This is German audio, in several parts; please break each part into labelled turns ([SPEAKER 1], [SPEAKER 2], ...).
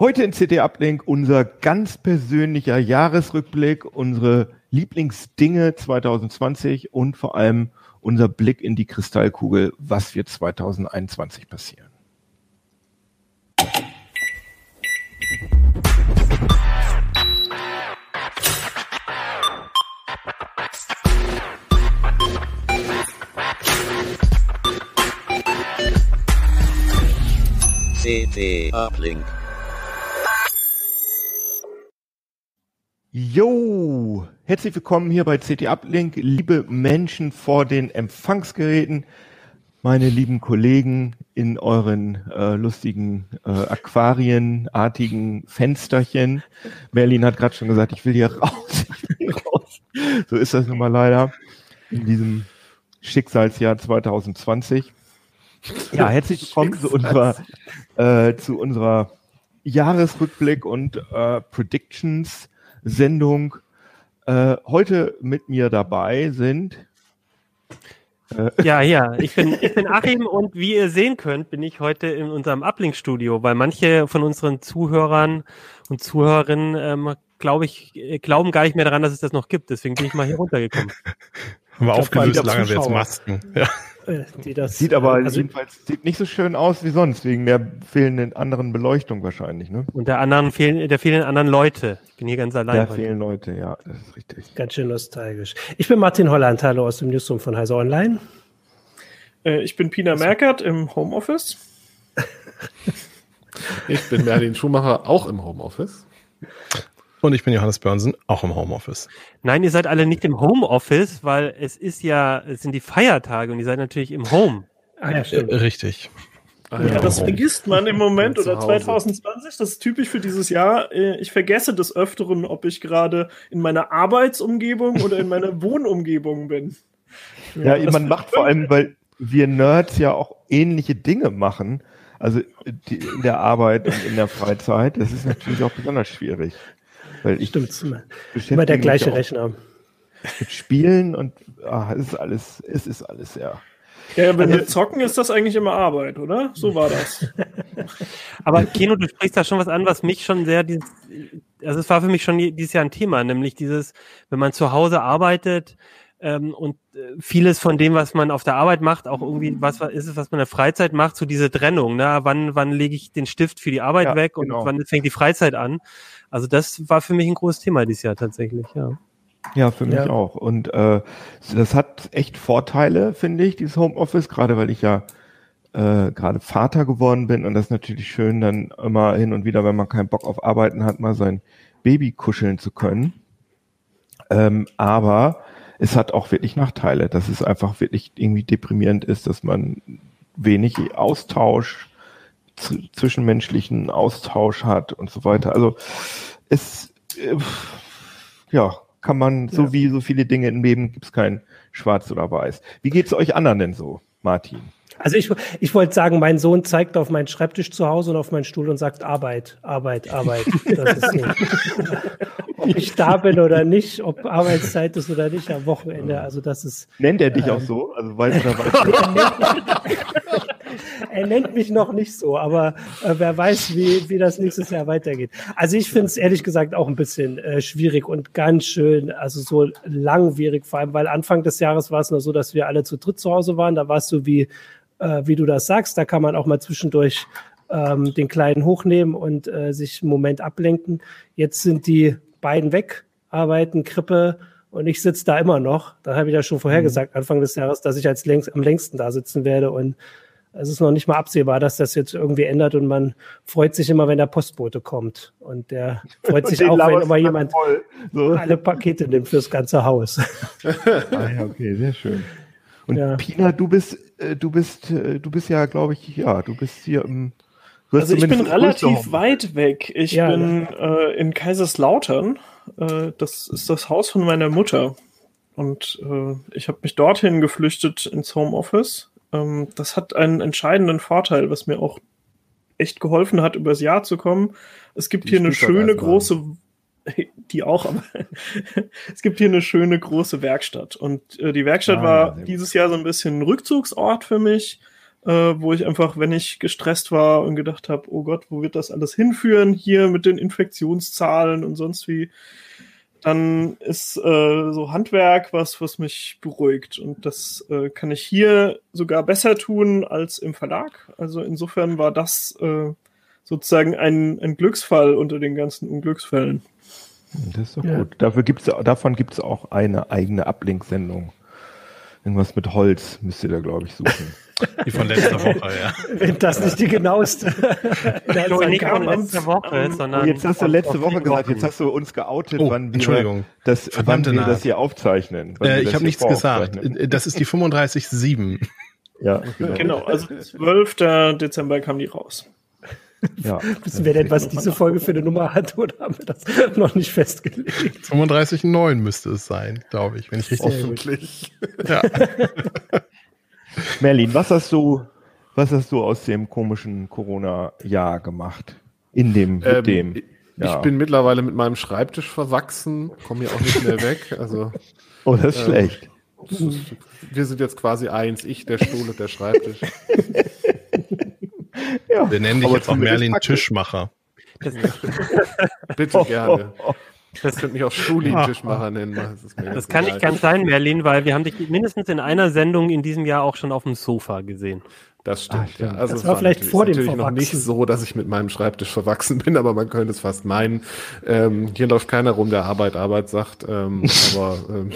[SPEAKER 1] Heute in CD Uplink unser ganz persönlicher Jahresrückblick, unsere Lieblingsdinge 2020 und vor allem unser Blick in die Kristallkugel, was wird 2021 passieren.
[SPEAKER 2] CD Uplink.
[SPEAKER 1] Jo, herzlich willkommen hier bei CT Uplink, liebe Menschen vor den Empfangsgeräten, meine lieben Kollegen in euren äh, lustigen äh, aquarienartigen Fensterchen. Merlin hat gerade schon gesagt, ich will hier raus, ich will hier raus. So ist das nun mal leider in diesem Schicksalsjahr 2020. Ja, herzlich willkommen zu unserer, äh, zu unserer Jahresrückblick und äh, Predictions Sendung. Äh, heute mit mir dabei sind.
[SPEAKER 3] Äh, ja, ja, ich bin, ich bin Achim und wie ihr sehen könnt, bin ich heute in unserem Uplink-Studio, weil manche von unseren Zuhörern und Zuhörerinnen, ähm, glaube ich, glauben gar nicht mehr daran, dass es das noch gibt. Deswegen bin ich mal hier runtergekommen.
[SPEAKER 4] Haben wir aufgelöst, lange wir jetzt Masken. Ja.
[SPEAKER 1] Äh, die das. Sieht aber also, jedenfalls sieht nicht so schön aus wie sonst, wegen der fehlenden anderen Beleuchtung wahrscheinlich, ne?
[SPEAKER 3] Und der anderen fehlen, der fehlen anderen Leute. Ich bin hier ganz allein.
[SPEAKER 1] Da fehlen Leute, ja, das ist richtig.
[SPEAKER 5] Ganz schön nostalgisch. Ich bin Martin Holland, hallo aus dem Newsroom von Heise Online.
[SPEAKER 6] Äh, ich bin Pina Merkert im Homeoffice.
[SPEAKER 4] ich bin Merlin Schumacher, auch im Homeoffice. Und ich bin Johannes Börnsen, auch im Homeoffice.
[SPEAKER 3] Nein, ihr seid alle nicht im Homeoffice, weil es ist ja, es sind die Feiertage und ihr seid natürlich im Home.
[SPEAKER 4] Ah, ja, stimmt. Äh, richtig.
[SPEAKER 6] Ah, ja, das vergisst man im Moment oder 2020. Das ist typisch für dieses Jahr. Äh, ich vergesse des Öfteren, ob ich gerade in meiner Arbeitsumgebung oder in meiner Wohnumgebung bin.
[SPEAKER 1] Ja, ja man macht vor allem, weil wir Nerds ja auch ähnliche Dinge machen. Also die, in der Arbeit und in der Freizeit. Das ist natürlich auch besonders schwierig.
[SPEAKER 5] Weil ich Stimmt, immer der gleiche Rechner.
[SPEAKER 1] Mit Spielen und ach, es ist alles, es ist alles, ja.
[SPEAKER 6] Ja, wenn also, wir zocken, ist das eigentlich immer Arbeit, oder? So war das.
[SPEAKER 3] Aber Keno, du sprichst da schon was an, was mich schon sehr, dieses, also es war für mich schon dieses Jahr ein Thema, nämlich dieses, wenn man zu Hause arbeitet ähm, und äh, vieles von dem, was man auf der Arbeit macht, auch irgendwie, was ist es, was man in der Freizeit macht, so diese Trennung, ne? Wann, wann lege ich den Stift für die Arbeit ja, weg und genau. wann fängt die Freizeit an? Also das war für mich ein großes Thema dieses Jahr tatsächlich, ja.
[SPEAKER 1] Ja, für mich ja. auch. Und äh, das hat echt Vorteile, finde ich, dieses Homeoffice, gerade weil ich ja äh, gerade Vater geworden bin und das ist natürlich schön, dann immer hin und wieder, wenn man keinen Bock auf Arbeiten hat, mal sein Baby kuscheln zu können. Ähm, aber es hat auch wirklich Nachteile, dass es einfach wirklich irgendwie deprimierend ist, dass man wenig Austausch zwischenmenschlichen Austausch hat und so weiter. Also es, äh, ja, kann man, so ja. wie so viele Dinge im Leben, gibt es kein Schwarz oder Weiß. Wie geht es euch anderen denn so, Martin?
[SPEAKER 5] Also ich, ich wollte sagen, mein Sohn zeigt auf meinen Schreibtisch zu Hause und auf meinen Stuhl und sagt Arbeit, Arbeit, Arbeit. Das ist ob ich da bin oder nicht, ob Arbeitszeit ist oder nicht am Wochenende. Also das ist.
[SPEAKER 1] Nennt er dich ähm, auch so? Also weiß oder weiß
[SPEAKER 5] er nennt mich noch nicht so, aber äh, wer weiß, wie, wie das nächstes Jahr weitergeht. Also ich finde es ehrlich gesagt auch ein bisschen äh, schwierig und ganz schön, also so langwierig, vor allem, weil Anfang des Jahres war es nur so, dass wir alle zu dritt zu Hause waren. Da war es so wie, äh, wie du das sagst, da kann man auch mal zwischendurch ähm, den Kleinen hochnehmen und äh, sich einen Moment ablenken. Jetzt sind die beiden weg, arbeiten, Krippe, und ich sitze da immer noch. Da habe ich ja schon vorher mhm. gesagt, Anfang des Jahres, dass ich als längst, am längsten da sitzen werde. Und es ist noch nicht mal absehbar, dass das jetzt irgendwie ändert und man freut sich immer, wenn der Postbote kommt. Und der freut sich auch, wenn immer jemand so. alle Pakete nimmt fürs ganze Haus.
[SPEAKER 1] ah, ja, okay, sehr schön. Und ja. Pina, du bist, äh, du bist, äh, du bist ja, glaube ich, ja, du bist hier im.
[SPEAKER 6] Also ich bin relativ weit weg. Ich ja, bin äh, in Kaiserslautern. Äh, das ist das Haus von meiner Mutter. Und äh, ich habe mich dorthin geflüchtet ins Homeoffice ähm, das hat einen entscheidenden Vorteil, was mir auch echt geholfen hat, übers Jahr zu kommen. Es gibt die hier eine schöne große, die auch, aber es gibt hier eine schöne große Werkstatt. Und äh, die Werkstatt ah, war dieses Jahr so ein bisschen ein Rückzugsort für mich. äh, wo ich einfach, wenn ich gestresst war und gedacht habe, oh Gott, wo wird das alles hinführen hier mit den Infektionszahlen und sonst wie, dann ist äh, so Handwerk was, was mich beruhigt. Und das äh, kann ich hier sogar besser tun als im Verlag. Also insofern war das äh, sozusagen ein, ein Glücksfall unter den ganzen Unglücksfällen.
[SPEAKER 1] Das ist doch ja. gut. Dafür gibt's, davon gibt es auch eine eigene Ablink-Sendung. Irgendwas mit Holz müsst ihr da, glaube ich, suchen.
[SPEAKER 4] Die von letzter Woche, ja.
[SPEAKER 5] Wenn das nicht die genaueste.
[SPEAKER 3] das nicht von letzter Woche,
[SPEAKER 1] sondern. Jetzt hast du letzte Woche gesagt, jetzt hast du uns geoutet,
[SPEAKER 4] oh, wann wir,
[SPEAKER 1] das, wann wir das hier aufzeichnen.
[SPEAKER 4] Äh, ich habe nichts gesagt. Das ist die 35.7.
[SPEAKER 6] Ja, genau. genau. Also 12. Dezember kam die raus.
[SPEAKER 5] Ja. Wissen wir denn, was diese Folge für eine Nummer hat oder haben wir das noch nicht festgelegt?
[SPEAKER 4] 35,9 müsste es sein, glaube ich, wenn ich richtig
[SPEAKER 1] Hoffentlich. Ja. Merlin, was hast du, was hast du aus dem komischen Corona-Jahr gemacht? In dem, mit ähm, dem.
[SPEAKER 2] Ja. Ich bin mittlerweile mit meinem Schreibtisch verwachsen, komme hier auch nicht mehr weg. Also,
[SPEAKER 1] oh, das ist ähm, schlecht.
[SPEAKER 2] Wir sind jetzt quasi eins, ich, der Stuhl und der Schreibtisch.
[SPEAKER 4] Ja, Wir nennen dich jetzt auch Merlin Tischmacher.
[SPEAKER 2] Bitte gerne. Das könnte mich auch Stuli-Tischmacher nennen.
[SPEAKER 3] Das, das kann nicht ganz sein, Merlin, weil wir haben dich mindestens in einer Sendung in diesem Jahr auch schon auf dem Sofa gesehen.
[SPEAKER 2] Das stimmt,
[SPEAKER 5] ah, ja. Also das war vielleicht vor dem
[SPEAKER 2] natürlich noch nicht so, dass ich mit meinem Schreibtisch verwachsen bin, aber man könnte es fast meinen. Ähm, hier läuft keiner rum, der Arbeit Arbeit sagt. Ähm, aber ähm,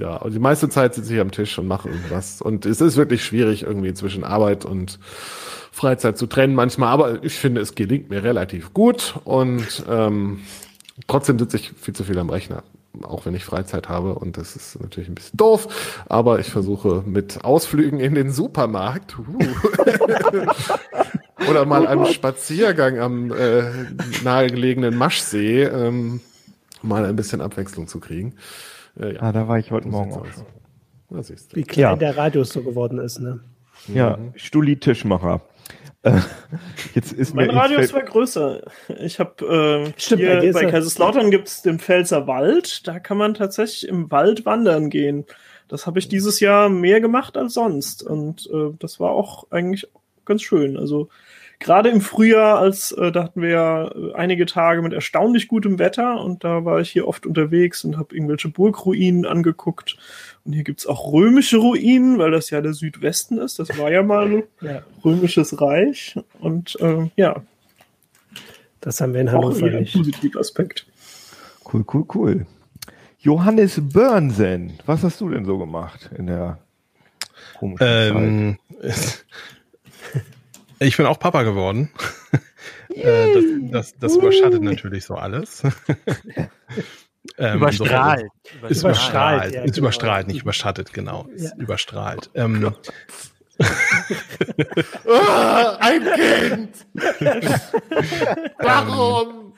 [SPEAKER 2] ja, und die meiste Zeit sitze ich am Tisch und mache irgendwas. Und es ist wirklich schwierig, irgendwie zwischen Arbeit und Freizeit zu trennen manchmal, aber ich finde, es gelingt mir relativ gut und ähm, trotzdem sitze ich viel zu viel am Rechner, auch wenn ich Freizeit habe und das ist natürlich ein bisschen doof, aber ich versuche mit Ausflügen in den Supermarkt uh, oder mal einem Spaziergang am äh, nahegelegenen Maschsee ähm, mal ein bisschen Abwechslung zu kriegen.
[SPEAKER 1] Äh, ja. Ah, da war ich heute Morgen auch.
[SPEAKER 5] Wie klein ja. der Radius so geworden ist, ne?
[SPEAKER 1] Ja, mhm. Stuli-Tischmacher.
[SPEAKER 6] Jetzt ist mein Radius war größer. Ich habe äh, hier bei Kaiserslautern gibt es den Pfälzer Wald. Da kann man tatsächlich im Wald wandern gehen. Das habe ich dieses Jahr mehr gemacht als sonst. Und äh, das war auch eigentlich ganz schön. Also gerade im Frühjahr, als äh, da hatten wir ja äh, einige Tage mit erstaunlich gutem Wetter und da war ich hier oft unterwegs und habe irgendwelche Burgruinen angeguckt. Und hier gibt's auch römische Ruinen, weil das ja der Südwesten ist. Das war ja mal ein ja. römisches Reich. Und äh, ja.
[SPEAKER 5] Das haben wir in Hannover auch
[SPEAKER 6] nicht. Ein positiver Aspekt.
[SPEAKER 1] Cool, cool, cool. Johannes Börnsen, was hast du denn so gemacht in der
[SPEAKER 4] komischen ähm, Zeit? Ich bin auch Papa geworden. Äh, das, das, das überschattet natürlich so alles.
[SPEAKER 3] ähm, überstrahlt.
[SPEAKER 4] So, ist überstrahlt. Ja, ist genau. überstrahlt, nicht überschattet, genau. Ist ja. überstrahlt. Ähm,
[SPEAKER 2] oh, ein Kind! Warum?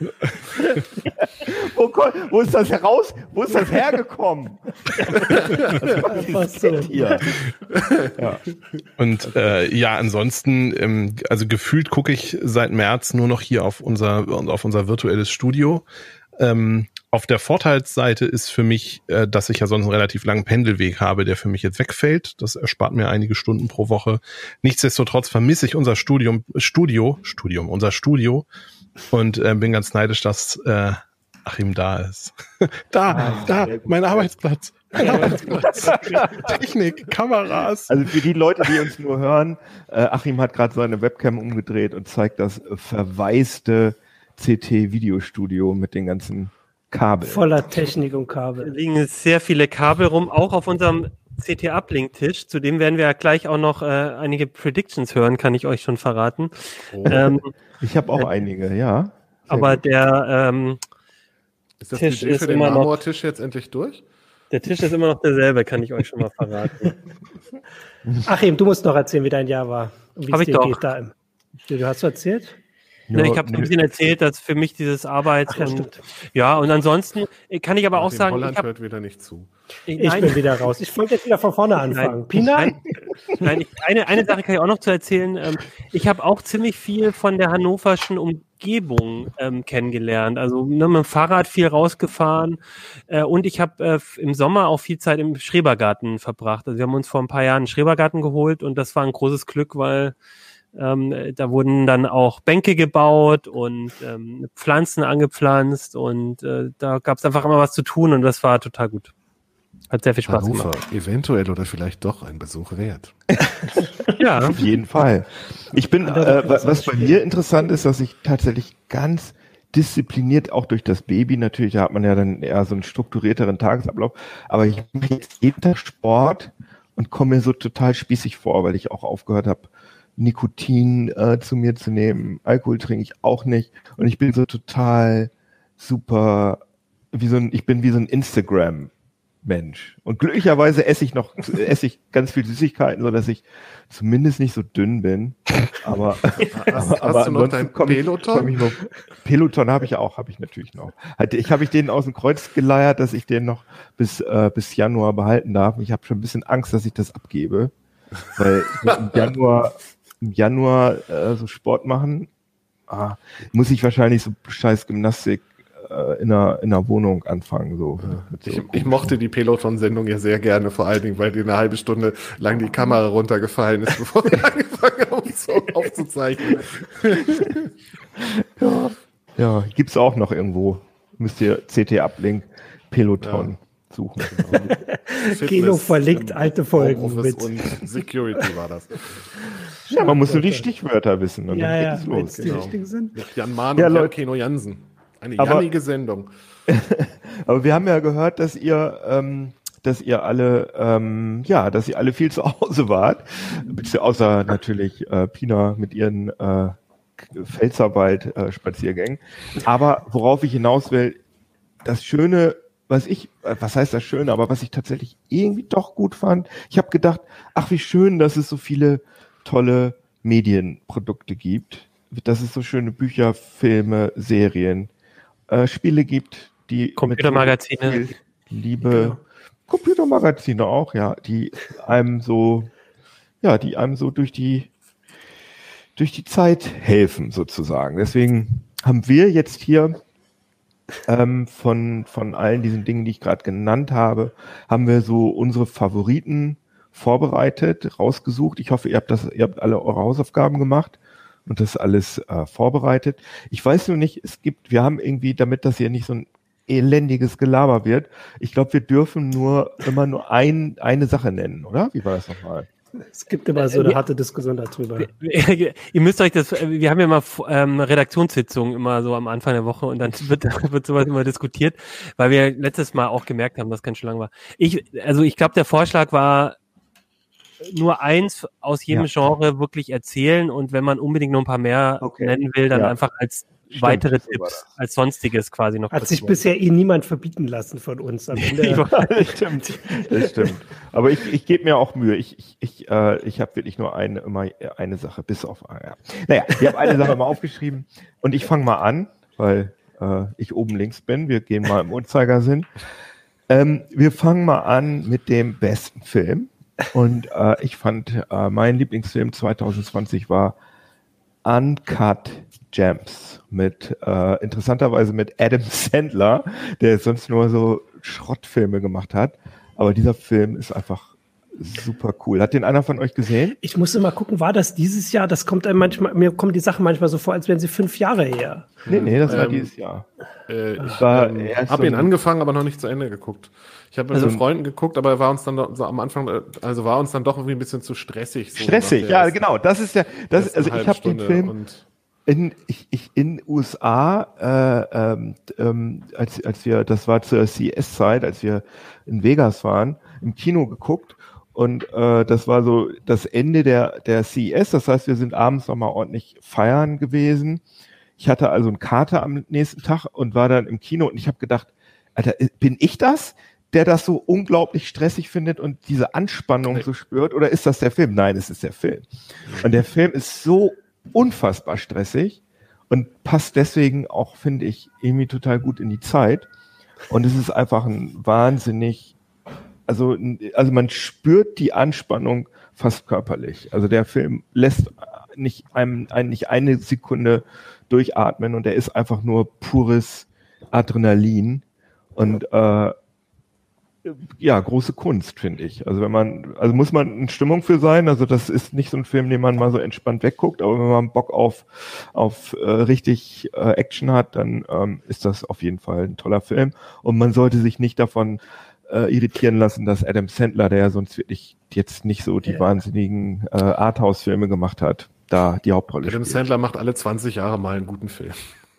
[SPEAKER 1] wo, wo, ist das heraus? Wo ist das hergekommen?
[SPEAKER 4] Was so. hier? Ja. Und äh, ja, ansonsten, ähm, also gefühlt gucke ich seit März nur noch hier auf unser auf unser virtuelles Studio. Ähm, auf der Vorteilsseite ist für mich, äh, dass ich ja sonst einen relativ langen Pendelweg habe, der für mich jetzt wegfällt. Das erspart mir einige Stunden pro Woche. Nichtsdestotrotz vermisse ich unser Studium, Studio, Studium, unser Studio und äh, bin ganz neidisch, dass äh, Achim da ist. da, ah, da, mein Arbeitsplatz. Mein Arbeitsplatz. Technik, Kameras.
[SPEAKER 1] Also für die Leute, die uns nur hören, äh, Achim hat gerade seine Webcam umgedreht und zeigt das verwaiste CT-Videostudio mit den ganzen Kabel.
[SPEAKER 5] Voller Technik und Kabel.
[SPEAKER 3] Da liegen sehr viele Kabel rum, auch auf unserem CT-Uplink-Tisch. Zudem werden wir ja gleich auch noch äh, einige Predictions hören, kann ich euch schon verraten.
[SPEAKER 1] Oh. Ähm, ich habe auch äh, einige, ja.
[SPEAKER 3] Sehr aber gut. der ähm,
[SPEAKER 2] ist das Tisch Budget ist immer noch. Tisch jetzt endlich durch?
[SPEAKER 3] Der Tisch ist immer noch derselbe, kann ich euch schon mal verraten.
[SPEAKER 5] Achim, du musst noch erzählen, wie dein Jahr war.
[SPEAKER 3] Und wie es dir
[SPEAKER 5] doch. geht da. Du hast du erzählt?
[SPEAKER 3] Ne, ich habe ein bisschen erzählt, dass für mich dieses Arbeits Ach, und ja und ansonsten kann ich aber auch sagen,
[SPEAKER 2] Holland
[SPEAKER 3] ich hab,
[SPEAKER 2] hört wieder nicht zu.
[SPEAKER 5] Ich, ich bin wieder raus. Ich wollte jetzt wieder von vorne anfangen. Nein, Pina?
[SPEAKER 3] Nein, nein ich, eine, eine Sache kann ich auch noch zu erzählen. Ähm, ich habe auch ziemlich viel von der hannoverschen Umgebung ähm, kennengelernt. Also ne, mit dem Fahrrad viel rausgefahren äh, und ich habe äh, im Sommer auch viel Zeit im Schrebergarten verbracht. Also wir haben uns vor ein paar Jahren einen Schrebergarten geholt und das war ein großes Glück, weil ähm, da wurden dann auch Bänke gebaut und ähm, Pflanzen angepflanzt und äh, da gab es einfach immer was zu tun und das war total gut. Hat sehr viel Spaß Hannover, gemacht.
[SPEAKER 2] Eventuell oder vielleicht doch ein Besuch wert.
[SPEAKER 1] ja, auf jeden Fall. Ich bin, äh, was bei mir interessant ist, dass ich tatsächlich ganz diszipliniert, auch durch das Baby natürlich, da hat man ja dann eher so einen strukturierteren Tagesablauf, aber ich mache jetzt jeden Tag Sport und komme mir so total spießig vor, weil ich auch aufgehört habe, Nikotin äh, zu mir zu nehmen. Alkohol trinke ich auch nicht. Und ich bin so total super, wie so ein, ich bin wie so ein Instagram. Mensch. Und glücklicherweise esse ich noch, esse ich ganz viel Süßigkeiten, so dass ich zumindest nicht so dünn bin. Aber,
[SPEAKER 2] hast, aber, hast du noch dein Peloton?
[SPEAKER 1] Ich, noch, Peloton habe ich auch, habe ich natürlich noch. Ich habe ich den aus dem Kreuz geleiert, dass ich den noch bis, äh, bis Januar behalten darf. Ich habe schon ein bisschen Angst, dass ich das abgebe. Weil im Januar im Januar äh, so Sport machen, ah, muss ich wahrscheinlich so scheiß Gymnastik äh, in, einer, in einer Wohnung anfangen. So,
[SPEAKER 2] so ich, ich, mochte die Peloton-Sendung ja sehr gerne, vor allen Dingen, weil die eine halbe Stunde lang die Kamera runtergefallen ist, bevor wir angefangen haben so aufzuzeichnen.
[SPEAKER 1] ja. ja, gibt's auch noch irgendwo. Müsst ihr CT-Uplink Peloton. Ja suchen.
[SPEAKER 5] Genau. Kino verlinkt alte Folgen mit.
[SPEAKER 2] Und Security war das.
[SPEAKER 1] Ja, man muss nur die Stichwörter wissen. Und
[SPEAKER 5] ja, dann ja, wenn es die genau. richtigen sind.
[SPEAKER 2] Mit Jan Mahn ja, und Keno Jansen. Eine aber, jannige Sendung.
[SPEAKER 1] aber wir haben ja gehört, dass ihr, ähm, dass ihr alle, ähm, ja, dass ihr alle viel zu Hause wart. Außer natürlich äh, Pina mit ihren äh, Pfälzerwald-Spaziergängen. Äh, aber worauf ich hinaus will, das Schöne was ich, was heißt das schön, aber was ich tatsächlich irgendwie doch gut fand, ich habe gedacht, ach wie schön, dass es so viele tolle Medienprodukte gibt, dass es so schöne Bücher, Filme, Serien, äh, Spiele gibt, die
[SPEAKER 3] Computermagazine,
[SPEAKER 1] Liebe, genau. Computermagazine auch, ja, die einem so, ja, die einem so durch die durch die Zeit helfen sozusagen. Deswegen haben wir jetzt hier ähm, von, von allen diesen Dingen, die ich gerade genannt habe, haben wir so unsere Favoriten vorbereitet, rausgesucht. Ich hoffe, ihr habt das, ihr habt alle eure Hausaufgaben gemacht und das alles äh, vorbereitet. Ich weiß nur nicht, es gibt, wir haben irgendwie, damit das hier nicht so ein elendiges Gelaber wird, ich glaube, wir dürfen nur immer nur ein, eine Sache nennen, oder? Wie war das nochmal?
[SPEAKER 5] Es gibt immer so eine harte Diskussion darüber.
[SPEAKER 3] Ihr müsst euch das, wir haben ja mal ähm, Redaktionssitzungen immer so am Anfang der Woche und dann wird, wird sowas immer diskutiert, weil wir letztes Mal auch gemerkt haben, dass kein Schlang war. Ich, also ich glaube, der Vorschlag war, nur eins aus jedem ja. Genre wirklich erzählen und wenn man unbedingt noch ein paar mehr okay. nennen will, dann ja. einfach als Stimmt, weitere Tipps als sonstiges quasi noch.
[SPEAKER 5] Hat sich machen. bisher eh niemand verbieten lassen von uns am Ende.
[SPEAKER 1] das stimmt, das stimmt. Aber ich, ich gebe mir auch Mühe. Ich, ich, ich, äh, ich habe wirklich nur eine, immer eine Sache, bis auf. Ja. Naja, ich habe eine Sache mal aufgeschrieben und ich fange mal an, weil äh, ich oben links bin. Wir gehen mal im Uhrzeigersinn. Ähm, wir fangen mal an mit dem besten Film. Und äh, ich fand, äh, mein Lieblingsfilm 2020 war Uncut Gems mit äh, interessanterweise mit Adam Sandler, der sonst nur so Schrottfilme gemacht hat. Aber dieser Film ist einfach super cool. Hat den einer von euch gesehen?
[SPEAKER 5] Ich musste mal gucken, war das dieses Jahr? Das kommt einem manchmal, mir kommen die Sachen manchmal so vor, als wären sie fünf Jahre her.
[SPEAKER 1] Nee, nee, das ähm, war dieses Jahr.
[SPEAKER 2] Äh, ich ähm, habe ihn angefangen, aber noch nicht zu Ende geguckt. Ich habe mit also, Freunden geguckt, aber war uns dann so am Anfang, äh, also war uns dann doch irgendwie ein bisschen zu stressig.
[SPEAKER 1] So stressig, ja, genau. Das ist ja, das, also ich habe den Film in ich, ich in USA, äh, ähm, ähm, als als wir, das war zur CES-Zeit, als wir in Vegas waren, im Kino geguckt und äh, das war so das Ende der der CES. Das heißt, wir sind abends noch mal ordentlich feiern gewesen. Ich hatte also eine Karte am nächsten Tag und war dann im Kino und ich habe gedacht, Alter, bin ich das? der das so unglaublich stressig findet und diese Anspannung so spürt? Oder ist das der Film? Nein, es ist der Film. Und der Film ist so unfassbar stressig. und passt deswegen auch, finde ich, irgendwie total gut in die Zeit. Und es ist einfach ein wahnsinnig, also, also man spürt die Anspannung fast körperlich. Also der Film lässt nicht einem, einen nicht eine Sekunde durchatmen und er ist einfach nur pures Adrenalin. Und äh, ja, große Kunst, finde ich. Also wenn man, also muss man in Stimmung für sein. Also das ist nicht so ein Film, den man mal so entspannt wegguckt, aber wenn man Bock auf, auf äh, richtig äh, Action hat, dann ähm, ist das auf jeden Fall ein toller Film. Und man sollte sich nicht davon äh, irritieren lassen, dass Adam Sandler, der ja sonst wirklich jetzt nicht so die ja. wahnsinnigen äh, Arthouse-Filme gemacht hat, da die Hauptrolle
[SPEAKER 2] Adam spielt. Sandler macht alle 20 Jahre mal einen guten Film.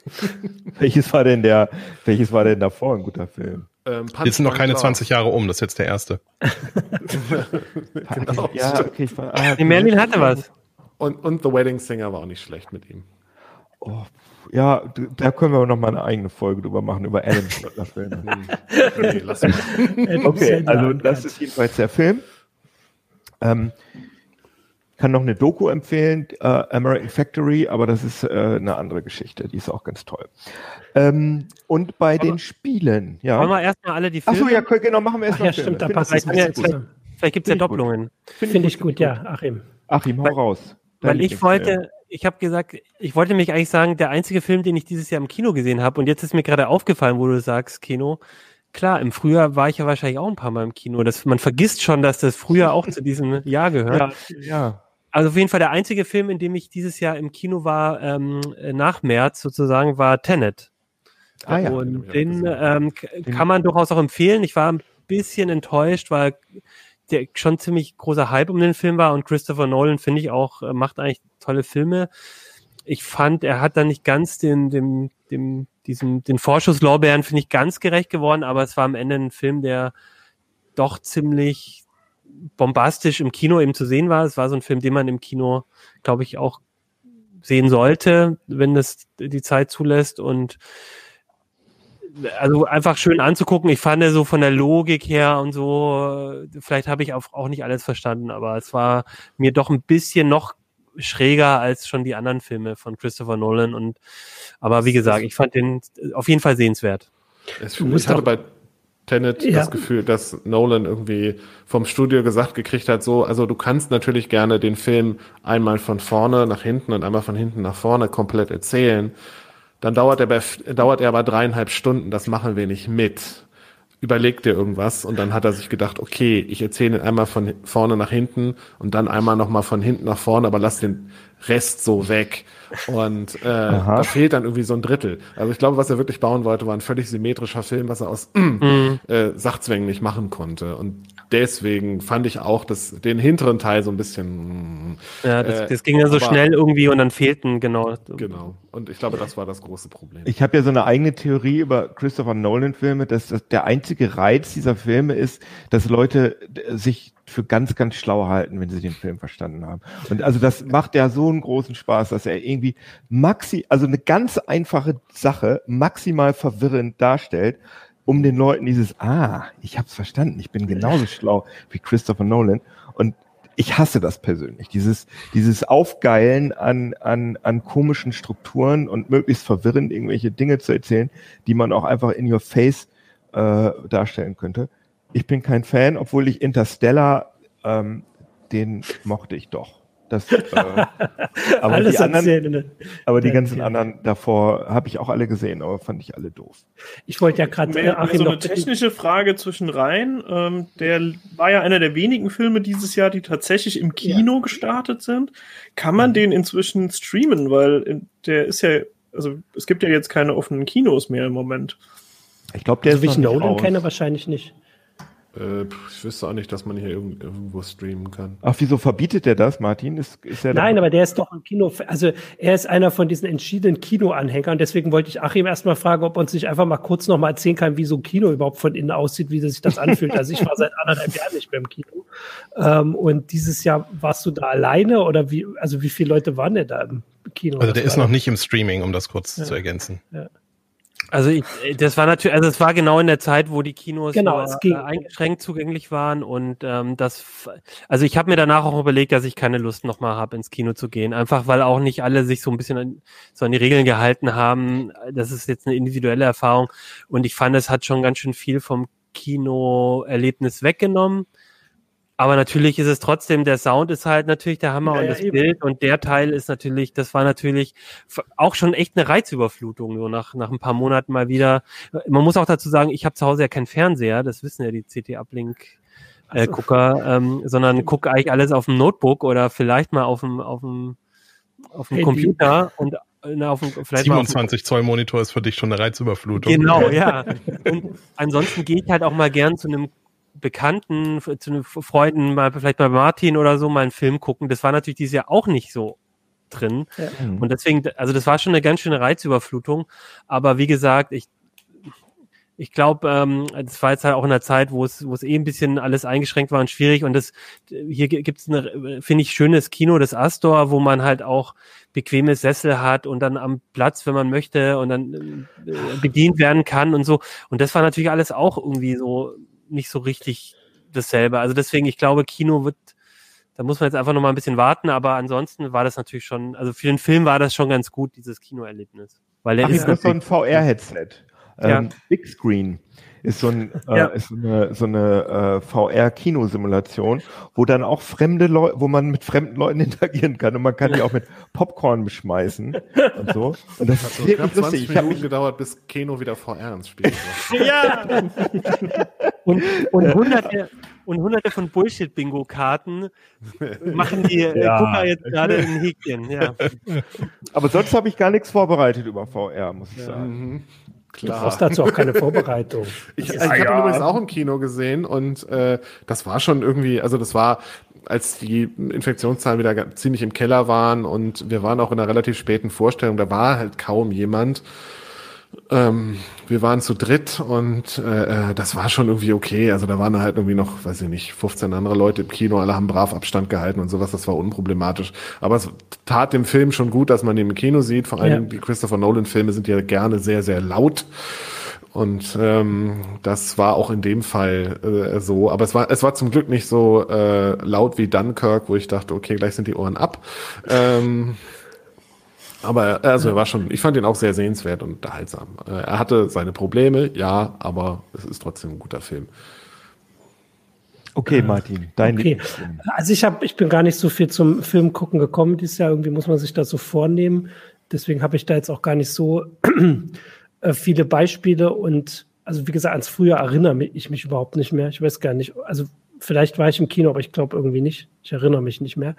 [SPEAKER 1] welches war denn der, welches war denn davor ein guter Film?
[SPEAKER 4] Ähm, jetzt sind noch keine 20 Jahre um, das ist jetzt der erste.
[SPEAKER 3] genau, ja, okay, ich war, ah, Merlin hatte was.
[SPEAKER 2] Und, und The Wedding Singer war auch nicht schlecht mit ihm.
[SPEAKER 1] Oh, ja, da können wir noch mal eine eigene Folge drüber machen, über Adam Filme. okay, okay, also das ist jedenfalls der Film. Ähm, kann noch eine Doku empfehlen, äh, American Factory, aber das ist äh, eine andere Geschichte, die ist auch ganz toll. Ähm, und bei aber den Spielen, ja.
[SPEAKER 3] Wollen wir erstmal alle die Filme?
[SPEAKER 1] Achso, ja, genau, machen wir erstmal.
[SPEAKER 3] Ja, stimmt, da passt es. Vielleicht, vielleicht gibt es ja Doppelungen.
[SPEAKER 5] Finde ich, ich gut, ja, Achim.
[SPEAKER 1] Achim, hau weil, raus.
[SPEAKER 3] Weil ich wollte, ich habe gesagt, ich wollte mich eigentlich sagen, der einzige Film, den ich dieses Jahr im Kino gesehen habe, und jetzt ist mir gerade aufgefallen, wo du sagst, Kino, klar, im Frühjahr war ich ja wahrscheinlich auch ein paar Mal im Kino. Das, man vergisst schon, dass das Frühjahr auch zu diesem Jahr gehört.
[SPEAKER 1] Ja, ja.
[SPEAKER 3] Also auf jeden Fall der einzige Film, in dem ich dieses Jahr im Kino war, ähm, nach März sozusagen, war Tenet. Ah, ja. Und den ähm, kann man durchaus auch empfehlen. Ich war ein bisschen enttäuscht, weil der schon ziemlich großer Hype um den Film war und Christopher Nolan finde ich auch äh, macht eigentlich tolle Filme. Ich fand, er hat da nicht ganz den dem dem diesem den Vorschusslorbeeren finde ich ganz gerecht geworden, aber es war am Ende ein Film, der doch ziemlich bombastisch im Kino eben zu sehen war. Es war so ein Film, den man im Kino, glaube ich, auch sehen sollte, wenn das die Zeit zulässt und also einfach schön anzugucken. Ich fand so von der Logik her und so, vielleicht habe ich auch, auch nicht alles verstanden, aber es war mir doch ein bisschen noch schräger als schon die anderen Filme von Christopher Nolan und aber wie gesagt, ich fand den auf jeden Fall sehenswert.
[SPEAKER 2] Es, ich hatte bei Tenet ja. das Gefühl, dass Nolan irgendwie vom Studio gesagt gekriegt hat, so, also du kannst natürlich gerne den Film einmal von vorne nach hinten und einmal von hinten nach vorne komplett erzählen. Dann dauert er, bei, dauert er aber dreieinhalb Stunden, das machen wir nicht mit. Überleg dir irgendwas und dann hat er sich gedacht, okay, ich erzähle ihn einmal von vorne nach hinten und dann einmal nochmal von hinten nach vorne, aber lass den Rest so weg. Und äh, da fehlt dann irgendwie so ein Drittel. Also ich glaube, was er wirklich bauen wollte, war ein völlig symmetrischer Film, was er aus mhm. äh, Sachzwängen nicht machen konnte. Und deswegen fand ich auch das, den hinteren Teil so ein bisschen.
[SPEAKER 3] Ja, das, äh, das ging ja so schnell irgendwie und dann fehlten, genau.
[SPEAKER 2] Genau. Und ich glaube, das war das große Problem.
[SPEAKER 1] Ich habe ja so eine eigene Theorie über Christopher Nolan-Filme, dass, dass der einzige Reiz dieser Filme ist, dass Leute sich für ganz, ganz schlau halten, wenn sie den Film verstanden haben. Und also das macht ja so einen großen Spaß, dass er irgendwie maxi, also eine ganz einfache Sache maximal verwirrend darstellt, um den Leuten dieses, ah, ich hab's verstanden, ich bin genauso schlau wie Christopher Nolan. Und ich hasse das persönlich, dieses, dieses Aufgeilen an, an, an komischen Strukturen und möglichst verwirrend irgendwelche Dinge zu erzählen, die man auch einfach in your face äh, darstellen könnte. Ich bin kein Fan, obwohl ich Interstellar, ähm, den mochte ich doch. Das, äh, aber die, anderen, aber die ganzen ja. anderen davor habe ich auch alle gesehen, aber fand ich alle doof.
[SPEAKER 6] Ich wollte ja gerade äh, Achim so eine technische Frage zwischen rein. Ähm, der war ja einer der wenigen Filme dieses Jahr, die tatsächlich im Kino ja. gestartet sind. Kann man mhm. den inzwischen streamen? Weil der ist ja, also es gibt ja jetzt keine offenen Kinos mehr im Moment.
[SPEAKER 5] Ich glaube, der also, ist wie ich Nolan kenne, wahrscheinlich nicht.
[SPEAKER 2] Äh, ich wüsste auch nicht, dass man hier irgendwo streamen kann.
[SPEAKER 1] Ach, wieso verbietet der das, Martin? Ist,
[SPEAKER 5] ist Nein, aber der ist doch ein Kino, also er ist einer von diesen entschiedenen Kinoanhängern. Deswegen wollte ich Achim erstmal fragen, ob er uns nicht einfach mal kurz noch mal erzählen kann, wie so ein Kino überhaupt von innen aussieht, wie sich das anfühlt. Also ich war seit anderthalb Jahren nicht mehr im Kino. Ähm, und dieses Jahr warst du da alleine oder wie, also wie viele Leute waren denn da im Kino?
[SPEAKER 4] Also der ist noch nicht im Streaming, um das kurz ja. zu ergänzen. Ja.
[SPEAKER 3] Also ich, das war natürlich, also es war genau in der Zeit, wo die Kinos
[SPEAKER 5] genau, nur,
[SPEAKER 3] äh, eingeschränkt zugänglich waren und ähm, das, also ich habe mir danach auch überlegt, dass ich keine Lust nochmal habe, ins Kino zu gehen, einfach weil auch nicht alle sich so ein bisschen an, so an die Regeln gehalten haben. Das ist jetzt eine individuelle Erfahrung und ich fand, es hat schon ganz schön viel vom Kinoerlebnis weggenommen. Aber natürlich ist es trotzdem, der Sound ist halt natürlich der Hammer ja, und das ja, Bild und der Teil ist natürlich, das war natürlich auch schon echt eine Reizüberflutung, so nach, nach ein paar Monaten mal wieder. Man muss auch dazu sagen, ich habe zu Hause ja keinen Fernseher, das wissen ja die CT-Uplink. Äh, Gucker, ähm, sondern gucke eigentlich alles auf dem Notebook oder vielleicht mal auf dem, auf dem, auf dem Computer und
[SPEAKER 4] na, auf dem, vielleicht 27 Zoll Monitor ist für dich schon eine Reizüberflutung.
[SPEAKER 3] Genau, ja. Und ansonsten gehe ich halt auch mal gern zu einem Bekannten, zu einem Freunden, mal vielleicht bei Martin oder so, mal einen Film gucken. Das war natürlich dieses Jahr auch nicht so drin. Ja. Mhm. Und deswegen, also das war schon eine ganz schöne Reizüberflutung. Aber wie gesagt, ich, ich glaube, ähm, das war jetzt halt auch in der Zeit, wo es, wo es eh ein bisschen alles eingeschränkt war und schwierig. Und das hier gibt es ein, finde ich, schönes Kino, das Astor, wo man halt auch bequeme Sessel hat und dann am Platz, wenn man möchte, und dann äh, bedient werden kann und so. Und das war natürlich alles auch irgendwie so nicht so richtig dasselbe. Also deswegen, ich glaube, Kino wird, da muss man jetzt einfach noch mal ein bisschen warten, aber ansonsten war das natürlich schon, also für den Film war das schon ganz gut, dieses Kinoerlebnis. Weil der
[SPEAKER 1] Ach, ist, ist so ein VR-Headset. Ähm, Big Screen ist so, ein, äh, ja. ist so eine, so eine äh, VR-Kinosimulation, wo dann auch fremde Leute, wo man mit fremden Leuten interagieren kann und man kann die auch mit Popcorn beschmeißen und so. Und
[SPEAKER 2] das hat so knapp 20 Minuten mich, gedauert, bis Kino wieder VR ins Spiel war.
[SPEAKER 3] ja! und, und hunderte, und hunderte von Bullshit-Bingo-Karten machen die äh, ja. Gucker jetzt gerade in Häkchen. Ja.
[SPEAKER 1] Aber sonst habe ich gar nichts vorbereitet über VR, muss ich ja. sagen. Mhm.
[SPEAKER 5] Klar. Du brauchst dazu auch keine Vorbereitung.
[SPEAKER 2] ich, ich habe ja. übrigens auch im Kino gesehen und äh, das war schon irgendwie, also das war, als die Infektionszahlen wieder ziemlich im Keller waren und wir waren auch in einer relativ späten Vorstellung, da war halt kaum jemand. Ähm, wir waren zu dritt und äh, äh, das war schon irgendwie okay. Also da waren halt irgendwie noch, weiß ich nicht, 15 andere Leute im Kino, alle haben brav Abstand gehalten und sowas, das war unproblematisch. Aber es tat dem Film schon gut, dass man ihn im Kino sieht. Vor allem ja. die Christopher Nolan-Filme sind ja gerne sehr, sehr laut. Und ähm, das war auch in dem Fall äh, so. Aber es war, es war zum Glück nicht so äh, laut wie Dunkirk, wo ich dachte, okay, gleich sind die Ohren ab. Ähm, aber also er war schon, ich fand ihn auch sehr sehenswert und unterhaltsam. Äh, er hatte seine Probleme, ja, aber es ist trotzdem ein guter Film.
[SPEAKER 1] Okay, Martin, dein okay.
[SPEAKER 5] Also ich habe, ich bin gar nicht so viel zum Film gucken gekommen dieses Jahr. Irgendwie muss man sich das so vornehmen. Deswegen habe ich da jetzt auch gar nicht so äh, viele Beispiele und also wie gesagt, ans Frühjahr erinnere ich mich überhaupt nicht mehr. Ich weiß gar nicht. Also Vielleicht war ich im Kino, aber ich glaube irgendwie nicht. Ich erinnere mich nicht mehr.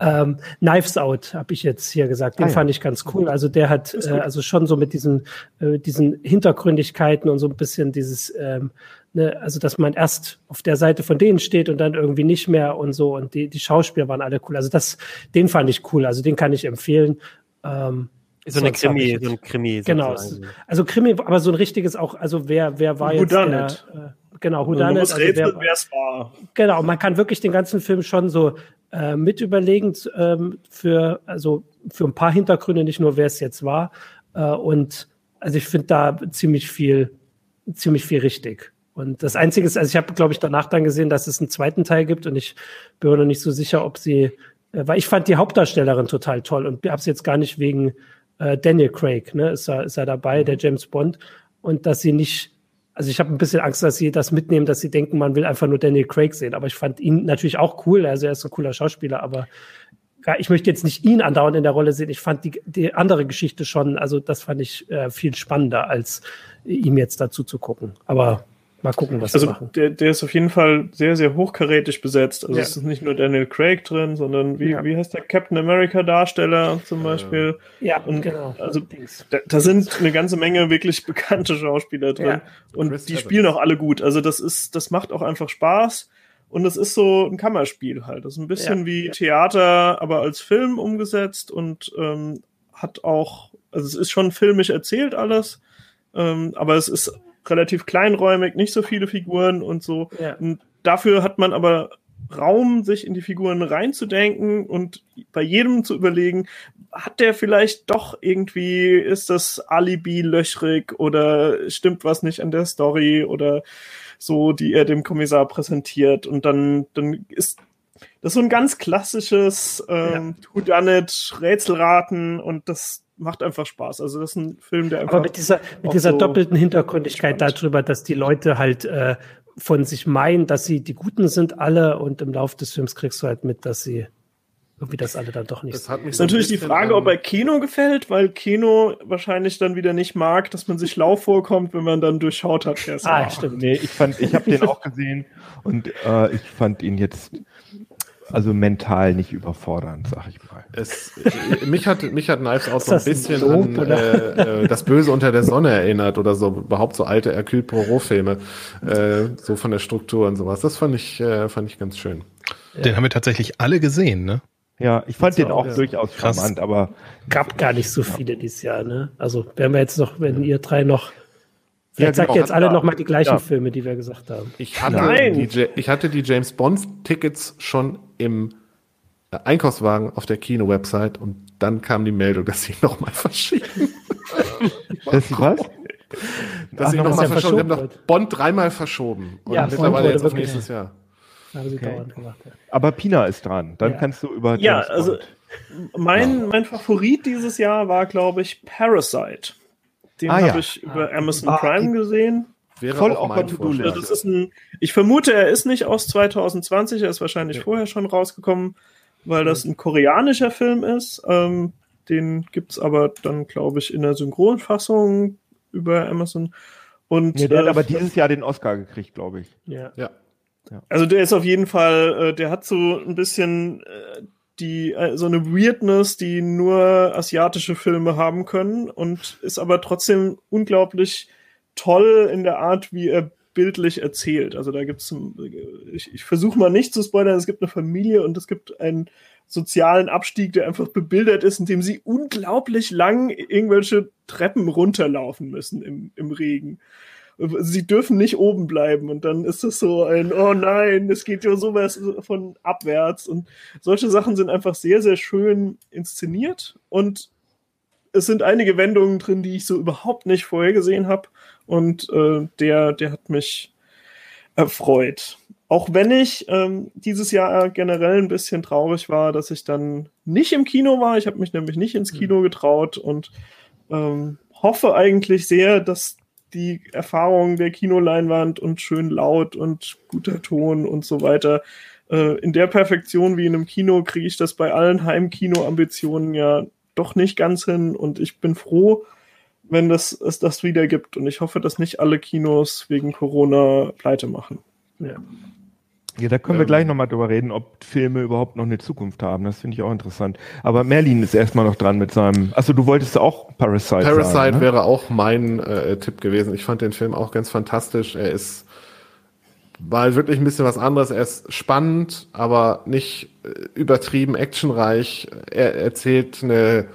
[SPEAKER 5] Ähm, Knives Out habe ich jetzt hier gesagt. Den ah, ja. fand ich ganz cool. Also der hat äh, also schon so mit diesen äh, diesen Hintergründigkeiten und so ein bisschen dieses ähm, ne, also dass man erst auf der Seite von denen steht und dann irgendwie nicht mehr und so und die die Schauspieler waren alle cool. Also das den fand ich cool. Also den kann ich empfehlen. Ähm,
[SPEAKER 3] so eine Krimi, so ein Krimi.
[SPEAKER 5] Genau. Also Krimi, aber so ein richtiges auch, also wer, wer war jetzt der, äh, genau, Houdanet. Also rätseln, wer es war. Genau, man kann wirklich den ganzen Film schon so äh, mit überlegen ähm, für, also für ein paar Hintergründe, nicht nur wer es jetzt war. Äh, und also ich finde da ziemlich viel, ziemlich viel richtig. Und das Einzige ist, also ich habe, glaube ich, danach dann gesehen, dass es einen zweiten Teil gibt und ich bin mir noch nicht so sicher, ob sie, äh, weil ich fand die Hauptdarstellerin total toll und habe es jetzt gar nicht wegen äh, Daniel Craig, ne, ist er, ist er dabei, der James Bond, und dass sie nicht also ich habe ein bisschen Angst, dass sie das mitnehmen, dass sie denken, man will einfach nur Daniel Craig sehen. Aber ich fand ihn natürlich auch cool. Also er ist ein cooler Schauspieler, aber ich möchte jetzt nicht ihn andauernd in der Rolle sehen. Ich fand die, die andere Geschichte schon, also das fand ich äh, viel spannender, als ihm jetzt dazu zu gucken. Aber Mal gucken, was
[SPEAKER 6] also. Der, der ist auf jeden Fall sehr, sehr hochkarätig besetzt. Also ja. es ist nicht nur Daniel Craig drin, sondern wie, ja. wie heißt der Captain America Darsteller zum Beispiel?
[SPEAKER 5] Ja,
[SPEAKER 6] und genau. Also da, da, sind eine ganze Menge wirklich bekannte Schauspieler drin. Ja. Und Chris die Evans. spielen auch alle gut. Also das ist, das macht auch einfach Spaß. Und es ist so ein Kammerspiel halt. Das ist ein bisschen wie Theater, aber als Film umgesetzt und ähm, hat auch, also es ist schon filmisch erzählt alles, ähm, aber es ist relativ kleinräumig, nicht so viele Figuren und so. Ja. Und dafür hat man aber Raum, sich in die Figuren reinzudenken und bei jedem zu überlegen, hat der vielleicht doch irgendwie, ist das Alibi löchrig oder stimmt was nicht an der Story oder so, die er dem Kommissar präsentiert. Und dann, dann ist das so ein ganz klassisches ähm, ja. Whodunit, Rätselraten und das macht einfach Spaß. Also das ist ein Film, der einfach.
[SPEAKER 5] Aber mit dieser, mit dieser so doppelten Hintergründigkeit spannend. darüber, dass die Leute halt äh, von sich meinen, dass sie die Guten sind alle und im Laufe des Films kriegst du halt mit, dass sie irgendwie das alle dann doch nicht.
[SPEAKER 6] Das hat ist natürlich die Frage, ob er Kino gefällt, weil Kino wahrscheinlich dann wieder nicht mag, dass man sich lau vorkommt, wenn man dann durchschaut hat.
[SPEAKER 1] Ah, stimmt. Nee, ich fand, ich habe den auch gesehen und äh, ich fand ihn jetzt also mental nicht überfordernd, sag ich mal.
[SPEAKER 2] Es, mich hat mich hat Knives Out so ein bisschen so, an äh, äh, das Böse unter der Sonne erinnert oder so überhaupt so alte Hercule Poirot Filme, äh, so von der Struktur und sowas. Das fand ich äh, fand ich ganz schön.
[SPEAKER 4] Den haben wir tatsächlich alle gesehen, ne?
[SPEAKER 1] Ja, ich fand den auch, ja. durchaus Krass. charmant, aber
[SPEAKER 5] gab gar nicht so viele ja. dieses Jahr, ne? Also werden wir jetzt noch, wenn ihr drei noch Vielleicht ja, genau. sagt ihr jetzt alle nochmal die gleichen ja. Filme, die wir gesagt haben.
[SPEAKER 2] Ich hatte, Nein. Die, ich hatte die James Bond-Tickets schon im Einkaufswagen auf der Kino-Website und dann kam die Meldung, dass sie nochmal verschieben.
[SPEAKER 1] das was?
[SPEAKER 2] Dass sie nochmal verschoben. Wir haben noch Bond dreimal verschoben.
[SPEAKER 5] Und ja, mittlerweile jetzt auf
[SPEAKER 2] nächstes Jahr.
[SPEAKER 1] Okay. Aber Pina ist dran. Dann ja. kannst du über
[SPEAKER 6] James Ja, also mein, mein Favorit dieses Jahr war, glaube ich, Parasite. Den ah, habe ja. ich über Amazon ah, Prime gesehen.
[SPEAKER 2] Wäre Voll auch mein
[SPEAKER 6] Vorschlag. Das ist ein, ich vermute, er ist nicht aus 2020, er ist wahrscheinlich ja. vorher schon rausgekommen, weil das ein koreanischer Film ist. Ähm, den gibt es aber dann, glaube ich, in der Synchronfassung über Amazon. Und,
[SPEAKER 1] ja, der äh, hat aber dieses Jahr den Oscar gekriegt, glaube ich.
[SPEAKER 6] Ja. ja. Also der ist auf jeden Fall, äh, der hat so ein bisschen äh, die äh, so eine Weirdness, die nur asiatische Filme haben können und ist aber trotzdem unglaublich toll in der Art, wie er bildlich erzählt. Also da gibt's, ich, ich versuche mal nicht zu spoilern, es gibt eine Familie und es gibt einen sozialen Abstieg, der einfach bebildert ist, indem sie unglaublich lang irgendwelche Treppen runterlaufen müssen im, im Regen. Sie dürfen nicht oben bleiben und dann ist es so ein, oh nein, es geht ja sowas von abwärts. Und solche Sachen sind einfach sehr, sehr schön inszeniert und es sind einige Wendungen drin, die ich so überhaupt nicht vorhergesehen habe und äh, der, der hat mich erfreut. Auch wenn ich ähm, dieses Jahr generell ein bisschen traurig war, dass ich dann nicht im Kino war. Ich habe mich nämlich nicht ins Kino getraut und ähm, hoffe eigentlich sehr, dass die Erfahrung der Kinoleinwand und schön laut und guter Ton und so weiter. Äh, in der Perfektion wie in einem Kino kriege ich das bei allen Heimkino-Ambitionen ja doch nicht ganz hin und ich bin froh, wenn das, es das wieder gibt und ich hoffe, dass nicht alle Kinos wegen Corona pleite machen. Ja.
[SPEAKER 1] Ja, da können ähm, wir gleich nochmal drüber reden, ob Filme überhaupt noch eine Zukunft haben. Das finde ich auch interessant. Aber Merlin ist erstmal noch dran mit seinem. Also du wolltest auch Parasite.
[SPEAKER 2] Parasite sagen, ne? wäre auch mein äh, Tipp gewesen. Ich fand den Film auch ganz fantastisch. Er ist war wirklich ein bisschen was anderes. Er ist spannend, aber nicht äh, übertrieben actionreich. Er erzählt eine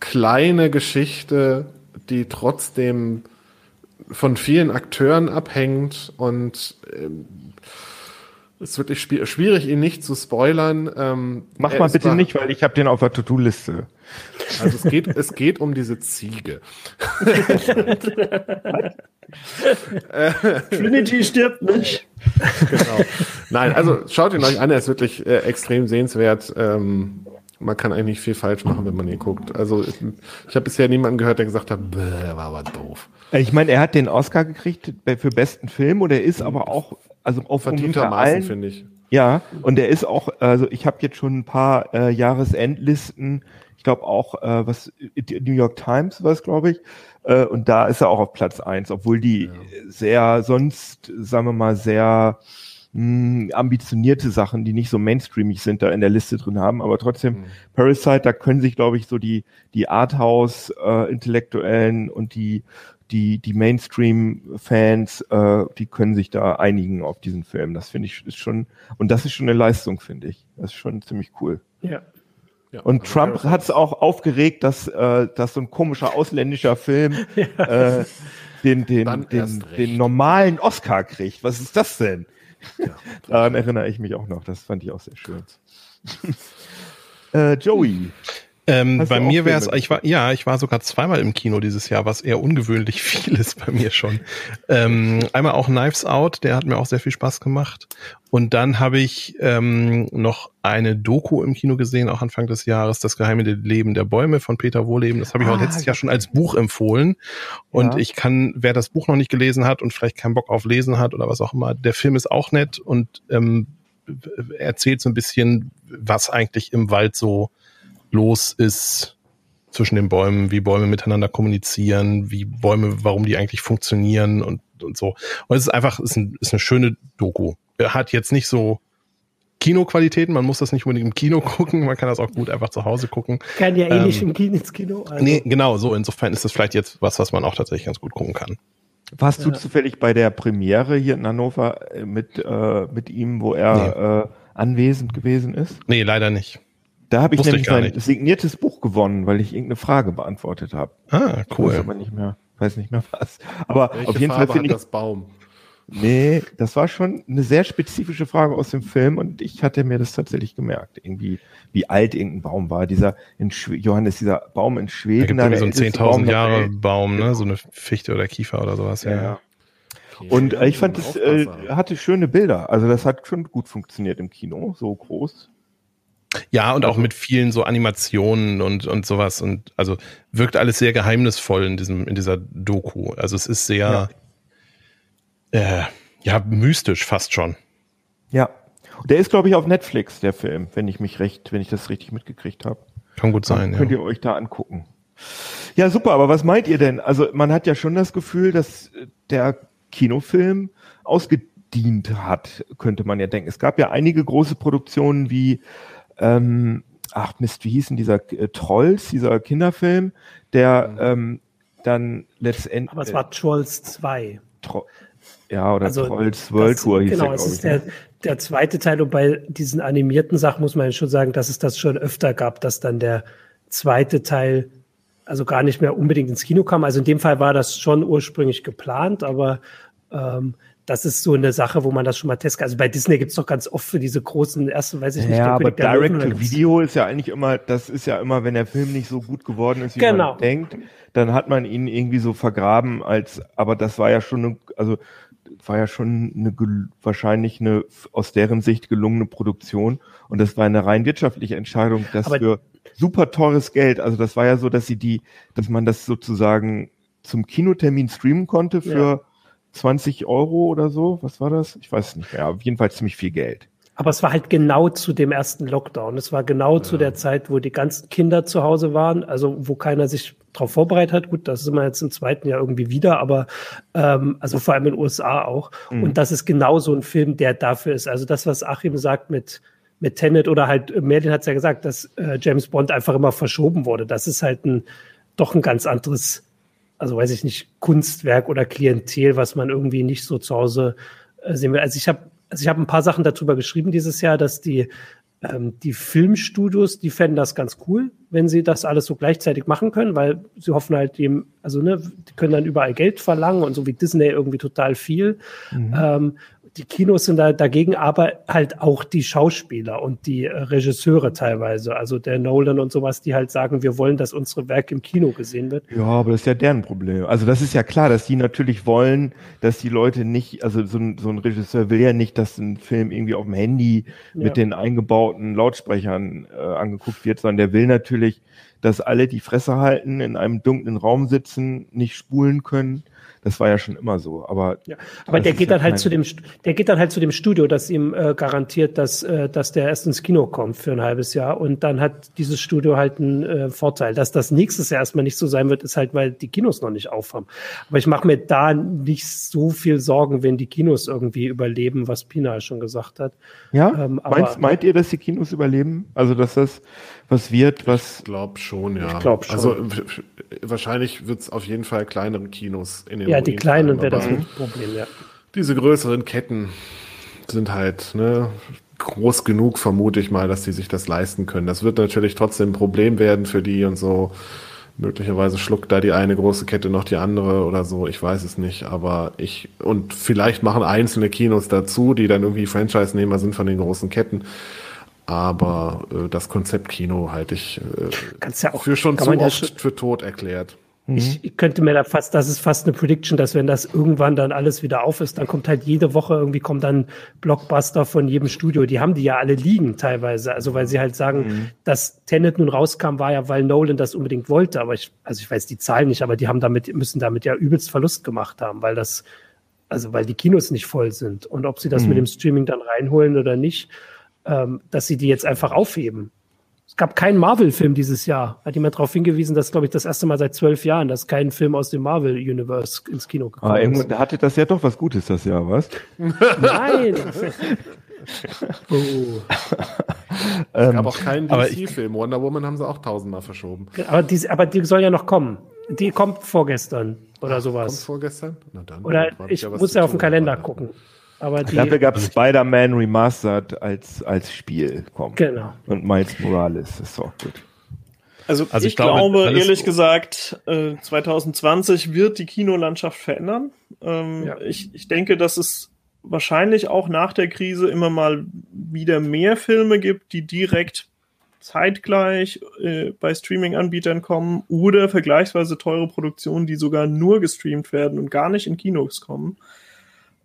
[SPEAKER 2] kleine Geschichte, die trotzdem von vielen Akteuren abhängt und ähm, es ist wirklich schwierig, ihn nicht zu spoilern. Ähm,
[SPEAKER 1] Mach mal bitte nicht, weil ich habe den auf der To-Do-Liste.
[SPEAKER 2] Also es geht, es geht um diese Ziege.
[SPEAKER 6] Trinity stirbt nicht.
[SPEAKER 2] Genau. Nein, also schaut ihn euch an, er ist wirklich äh, extrem sehenswert. Ähm, man kann eigentlich nicht viel falsch machen, wenn man ihn guckt. Also ich, habe bisher niemanden gehört, der gesagt hat, war aber doof.
[SPEAKER 1] Ich meine, er hat den Oscar gekriegt für besten Film und er ist aber auch also auf
[SPEAKER 2] verdientermaßen finde ich.
[SPEAKER 1] Ja, und er ist auch, also ich habe jetzt schon ein paar äh, Jahresendlisten, ich glaube auch, äh, was New York Times war es, glaube ich, äh, und da ist er auch auf Platz eins, obwohl die ja. sehr sonst, sagen wir mal, sehr mh, ambitionierte Sachen, die nicht so mainstreamig sind, da in der Liste drin haben, aber trotzdem mhm. Parasite, da können sich, glaube ich, so die die Arthouse-Intellektuellen äh, und die die, die Mainstream-Fans, äh, die können sich da einigen auf diesen Film. Das finde ich ist schon, und das ist schon eine Leistung, finde ich. Das ist schon ziemlich cool.
[SPEAKER 6] Ja.
[SPEAKER 1] Ja, und also Trump hat es auch aufgeregt, dass, äh, dass so ein komischer ausländischer Film ja. äh, den, den, den, den normalen Oscar kriegt. Was ist das denn? Ja, Daran erinnere ich mich auch noch. Das fand ich auch sehr schön. äh, Joey.
[SPEAKER 4] Ähm, bei mir wäre es, ich war, ja, ich war sogar zweimal im Kino dieses Jahr, was eher ungewöhnlich viel ist bei mir schon. Ähm, einmal auch Knives Out, der hat mir auch sehr viel Spaß gemacht. Und dann habe ich ähm, noch eine Doku im Kino gesehen, auch Anfang des Jahres, Das geheime Leben der Bäume von Peter Wohleben. Das habe ich ah, auch letztes Jahr schon als Buch empfohlen. Und ja. ich kann, wer das Buch noch nicht gelesen hat und vielleicht keinen Bock auf Lesen hat oder was auch immer, der Film ist auch nett und ähm, erzählt so ein bisschen, was eigentlich im Wald so los ist zwischen den Bäumen, wie Bäume miteinander kommunizieren, wie Bäume, warum die eigentlich funktionieren und, und so. Und es ist einfach, ist, ein, ist eine schöne Doku. Er hat jetzt nicht so Kinoqualitäten, man muss das nicht unbedingt im Kino gucken, man kann das auch gut einfach zu Hause gucken.
[SPEAKER 5] Kann ja eh ähm, nicht im Kino ins Kino.
[SPEAKER 4] Also. Nee, genau, so insofern ist das vielleicht jetzt was, was man auch tatsächlich ganz gut gucken kann.
[SPEAKER 1] Warst ja. du zufällig bei der Premiere hier in Hannover äh, mit, äh, mit ihm, wo er nee. äh, anwesend gewesen ist?
[SPEAKER 4] Nee, leider nicht.
[SPEAKER 1] Da habe ich nämlich ich ein signiertes Buch gewonnen, weil ich irgendeine Frage beantwortet habe.
[SPEAKER 4] Ah, cool.
[SPEAKER 1] Ich weiß aber nicht mehr, weiß nicht mehr was. Aber
[SPEAKER 2] Welche
[SPEAKER 1] auf jeden
[SPEAKER 2] Farbe
[SPEAKER 1] Fall finde ich
[SPEAKER 2] das Baum.
[SPEAKER 1] Nee, das war schon eine sehr spezifische Frage aus dem Film und ich hatte mir das tatsächlich gemerkt, irgendwie, wie alt irgendein Baum war. Dieser in Schw Johannes, dieser Baum in Schweden.
[SPEAKER 4] Da gibt so ein 10.000 Jahre Baum, ne? So eine Fichte oder Kiefer oder sowas, ja. ja.
[SPEAKER 1] Und äh, ich fand, es äh, hatte schöne Bilder. Also das hat schon gut funktioniert im Kino, so groß.
[SPEAKER 4] Ja, und auch mit vielen so Animationen und, und sowas. Und also wirkt alles sehr geheimnisvoll in diesem, in dieser Doku. Also es ist sehr, ja, äh, ja mystisch fast schon.
[SPEAKER 1] Ja. Der ist, glaube ich, auf Netflix, der Film, wenn ich mich recht, wenn ich das richtig mitgekriegt habe.
[SPEAKER 4] Kann gut sein,
[SPEAKER 1] ja. Könnt ihr euch da angucken. Ja, super, aber was meint ihr denn? Also man hat ja schon das Gefühl, dass der Kinofilm ausgedient hat, könnte man ja denken. Es gab ja einige große Produktionen wie ähm, ach Mist, wie hieß denn dieser äh, Trolls, dieser Kinderfilm, der mhm. ähm, dann letztendlich.
[SPEAKER 5] Aber es war Trolls 2.
[SPEAKER 1] Tro ja, oder also Trolls World das, Tour
[SPEAKER 5] hieß Genau, es ist der, ne? der zweite Teil und bei diesen animierten Sachen muss man schon sagen, dass es das schon öfter gab, dass dann der zweite Teil also gar nicht mehr unbedingt ins Kino kam. Also in dem Fall war das schon ursprünglich geplant, aber ähm, das ist so eine Sache, wo man das schon mal testet. Also bei Disney gibt es doch ganz oft für diese großen ersten, weiß ich nicht.
[SPEAKER 1] Ja, aber Direct-to-Video ist ja eigentlich immer, das ist ja immer, wenn der Film nicht so gut geworden ist, wie genau. man denkt, dann hat man ihn irgendwie so vergraben als, aber das war ja schon eine, also war ja schon eine wahrscheinlich eine aus deren Sicht gelungene Produktion und das war eine rein wirtschaftliche Entscheidung, dass aber für super teures Geld, also das war ja so, dass sie die, dass man das sozusagen zum Kinotermin streamen konnte für ja 20 Euro oder so. Was war das? Ich weiß es nicht mehr. Auf jeden Fall ziemlich viel Geld.
[SPEAKER 5] Aber es war halt genau zu dem ersten Lockdown. Es war genau ja. zu der Zeit, wo die ganzen Kinder zu Hause waren, also wo keiner sich darauf vorbereitet hat. Gut, das ist immer jetzt im zweiten Jahr irgendwie wieder, aber ähm, also vor allem in den USA auch. Mhm. Und das ist genau so ein Film, der dafür ist. Also das, was Achim sagt mit mit Tenet oder halt Merlin hat es ja gesagt, dass äh, James Bond einfach immer verschoben wurde. Das ist halt ein doch ein ganz anderes also weiß ich nicht, Kunstwerk oder Klientel, was man irgendwie nicht so zu Hause äh, sehen will. Also ich habe also ich habe ein paar Sachen darüber geschrieben dieses Jahr, dass die ähm, die Filmstudios, die fänden das ganz cool, wenn sie das alles so gleichzeitig machen können, weil sie hoffen halt dem, also ne, die können dann überall Geld verlangen und so wie Disney irgendwie total viel. Mhm. Ähm, die Kinos sind da dagegen, aber halt auch die Schauspieler und die äh, Regisseure teilweise, also der Nolan und sowas, die halt sagen, wir wollen, dass unsere Werk im Kino gesehen wird.
[SPEAKER 1] Ja, aber das ist ja deren Problem. Also das ist ja klar, dass die natürlich wollen, dass die Leute nicht, also so ein, so ein Regisseur will ja nicht, dass ein Film irgendwie auf dem Handy ja. mit den eingebauten Lautsprechern äh, angeguckt wird, sondern der will natürlich, dass alle die Fresse halten, in einem dunklen Raum sitzen, nicht spulen können das war ja schon immer so. Aber,
[SPEAKER 5] ja, aber der geht dann halt zu dem, der geht dann halt zu dem Studio, das ihm äh, garantiert, dass, äh, dass der erst ins Kino kommt für ein halbes Jahr. Und dann hat dieses Studio halt einen äh, Vorteil. Dass das nächstes Jahr erstmal nicht so sein wird, ist halt, weil die Kinos noch nicht aufhaben. Aber ich mache mir da nicht so viel Sorgen, wenn die Kinos irgendwie überleben, was Pina schon gesagt hat.
[SPEAKER 1] Ja, ähm, Meinst, meint ihr, dass die Kinos überleben? Also, dass das was wird, was.
[SPEAKER 2] Ich glaube schon, ja.
[SPEAKER 5] Ich glaube schon.
[SPEAKER 2] Also wahrscheinlich wird es auf jeden Fall kleinere Kinos
[SPEAKER 5] in den Ja, die kleinen wäre das Problem, ja.
[SPEAKER 2] Diese größeren Ketten sind halt ne, groß genug, vermute ich mal, dass die sich das leisten können. Das wird natürlich trotzdem ein Problem werden für die und so. Möglicherweise schluckt da die eine große Kette noch die andere oder so, ich weiß es nicht, aber ich, und vielleicht machen einzelne Kinos dazu, die dann irgendwie Franchise-Nehmer sind von den großen Ketten. Aber äh, das Konzept Kino halte ich
[SPEAKER 5] äh, ja auch,
[SPEAKER 2] für schon zu oft ja für tot erklärt.
[SPEAKER 5] Mhm. Ich, ich könnte mir da fast, das ist fast eine Prediction, dass wenn das irgendwann dann alles wieder auf ist, dann kommt halt jede Woche irgendwie kommt dann Blockbuster von jedem Studio. Die haben die ja alle liegen teilweise. Also weil sie halt sagen, mhm. dass Tenet nun rauskam, war ja, weil Nolan das unbedingt wollte. Aber ich, also ich weiß die Zahlen nicht, aber die haben damit, müssen damit ja übelst Verlust gemacht haben, weil das, also weil die Kinos nicht voll sind. Und ob sie das mhm. mit dem Streaming dann reinholen oder nicht, ähm, dass sie die jetzt einfach aufheben. Es gab keinen Marvel-Film dieses Jahr. Hat jemand darauf hingewiesen, dass, glaube ich, das erste Mal seit zwölf Jahren, dass kein Film aus dem Marvel-Universe ins Kino
[SPEAKER 1] gekommen ah, ist. Da hatte das ja doch was Gutes das Jahr, was?
[SPEAKER 5] Nein!
[SPEAKER 2] oh. es gab auch keinen DC-Film. Wonder Woman haben sie auch tausendmal verschoben.
[SPEAKER 5] Aber die, aber die soll ja noch kommen. Die kommt vorgestern oder sowas. Kommt
[SPEAKER 2] vorgestern?
[SPEAKER 5] Na dann. Oder ich muss ja auf den Kalender gucken. Aber
[SPEAKER 1] die, Dafür gab es Spider-Man Remastered als, als Spiel.
[SPEAKER 5] Komm. Genau.
[SPEAKER 1] Und Miles Morales ist auch gut.
[SPEAKER 6] Also, also ich, ich glaube, glaube ehrlich gesagt, äh, 2020 wird die Kinolandschaft verändern. Ähm, ja. ich, ich denke, dass es wahrscheinlich auch nach der Krise immer mal wieder mehr Filme gibt, die direkt zeitgleich äh, bei Streaming-Anbietern kommen oder vergleichsweise teure Produktionen, die sogar nur gestreamt werden und gar nicht in Kinos kommen.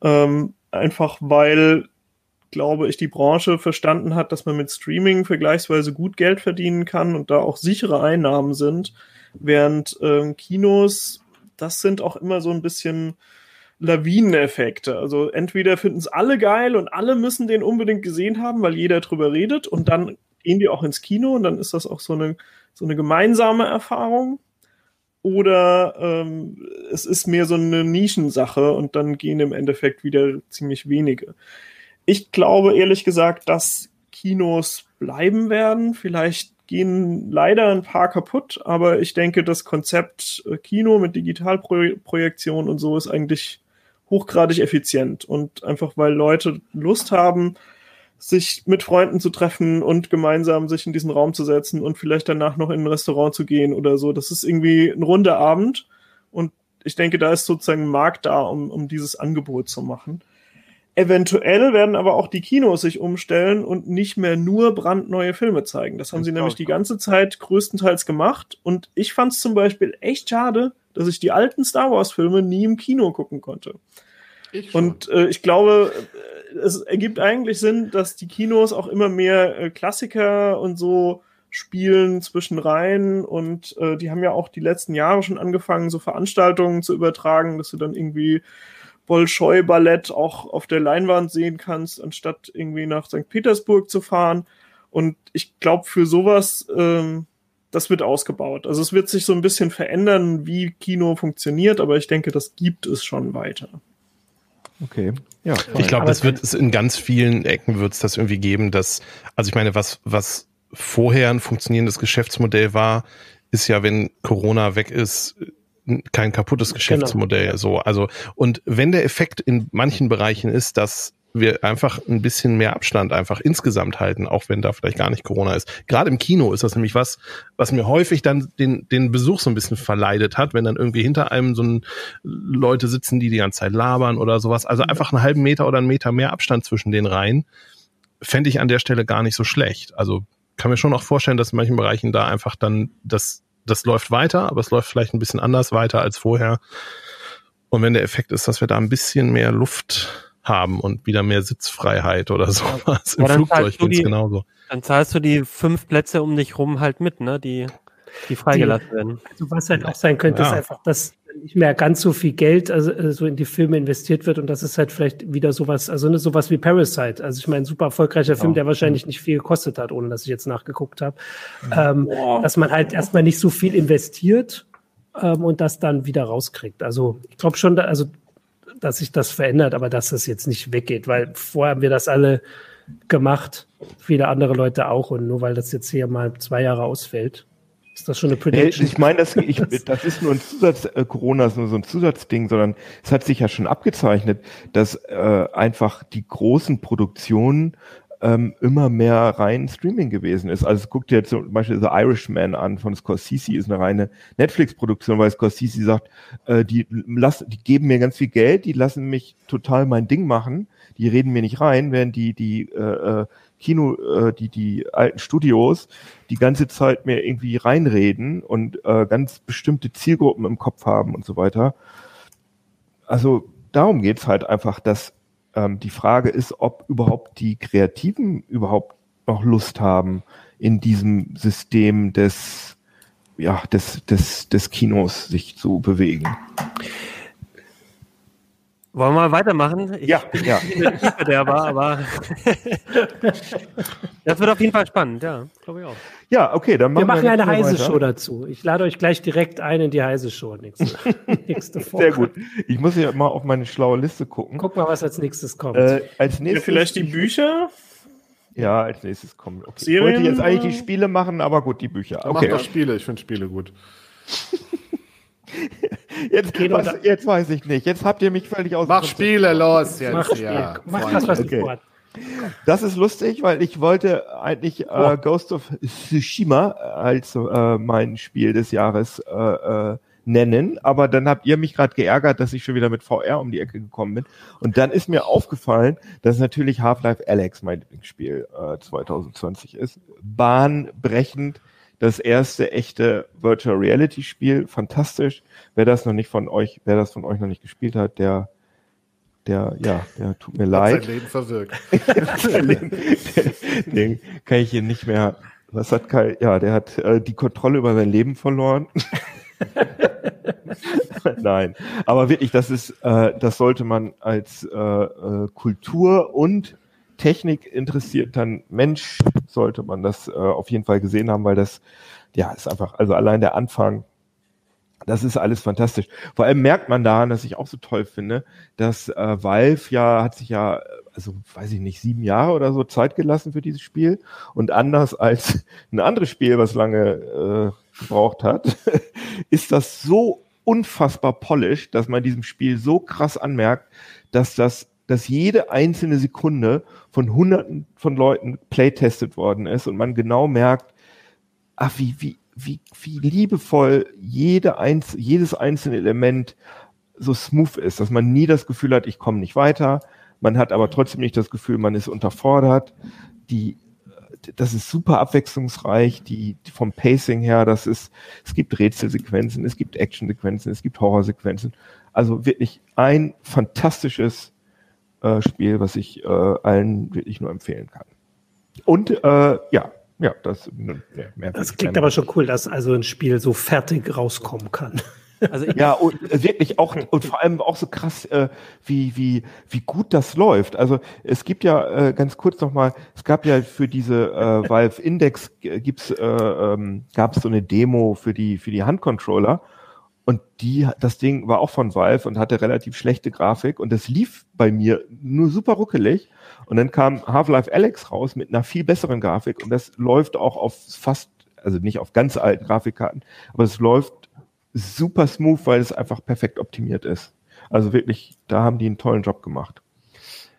[SPEAKER 6] Ähm, einfach weil, glaube ich, die Branche verstanden hat, dass man mit Streaming vergleichsweise gut Geld verdienen kann und da auch sichere Einnahmen sind, während äh, Kinos, das sind auch immer so ein bisschen Lawineneffekte. Also entweder finden es alle geil und alle müssen den unbedingt gesehen haben, weil jeder drüber redet und dann gehen die auch ins Kino und dann ist das auch so eine, so eine gemeinsame Erfahrung oder ähm, es ist mehr so eine Nischensache und dann gehen im Endeffekt wieder ziemlich wenige. Ich glaube ehrlich gesagt, dass Kinos bleiben werden. Vielleicht gehen leider ein paar kaputt, aber ich denke, das Konzept äh, Kino mit Digitalprojektion und so ist eigentlich hochgradig effizient und einfach weil Leute Lust haben, sich mit Freunden zu treffen und gemeinsam sich in diesen Raum zu setzen und vielleicht danach noch in ein Restaurant zu gehen oder so. Das ist irgendwie ein runder Abend und ich denke, da ist sozusagen ein Markt da, um, um dieses Angebot zu machen. Eventuell werden aber auch die Kinos sich umstellen und nicht mehr nur brandneue Filme zeigen. Das haben sie nämlich die ganze Zeit größtenteils gemacht. Und ich fand es zum Beispiel echt schade, dass ich die alten Star Wars-Filme nie im Kino gucken konnte. Ich und äh, ich glaube, es ergibt eigentlich Sinn, dass die Kinos auch immer mehr äh, Klassiker und so spielen zwischen rein und äh, die haben ja auch die letzten Jahre schon angefangen, so Veranstaltungen zu übertragen, dass du dann irgendwie Bolschoi-Ballett auch auf der Leinwand sehen kannst, anstatt irgendwie nach St. Petersburg zu fahren. Und ich glaube, für sowas, ähm, das wird ausgebaut. Also es wird sich so ein bisschen verändern, wie Kino funktioniert, aber ich denke, das gibt es schon weiter.
[SPEAKER 1] Okay.
[SPEAKER 4] Ja, ich glaube, das wird es in ganz vielen Ecken wird es das irgendwie geben, dass, also ich meine, was, was vorher ein funktionierendes Geschäftsmodell war, ist ja, wenn Corona weg ist, kein kaputtes genau. Geschäftsmodell. Genau. So, also, und wenn der Effekt in manchen Bereichen ist, dass wir einfach ein bisschen mehr Abstand einfach insgesamt halten, auch wenn da vielleicht gar nicht Corona ist. Gerade im Kino ist das nämlich was, was mir häufig dann den, den Besuch so ein bisschen verleidet hat, wenn dann irgendwie hinter einem so ein Leute sitzen, die die ganze Zeit labern oder sowas. Also mhm. einfach einen halben Meter oder einen Meter mehr Abstand zwischen den Reihen fände ich an der Stelle gar nicht so schlecht. Also kann mir schon auch vorstellen, dass in manchen Bereichen da einfach dann das, das läuft weiter, aber es läuft vielleicht ein bisschen anders weiter als vorher. Und wenn der Effekt ist, dass wir da ein bisschen mehr Luft haben und wieder mehr Sitzfreiheit oder sowas. Im Flugzeug
[SPEAKER 3] ist genauso. Dann zahlst du die fünf Plätze um dich rum halt mit, ne? Die, die freigelassen werden.
[SPEAKER 5] Also was halt auch sein könnte, ja. ist einfach, dass nicht mehr ganz so viel Geld also, äh, so in die Filme investiert wird und das ist halt vielleicht wieder sowas, also ne, sowas wie Parasite. Also ich meine, super erfolgreicher Film, der wahrscheinlich nicht viel gekostet hat, ohne dass ich jetzt nachgeguckt habe. Ähm, dass man halt erstmal nicht so viel investiert ähm, und das dann wieder rauskriegt. Also ich glaube schon, da, also dass sich das verändert, aber dass das jetzt nicht weggeht, weil vorher haben wir das alle gemacht, viele andere Leute auch und nur weil das jetzt hier mal zwei Jahre ausfällt, ist das schon eine
[SPEAKER 1] Prediction. Ich meine, das, ich, das ist nur ein Zusatz, äh, Corona ist nur so ein Zusatzding, sondern es hat sich ja schon abgezeichnet, dass äh, einfach die großen Produktionen ähm, immer mehr rein Streaming gewesen ist. Also guckt dir zum Beispiel The Irishman an von Scorsese, ist eine reine Netflix-Produktion, weil Scorsese sagt, äh, die, lassen, die geben mir ganz viel Geld, die lassen mich total mein Ding machen, die reden mir nicht rein, während die, die äh, äh Kino, äh, die, die alten Studios die ganze Zeit mir irgendwie reinreden und äh, ganz bestimmte Zielgruppen im Kopf haben und so weiter. Also darum geht's halt einfach, dass ähm, die Frage ist, ob überhaupt die Kreativen überhaupt noch Lust haben, in diesem System des, ja, des, des, des Kinos sich zu bewegen.
[SPEAKER 3] Wollen wir mal weitermachen?
[SPEAKER 1] Ich ja, bin ja.
[SPEAKER 3] Verderber, aber das wird auf jeden Fall spannend, ja, glaube ich auch.
[SPEAKER 1] Ja, okay, dann
[SPEAKER 5] machen wir machen wir eine heiße Show dazu. Ich lade euch gleich direkt ein in die heiße Show nächste,
[SPEAKER 1] nächste Woche. Sehr gut. Ich muss ja mal auf meine schlaue Liste gucken.
[SPEAKER 5] Guck mal, was als nächstes kommt.
[SPEAKER 6] Äh, als nächstes ja, vielleicht die Bücher.
[SPEAKER 1] Ja, als nächstes kommen. Okay. Serien? Ich wollte jetzt eigentlich die Spiele machen, aber gut, die Bücher.
[SPEAKER 2] Okay. Mach doch Spiele, ich finde Spiele gut.
[SPEAKER 1] Jetzt, was, jetzt weiß ich nicht. Jetzt habt ihr mich völlig aus.
[SPEAKER 2] Mach Spiele los
[SPEAKER 5] jetzt. Mach, ja, Mach das, was okay. du
[SPEAKER 1] Das ist lustig, weil ich wollte eigentlich äh, oh. Ghost of Tsushima als äh, mein Spiel des Jahres äh, äh, nennen, aber dann habt ihr mich gerade geärgert, dass ich schon wieder mit VR um die Ecke gekommen bin. Und dann ist mir aufgefallen, dass natürlich Half-Life Alex mein Lieblingsspiel äh, 2020 ist. Bahnbrechend das erste echte Virtual Reality Spiel. Fantastisch. Wer das noch nicht von euch, wer das von euch noch nicht gespielt hat, der, der, ja, der tut mir hat leid.
[SPEAKER 2] Sein Leben verwirkt.
[SPEAKER 1] den kann ich hier nicht mehr. Was hat Kai? Ja, der hat äh, die Kontrolle über sein Leben verloren. Nein, aber wirklich, das ist, äh, das sollte man als äh, äh, Kultur und Technik interessiert, dann Mensch sollte man das äh, auf jeden Fall gesehen haben, weil das, ja, ist einfach, also allein der Anfang, das ist alles fantastisch. Vor allem merkt man daran, dass ich auch so toll finde, dass äh, Valve ja, hat sich ja, also weiß ich nicht, sieben Jahre oder so Zeit gelassen für dieses Spiel. Und anders als ein anderes Spiel, was lange äh, gebraucht hat, ist das so unfassbar polished, dass man diesem Spiel so krass anmerkt, dass das dass jede einzelne Sekunde von hunderten von Leuten playtestet worden ist und man genau merkt, ach, wie, wie, wie, wie liebevoll jede einz jedes einzelne Element so smooth ist, dass man nie das Gefühl hat, ich komme nicht weiter. Man hat aber trotzdem nicht das Gefühl, man ist unterfordert. Die, das ist super abwechslungsreich, die, die vom Pacing her, das ist, es gibt Rätselsequenzen, es gibt Actionsequenzen, es gibt Horrorsequenzen. Also wirklich ein fantastisches äh, Spiel, was ich äh, allen wirklich nur empfehlen kann. Und äh, ja, ja, das,
[SPEAKER 5] ne, mehr das klingt aber schon cool, dass also ein Spiel so fertig rauskommen kann.
[SPEAKER 1] Also ja, und wirklich auch und vor allem auch so krass, äh, wie wie wie gut das läuft. Also es gibt ja äh, ganz kurz noch mal, es gab ja für diese äh, Valve Index gibt's äh, ähm, gab es so eine Demo für die für die Handcontroller und die, das Ding war auch von Valve und hatte relativ schlechte Grafik und das lief bei mir nur super ruckelig. Und dann kam Half-Life Alex raus mit einer viel besseren Grafik und das läuft auch auf fast, also nicht auf ganz alten Grafikkarten, aber es läuft super smooth, weil es einfach perfekt optimiert ist. Also wirklich, da haben die einen tollen Job gemacht.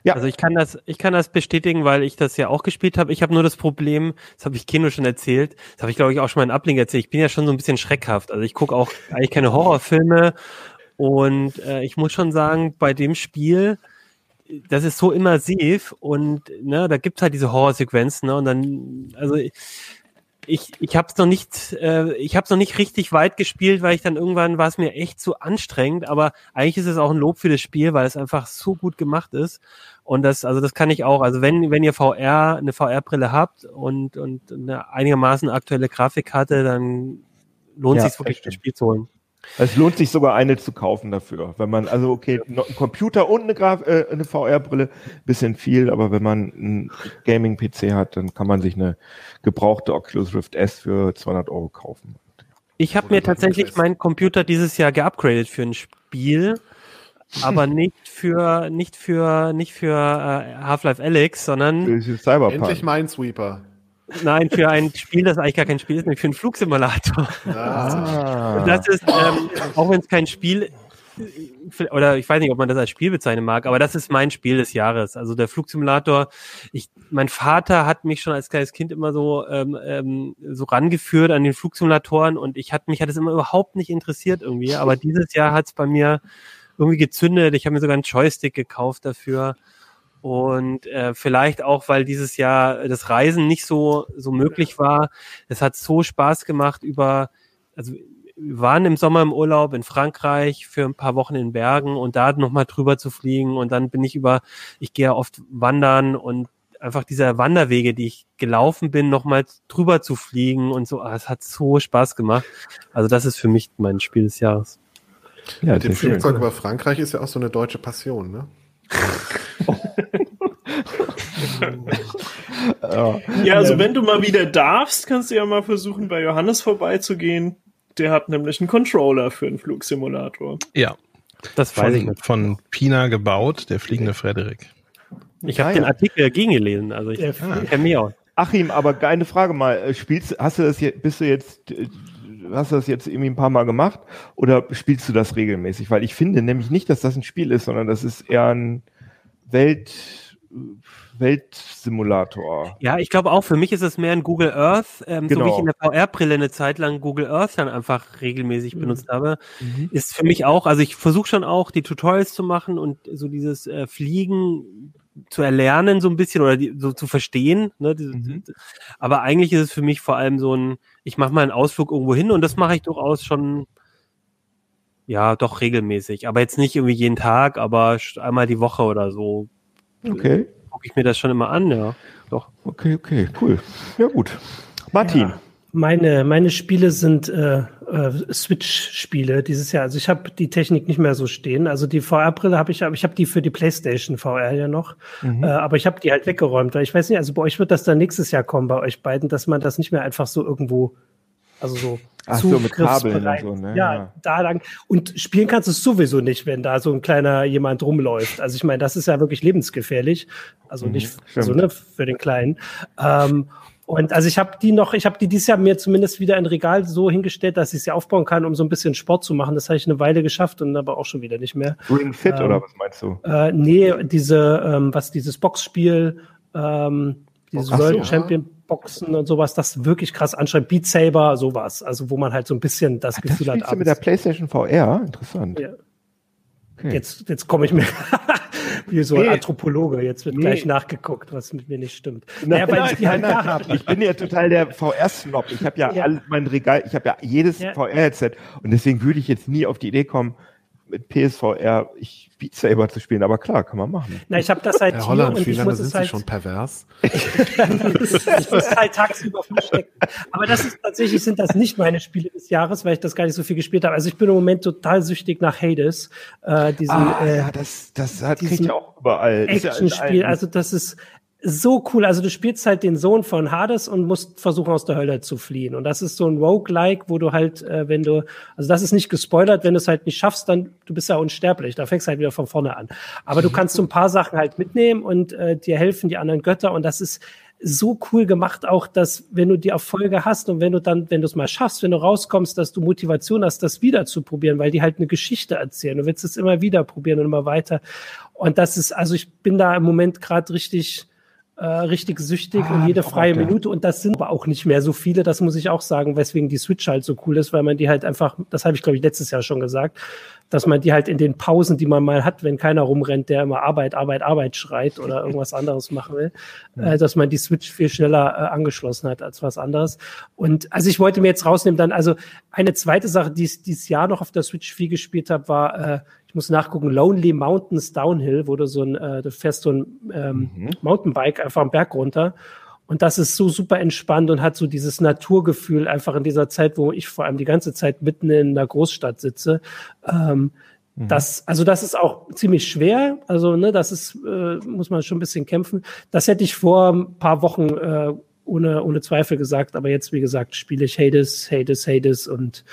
[SPEAKER 3] Ja. Also ich kann das, ich kann das bestätigen, weil ich das ja auch gespielt habe. Ich habe nur das Problem, das habe ich Kino schon erzählt, das habe ich glaube ich auch schon mal in Ablink erzählt. Ich bin ja schon so ein bisschen schreckhaft. Also ich gucke auch eigentlich keine Horrorfilme und äh, ich muss schon sagen, bei dem Spiel, das ist so immersiv und ne, da gibt's halt diese Horrorsequenzen ne, und dann, also ich, ich habe es noch nicht, äh, ich habe noch nicht richtig weit gespielt, weil ich dann irgendwann war es mir echt zu anstrengend. Aber eigentlich ist es auch ein Lob für das Spiel, weil es einfach so gut gemacht ist. Und das, also das kann ich auch. Also wenn wenn ihr VR eine VR-Brille habt und und eine einigermaßen aktuelle Grafikkarte, dann lohnt ja, sich wirklich das Spiel zu holen.
[SPEAKER 1] Es lohnt sich sogar eine zu kaufen dafür. Wenn man, also okay, ein Computer und eine, Graf äh, eine VR-Brille, bisschen viel, aber wenn man einen Gaming-PC hat, dann kann man sich eine gebrauchte Oculus Rift S für 200 Euro kaufen.
[SPEAKER 3] Ich habe mir tatsächlich meinen Computer dieses Jahr geupgradet für ein Spiel, aber nicht für nicht für nicht für äh, Half-Life Alyx, sondern
[SPEAKER 2] für Cyberpunk. Endlich Minesweeper.
[SPEAKER 3] Nein, für ein Spiel, das eigentlich gar kein Spiel ist, nämlich für einen Flugsimulator. Ah. Und das ist, ähm, auch wenn es kein Spiel oder ich weiß nicht, ob man das als Spiel bezeichnen mag, aber das ist mein Spiel des Jahres. Also der Flugsimulator. Ich, mein Vater hat mich schon als kleines Kind immer so ähm, ähm, so rangeführt an den Flugsimulatoren und ich hat mich hat es immer überhaupt nicht interessiert irgendwie. Aber dieses Jahr hat es bei mir irgendwie gezündet. Ich habe mir sogar einen Joystick gekauft dafür. Und äh, vielleicht auch, weil dieses Jahr das Reisen nicht so, so möglich war. Es hat so Spaß gemacht über, also wir waren im Sommer im Urlaub in Frankreich für ein paar Wochen in Bergen und da nochmal drüber zu fliegen. Und dann bin ich über, ich gehe ja oft wandern und einfach diese Wanderwege, die ich gelaufen bin, nochmal drüber zu fliegen und so. Ah, es hat so Spaß gemacht. Also das ist für mich mein Spiel des Jahres.
[SPEAKER 2] Ja, Mit dem Flugzeug über Frankreich ist ja auch so eine deutsche Passion, ne?
[SPEAKER 6] ja, also wenn du mal wieder darfst, kannst du ja mal versuchen, bei Johannes vorbeizugehen. Der hat nämlich einen Controller für einen Flugsimulator.
[SPEAKER 4] Ja. Das weiß von, ich nicht. Von Pina gebaut, der fliegende Frederik.
[SPEAKER 3] Ich habe ja, den Artikel dagegen gelesen, also ich kenne mich
[SPEAKER 1] aus. Achim, aber eine Frage mal, äh, spielst, hast du das jetzt, bist du jetzt, hast du das jetzt irgendwie ein paar Mal gemacht oder spielst du das regelmäßig? Weil ich finde nämlich nicht, dass das ein Spiel ist, sondern das ist eher ein Welt, Weltsimulator.
[SPEAKER 3] Ja, ich glaube auch, für mich ist es mehr ein Google Earth, ähm, genau. so wie ich in der VR-Brille eine Zeit lang Google Earth dann einfach regelmäßig mhm. benutzt habe, mhm. ist für mich auch, also ich versuche schon auch die Tutorials zu machen und so dieses äh, Fliegen zu erlernen so ein bisschen oder die, so zu verstehen. Ne? Mhm. Aber eigentlich ist es für mich vor allem so ein, ich mache mal einen Ausflug irgendwo hin und das mache ich durchaus schon ja, doch regelmäßig. Aber jetzt nicht irgendwie jeden Tag, aber einmal die Woche oder so.
[SPEAKER 1] Okay.
[SPEAKER 3] Gucke ich mir das schon immer an, ja. Doch.
[SPEAKER 1] Okay, okay, cool. Ja, gut. Martin. Ja,
[SPEAKER 5] meine, meine Spiele sind äh, äh, Switch-Spiele dieses Jahr. Also ich habe die Technik nicht mehr so stehen. Also die VR-Brille habe ich, aber ich habe die für die PlayStation VR ja noch. Mhm. Äh, aber ich habe die halt weggeräumt, weil ich weiß nicht, also bei euch wird das dann nächstes Jahr kommen, bei euch beiden, dass man das nicht mehr einfach so irgendwo also so
[SPEAKER 1] Ach so, mit Kabeln und so, ne?
[SPEAKER 5] Ja, ja, da lang. Und spielen kannst du es sowieso nicht, wenn da so ein kleiner jemand rumläuft. Also ich meine, das ist ja wirklich lebensgefährlich. Also mhm, nicht so, ne, für den Kleinen. Ähm, und also ich habe die noch, ich habe die dieses Jahr mir zumindest wieder in Regal so hingestellt, dass ich sie aufbauen kann, um so ein bisschen Sport zu machen. Das habe ich eine Weile geschafft und aber auch schon wieder nicht mehr.
[SPEAKER 1] Ring Fit ähm, oder was meinst du?
[SPEAKER 5] Äh, nee, diese, ähm, was dieses Boxspiel, ähm, dieses Ach World so, Champion. Ja Boxen und sowas, das wirklich krass anschreibt. Beat Saber, sowas. Also wo man halt so ein bisschen das Ach, Gefühl
[SPEAKER 1] das
[SPEAKER 5] hat.
[SPEAKER 1] Du mit der PlayStation VR? Interessant.
[SPEAKER 5] Ja. Okay. Jetzt, jetzt komme ich mir wie so ein Anthropologe. Jetzt wird nee. gleich nachgeguckt, was mit mir nicht stimmt.
[SPEAKER 1] Nein, naja, weil nein, ich die halt da habe. Ich bin ja total der VR-Snob. Ich habe ja, ja. All, mein Regal, ich habe ja jedes ja. VR-Headset und deswegen würde ich jetzt nie auf die Idee kommen, mit PSVR ich Beat Saber zu spielen, aber klar, kann man machen.
[SPEAKER 5] Na, ich habe das halt
[SPEAKER 2] Herr hier Holland, und ich muss sind es halt, schon pervers?
[SPEAKER 5] ich muss halt tagsüber verstecken. Aber das ist tatsächlich sind das nicht meine Spiele des Jahres, weil ich das gar nicht so viel gespielt habe. Also ich bin im Moment total süchtig nach Hades. Äh, diesen,
[SPEAKER 1] ah, äh, ja, das, das hat kriegt ja auch überall.
[SPEAKER 5] Action-Spiel, also das ist so cool. Also du spielst halt den Sohn von Hades und musst versuchen, aus der Hölle zu fliehen. Und das ist so ein Roguelike, wo du halt, äh, wenn du, also das ist nicht gespoilert, wenn du es halt nicht schaffst, dann, du bist ja unsterblich, da fängst du halt wieder von vorne an. Aber du kannst so ein paar Sachen halt mitnehmen und äh, dir helfen die anderen Götter und das ist so cool gemacht auch, dass wenn du die Erfolge hast und wenn du dann, wenn du es mal schaffst, wenn du rauskommst, dass du Motivation hast, das wieder zu probieren, weil die halt eine Geschichte erzählen. Du willst es immer wieder probieren und immer weiter. Und das ist, also ich bin da im Moment gerade richtig, äh, richtig süchtig ah, und jede freie okay. Minute. Und das sind aber auch nicht mehr so viele, das muss ich auch sagen, weswegen die Switch halt so cool ist, weil man die halt einfach, das habe ich glaube ich letztes Jahr schon gesagt, dass man die halt in den Pausen, die man mal hat, wenn keiner rumrennt, der immer Arbeit, Arbeit, Arbeit schreit oder irgendwas anderes machen will, äh, dass man die Switch viel schneller äh, angeschlossen hat als was anderes. Und also ich wollte mir jetzt rausnehmen, dann also eine zweite Sache, die ich dieses Jahr noch auf der Switch viel gespielt habe, war äh, ich muss nachgucken, Lonely Mountains Downhill, wo du so ein, äh, du fährst so ein ähm, mhm. Mountainbike einfach am Berg runter. Und das ist so super entspannt und hat so dieses Naturgefühl einfach in dieser Zeit, wo ich vor allem die ganze Zeit mitten in der Großstadt sitze. Ähm, mhm. Das, also das ist auch ziemlich schwer. Also, ne, das ist, äh, muss man schon ein bisschen kämpfen. Das hätte ich vor ein paar Wochen äh, ohne, ohne Zweifel gesagt, aber jetzt, wie gesagt, spiele ich Hades, Hades, Hades und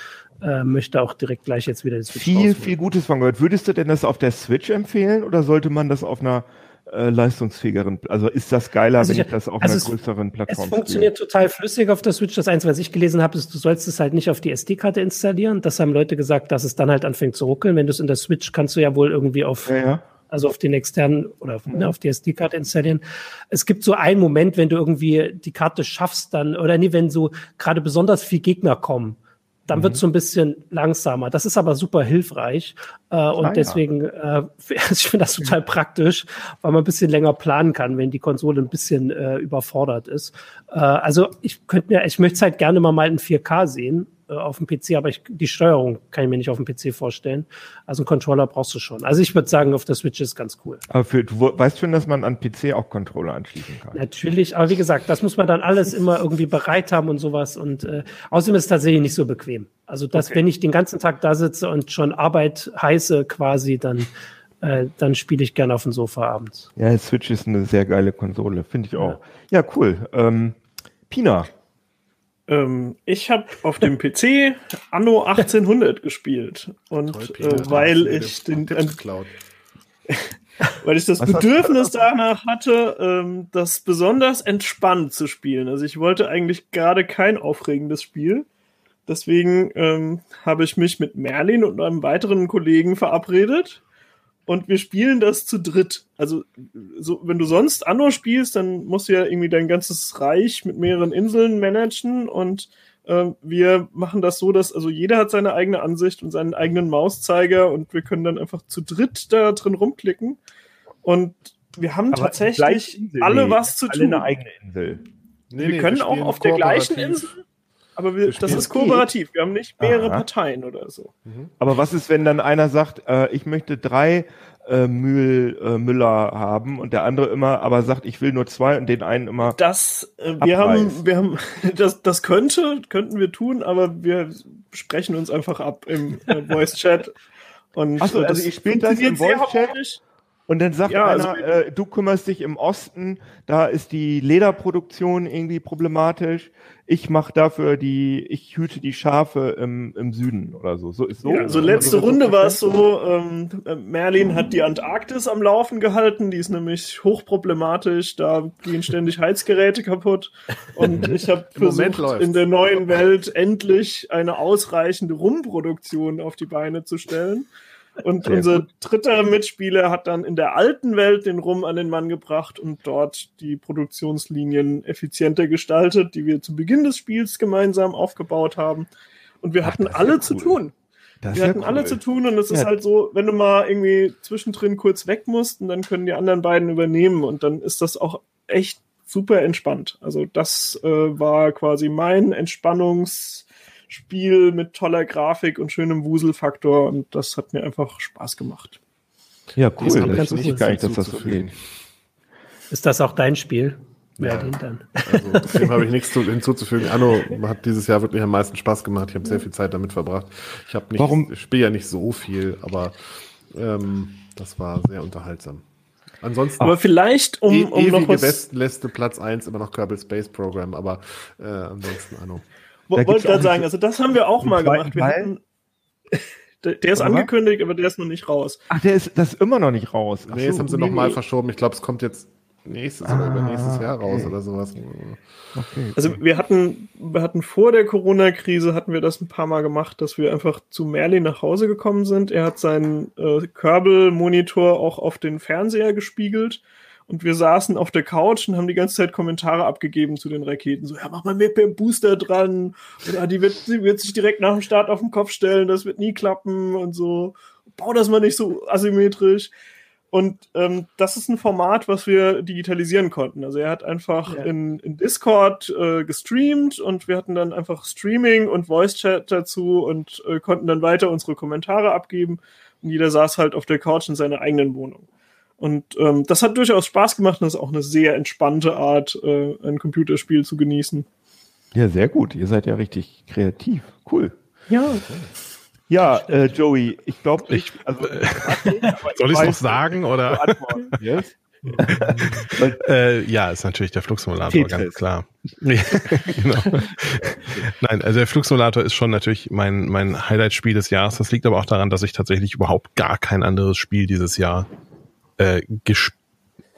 [SPEAKER 5] äh, möchte auch direkt gleich jetzt wieder
[SPEAKER 1] das Switch Viel, rausholen. viel Gutes von gehört. Würdest du denn das auf der Switch empfehlen oder sollte man das auf einer äh, leistungsfähigeren, also ist das geiler, also wenn ich, ich das auf also einer es, größeren Plattform
[SPEAKER 5] Es funktioniert spiele. total flüssig auf der Switch. Das Einzige, was ich gelesen habe, ist, du sollst es halt nicht auf die SD-Karte installieren. Das haben Leute gesagt, dass es dann halt anfängt zu ruckeln. Wenn du es in der Switch kannst du ja wohl irgendwie auf ja, ja also auf den externen oder ne, auf die SD-Karte installieren. Es gibt so einen Moment, wenn du irgendwie die Karte schaffst, dann, oder nee, wenn so gerade besonders viel Gegner kommen, dann mhm. wird es so ein bisschen langsamer. Das ist aber super hilfreich. Äh, und deswegen, äh, ich finde das total praktisch, weil man ein bisschen länger planen kann, wenn die Konsole ein bisschen äh, überfordert ist. Äh, also ich könnte mir, ich möchte es halt gerne mal mal in 4K sehen äh, auf dem PC, aber ich, die Steuerung kann ich mir nicht auf dem PC vorstellen. Also einen Controller brauchst du schon. Also ich würde sagen, auf der Switch ist ganz cool.
[SPEAKER 1] Aber für, du weißt schon, dass man an PC auch Controller anschließen kann.
[SPEAKER 5] Natürlich, aber wie gesagt, das muss man dann alles immer irgendwie bereit haben und sowas. Und äh, außerdem ist es tatsächlich nicht so bequem. Also dass, okay. wenn ich den ganzen Tag da sitze und schon Arbeit heiße quasi, dann äh, dann spiele ich gerne auf dem Sofa abends.
[SPEAKER 1] Ja, Switch ist eine sehr geile Konsole, finde ich auch. Ja, ja cool. Ähm, Pina,
[SPEAKER 6] ähm, ich habe auf dem PC Anno 1800 gespielt und Toll, äh, weil ich den äh, weil ich das Was Bedürfnis danach hatte, ähm, das besonders entspannt zu spielen. Also ich wollte eigentlich gerade kein aufregendes Spiel. Deswegen ähm, habe ich mich mit Merlin und einem weiteren Kollegen verabredet und wir spielen das zu dritt. Also, so, wenn du sonst Anno spielst, dann musst du ja irgendwie dein ganzes Reich mit mehreren Inseln managen und äh, wir machen das so, dass also jeder hat seine eigene Ansicht und seinen eigenen Mauszeiger und wir können dann einfach zu dritt da drin rumklicken und wir haben Aber tatsächlich alle was zu alle tun.
[SPEAKER 1] Eine eigene Insel.
[SPEAKER 6] Nee, wir nee, können wir auch auf der gleichen Insel aber wir, das ist kooperativ. Wir haben nicht mehrere Aha. Parteien oder so.
[SPEAKER 1] Mhm. Aber was ist, wenn dann einer sagt, äh, ich möchte drei äh, Mühl, äh, Müller haben und der andere immer aber sagt, ich will nur zwei und den einen immer.
[SPEAKER 6] Das, äh, wir haben, wir haben, das, das könnte, könnten wir tun, aber wir sprechen uns einfach ab im äh, Voice Chat.
[SPEAKER 1] Und Achso, also ich spiele das im Voice Chat. Und dann sagt ja, einer, also, äh, du kümmerst dich im Osten, da ist die Lederproduktion irgendwie problematisch. Ich mache dafür die, ich hüte die Schafe im, im Süden oder so. So ist so.
[SPEAKER 6] Ja, so letzte also, Runde war es so, ähm, Merlin hat die Antarktis am Laufen gehalten, die ist nämlich hochproblematisch, da gehen ständig Heizgeräte kaputt. Und ich habe versucht, in der neuen Welt endlich eine ausreichende Rumproduktion auf die Beine zu stellen. Und Sehr unser gut. dritter Mitspieler hat dann in der alten Welt den Rum an den Mann gebracht und dort die Produktionslinien effizienter gestaltet, die wir zu Beginn des Spiels gemeinsam aufgebaut haben. Und wir Ach, hatten alle cool. zu tun. Das wir hatten cool. alle zu tun und es ja. ist halt so, wenn du mal irgendwie zwischendrin kurz weg musst und dann können die anderen beiden übernehmen und dann ist das auch echt super entspannt. Also das äh, war quasi mein Entspannungs- Spiel mit toller Grafik und schönem Wuselfaktor und das hat mir einfach Spaß gemacht.
[SPEAKER 1] Ja, cool. Das, das ich gar nicht, dass das so geht.
[SPEAKER 5] Ist das auch dein Spiel?
[SPEAKER 2] Ja, dann. Also, dem habe ich nichts hinzuzufügen. Anno hat dieses Jahr wirklich am meisten Spaß gemacht. Ich habe sehr viel Zeit damit verbracht. Ich habe nicht, Warum? ich spiele ja nicht so viel, aber ähm, das war sehr unterhaltsam. Ansonsten.
[SPEAKER 6] Aber vielleicht um, e um
[SPEAKER 2] noch was. Bestenliste Platz 1 immer noch Kerbal Space Program, aber äh, ansonsten Anno.
[SPEAKER 6] Wollte gerade sagen, also das haben wir auch mal gemacht. Wir hatten, der, der ist angekündigt, aber der ist noch nicht raus.
[SPEAKER 1] Ach, der ist das ist immer noch nicht raus.
[SPEAKER 2] Ach nee, das haben sie nee, nochmal nee. verschoben. Ich glaube, es kommt jetzt nächstes ah, oder übernächstes Jahr raus okay. oder sowas.
[SPEAKER 6] Okay, also wir hatten, wir hatten vor der Corona-Krise hatten wir das ein paar Mal gemacht, dass wir einfach zu Merlin nach Hause gekommen sind. Er hat seinen äh, Kerbal-Monitor auch auf den Fernseher gespiegelt und wir saßen auf der Couch und haben die ganze Zeit Kommentare abgegeben zu den Raketen. So, ja, mach mal mit dem Booster dran. Oder die wird, die wird sich direkt nach dem Start auf den Kopf stellen, das wird nie klappen und so. Bau das mal nicht so asymmetrisch. Und ähm, das ist ein Format, was wir digitalisieren konnten. Also er hat einfach ja. in, in Discord äh, gestreamt und wir hatten dann einfach Streaming und Voice Chat dazu und äh, konnten dann weiter unsere Kommentare abgeben. Und jeder saß halt auf der Couch in seiner eigenen Wohnung. Und ähm, das hat durchaus Spaß gemacht und ist auch eine sehr entspannte Art, äh, ein Computerspiel zu genießen.
[SPEAKER 1] Ja, sehr gut. Ihr seid ja richtig kreativ. Cool.
[SPEAKER 6] Ja.
[SPEAKER 1] Ja, äh, Joey, ich glaube,
[SPEAKER 4] ich, also, soll ich es noch sagen oder? Yes? äh, ja, ist natürlich der Flugsimulator, ganz klar. genau. Nein, also der Flugsimulator ist schon natürlich mein, mein Highlight-Spiel des Jahres. Das liegt aber auch daran, dass ich tatsächlich überhaupt gar kein anderes Spiel dieses Jahr äh,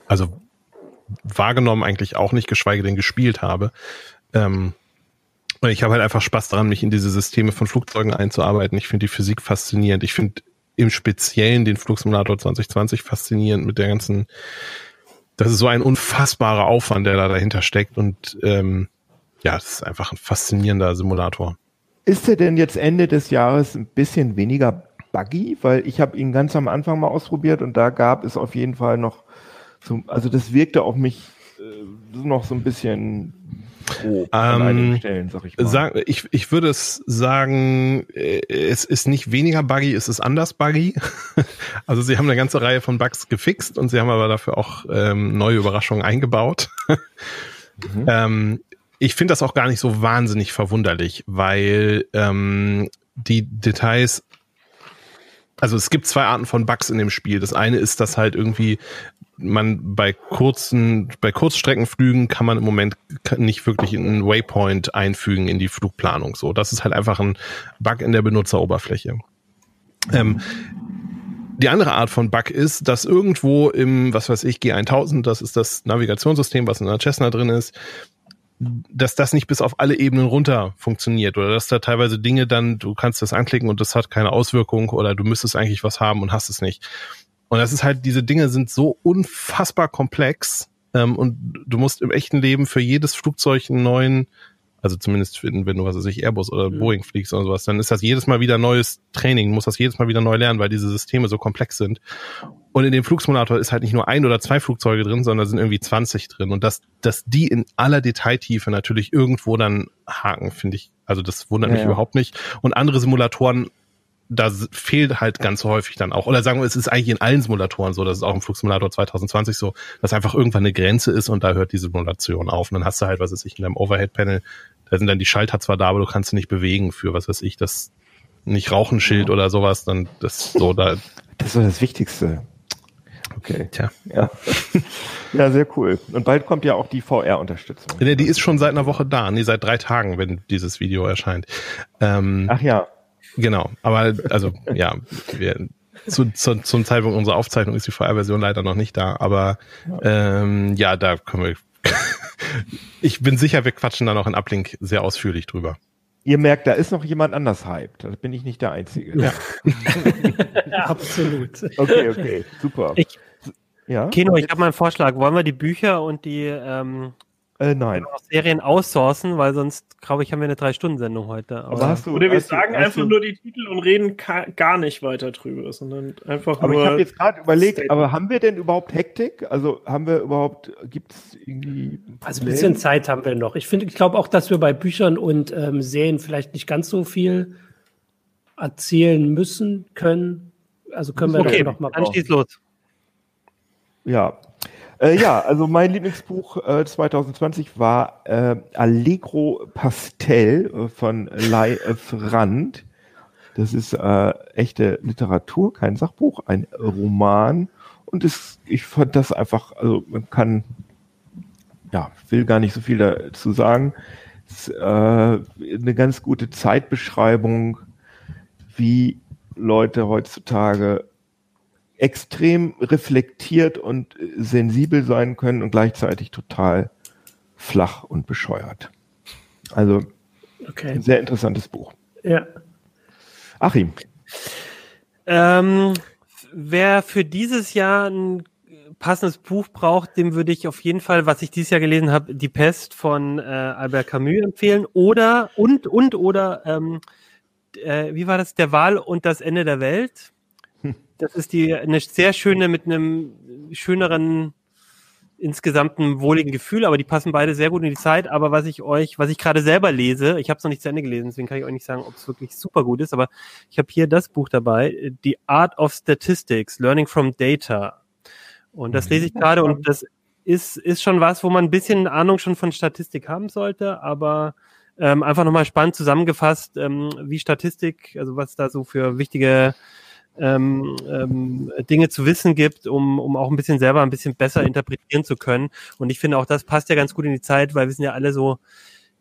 [SPEAKER 4] also wahrgenommen eigentlich auch nicht, geschweige denn gespielt habe. Ähm, und ich habe halt einfach Spaß daran, mich in diese Systeme von Flugzeugen einzuarbeiten. Ich finde die Physik faszinierend. Ich finde im Speziellen den Flugsimulator 2020 faszinierend mit der ganzen, das ist so ein unfassbarer Aufwand, der da dahinter steckt und ähm, ja, das ist einfach ein faszinierender Simulator.
[SPEAKER 1] Ist er denn jetzt Ende des Jahres ein bisschen weniger buggy? Weil ich habe ihn ganz am Anfang mal ausprobiert und da gab es auf jeden Fall noch so, also das wirkte auf mich äh, noch so ein bisschen
[SPEAKER 4] grob an einigen ähm, Stellen, sag ich mal. Sag, ich, ich würde es sagen, äh, es ist nicht weniger buggy, es ist anders buggy. also sie haben eine ganze Reihe von Bugs gefixt und sie haben aber dafür auch ähm, neue Überraschungen eingebaut. mhm. ähm, ich finde das auch gar nicht so wahnsinnig verwunderlich, weil ähm, die Details also es gibt zwei Arten von Bugs in dem Spiel. Das eine ist, dass halt irgendwie man bei kurzen, bei Kurzstreckenflügen kann man im Moment nicht wirklich einen Waypoint einfügen in die Flugplanung. So, das ist halt einfach ein Bug in der Benutzeroberfläche. Ähm, die andere Art von Bug ist, dass irgendwo im, was weiß ich, G1000, das ist das Navigationssystem, was in der Cessna drin ist, dass das nicht bis auf alle Ebenen runter funktioniert oder dass da teilweise Dinge dann, du kannst das anklicken und das hat keine Auswirkung oder du müsstest eigentlich was haben und hast es nicht. Und das ist halt, diese Dinge sind so unfassbar komplex ähm, und du musst im echten Leben für jedes Flugzeug einen neuen, also zumindest wenn, wenn du, was weiß ich, Airbus oder mhm. Boeing fliegst oder sowas, dann ist das jedes Mal wieder neues Training, muss das jedes Mal wieder neu lernen, weil diese Systeme so komplex sind. Und in dem Flugsimulator ist halt nicht nur ein oder zwei Flugzeuge drin, sondern da sind irgendwie 20 drin. Und dass, dass die in aller Detailtiefe natürlich irgendwo dann haken, finde ich, also das wundert ja, mich ja. überhaupt nicht. Und andere Simulatoren da fehlt halt ganz häufig dann auch, oder sagen wir, es ist eigentlich in allen Simulatoren so, das ist auch im Flugsimulator 2020 so, dass einfach irgendwann eine Grenze ist und da hört die Simulation auf. Und dann hast du halt, was weiß ich, in deinem Overhead-Panel, da sind dann die Schalter zwar da, aber du kannst sie nicht bewegen für, was weiß ich, das nicht Rauchenschild oder sowas, dann das so da.
[SPEAKER 1] Das ist doch das Wichtigste. Okay. Tja. Ja. ja, sehr cool. Und bald kommt ja auch die VR-Unterstützung.
[SPEAKER 4] Nee, die ist schon seit einer Woche da. Nee, seit drei Tagen, wenn dieses Video erscheint.
[SPEAKER 1] Ähm, Ach ja.
[SPEAKER 4] Genau, aber also ja, wir, zu, zu, zum Zeitpunkt unserer Aufzeichnung ist die VR-Version leider noch nicht da, aber ähm, ja, da können wir. ich bin sicher, wir quatschen da noch in Uplink sehr ausführlich drüber.
[SPEAKER 1] Ihr merkt, da ist noch jemand anders hyped. Da bin ich nicht der Einzige.
[SPEAKER 3] Ja. Absolut.
[SPEAKER 1] Okay, okay, super.
[SPEAKER 3] Ich, ja? Kino, ich habe mal einen Vorschlag. Wollen wir die Bücher und die ähm,
[SPEAKER 1] äh, nein.
[SPEAKER 3] Serien outsourcen, weil sonst, glaube ich, haben wir eine Drei-Stunden-Sendung heute.
[SPEAKER 6] Aber, aber hast du, Oder wir sagen du, einfach du, nur die Titel und reden gar nicht weiter drüber, sondern einfach
[SPEAKER 1] aber
[SPEAKER 6] nur.
[SPEAKER 1] Aber ich habe jetzt gerade überlegt, Statement. aber haben wir denn überhaupt Hektik? Also haben wir überhaupt, gibt es irgendwie.
[SPEAKER 5] Also ein bisschen Zeit haben wir noch. Ich finde, ich glaube auch, dass wir bei Büchern und ähm, Serien vielleicht nicht ganz so viel erzählen müssen können. Also können wir
[SPEAKER 3] okay, noch mal. Dann schieß los.
[SPEAKER 1] Ja, äh, ja, also mein Lieblingsbuch äh, 2020 war äh, Allegro Pastel äh, von Lai F. Rand. Das ist äh, echte Literatur, kein Sachbuch, ein Roman. Und es, ich fand das einfach, also man kann, ja, will gar nicht so viel dazu sagen. Es, äh, eine ganz gute Zeitbeschreibung, wie Leute heutzutage extrem reflektiert und sensibel sein können und gleichzeitig total flach und bescheuert. Also okay. ein sehr interessantes Buch.
[SPEAKER 5] Ja.
[SPEAKER 1] Achim.
[SPEAKER 3] Ähm, wer für dieses Jahr ein passendes Buch braucht, dem würde ich auf jeden Fall, was ich dieses Jahr gelesen habe, Die Pest von äh, Albert Camus empfehlen. Oder und und oder ähm, äh, wie war das? Der Wahl und das Ende der Welt das ist die eine sehr schöne mit einem schöneren insgesamten wohligen Gefühl, aber die passen beide sehr gut in die Zeit. Aber was ich euch, was ich gerade selber lese, ich habe es noch nicht zu Ende gelesen, deswegen kann ich euch nicht sagen, ob es wirklich super gut ist, aber ich habe hier das Buch dabei, The Art of Statistics, Learning from Data. Und das lese ich gerade und das ist, ist schon was, wo man ein bisschen Ahnung schon von Statistik haben sollte, aber ähm, einfach nochmal spannend zusammengefasst, ähm, wie Statistik, also was da so für wichtige ähm, ähm, Dinge zu wissen gibt, um, um auch ein bisschen selber ein bisschen besser interpretieren zu können. Und ich finde auch, das passt ja ganz gut in die Zeit, weil wir sind ja alle so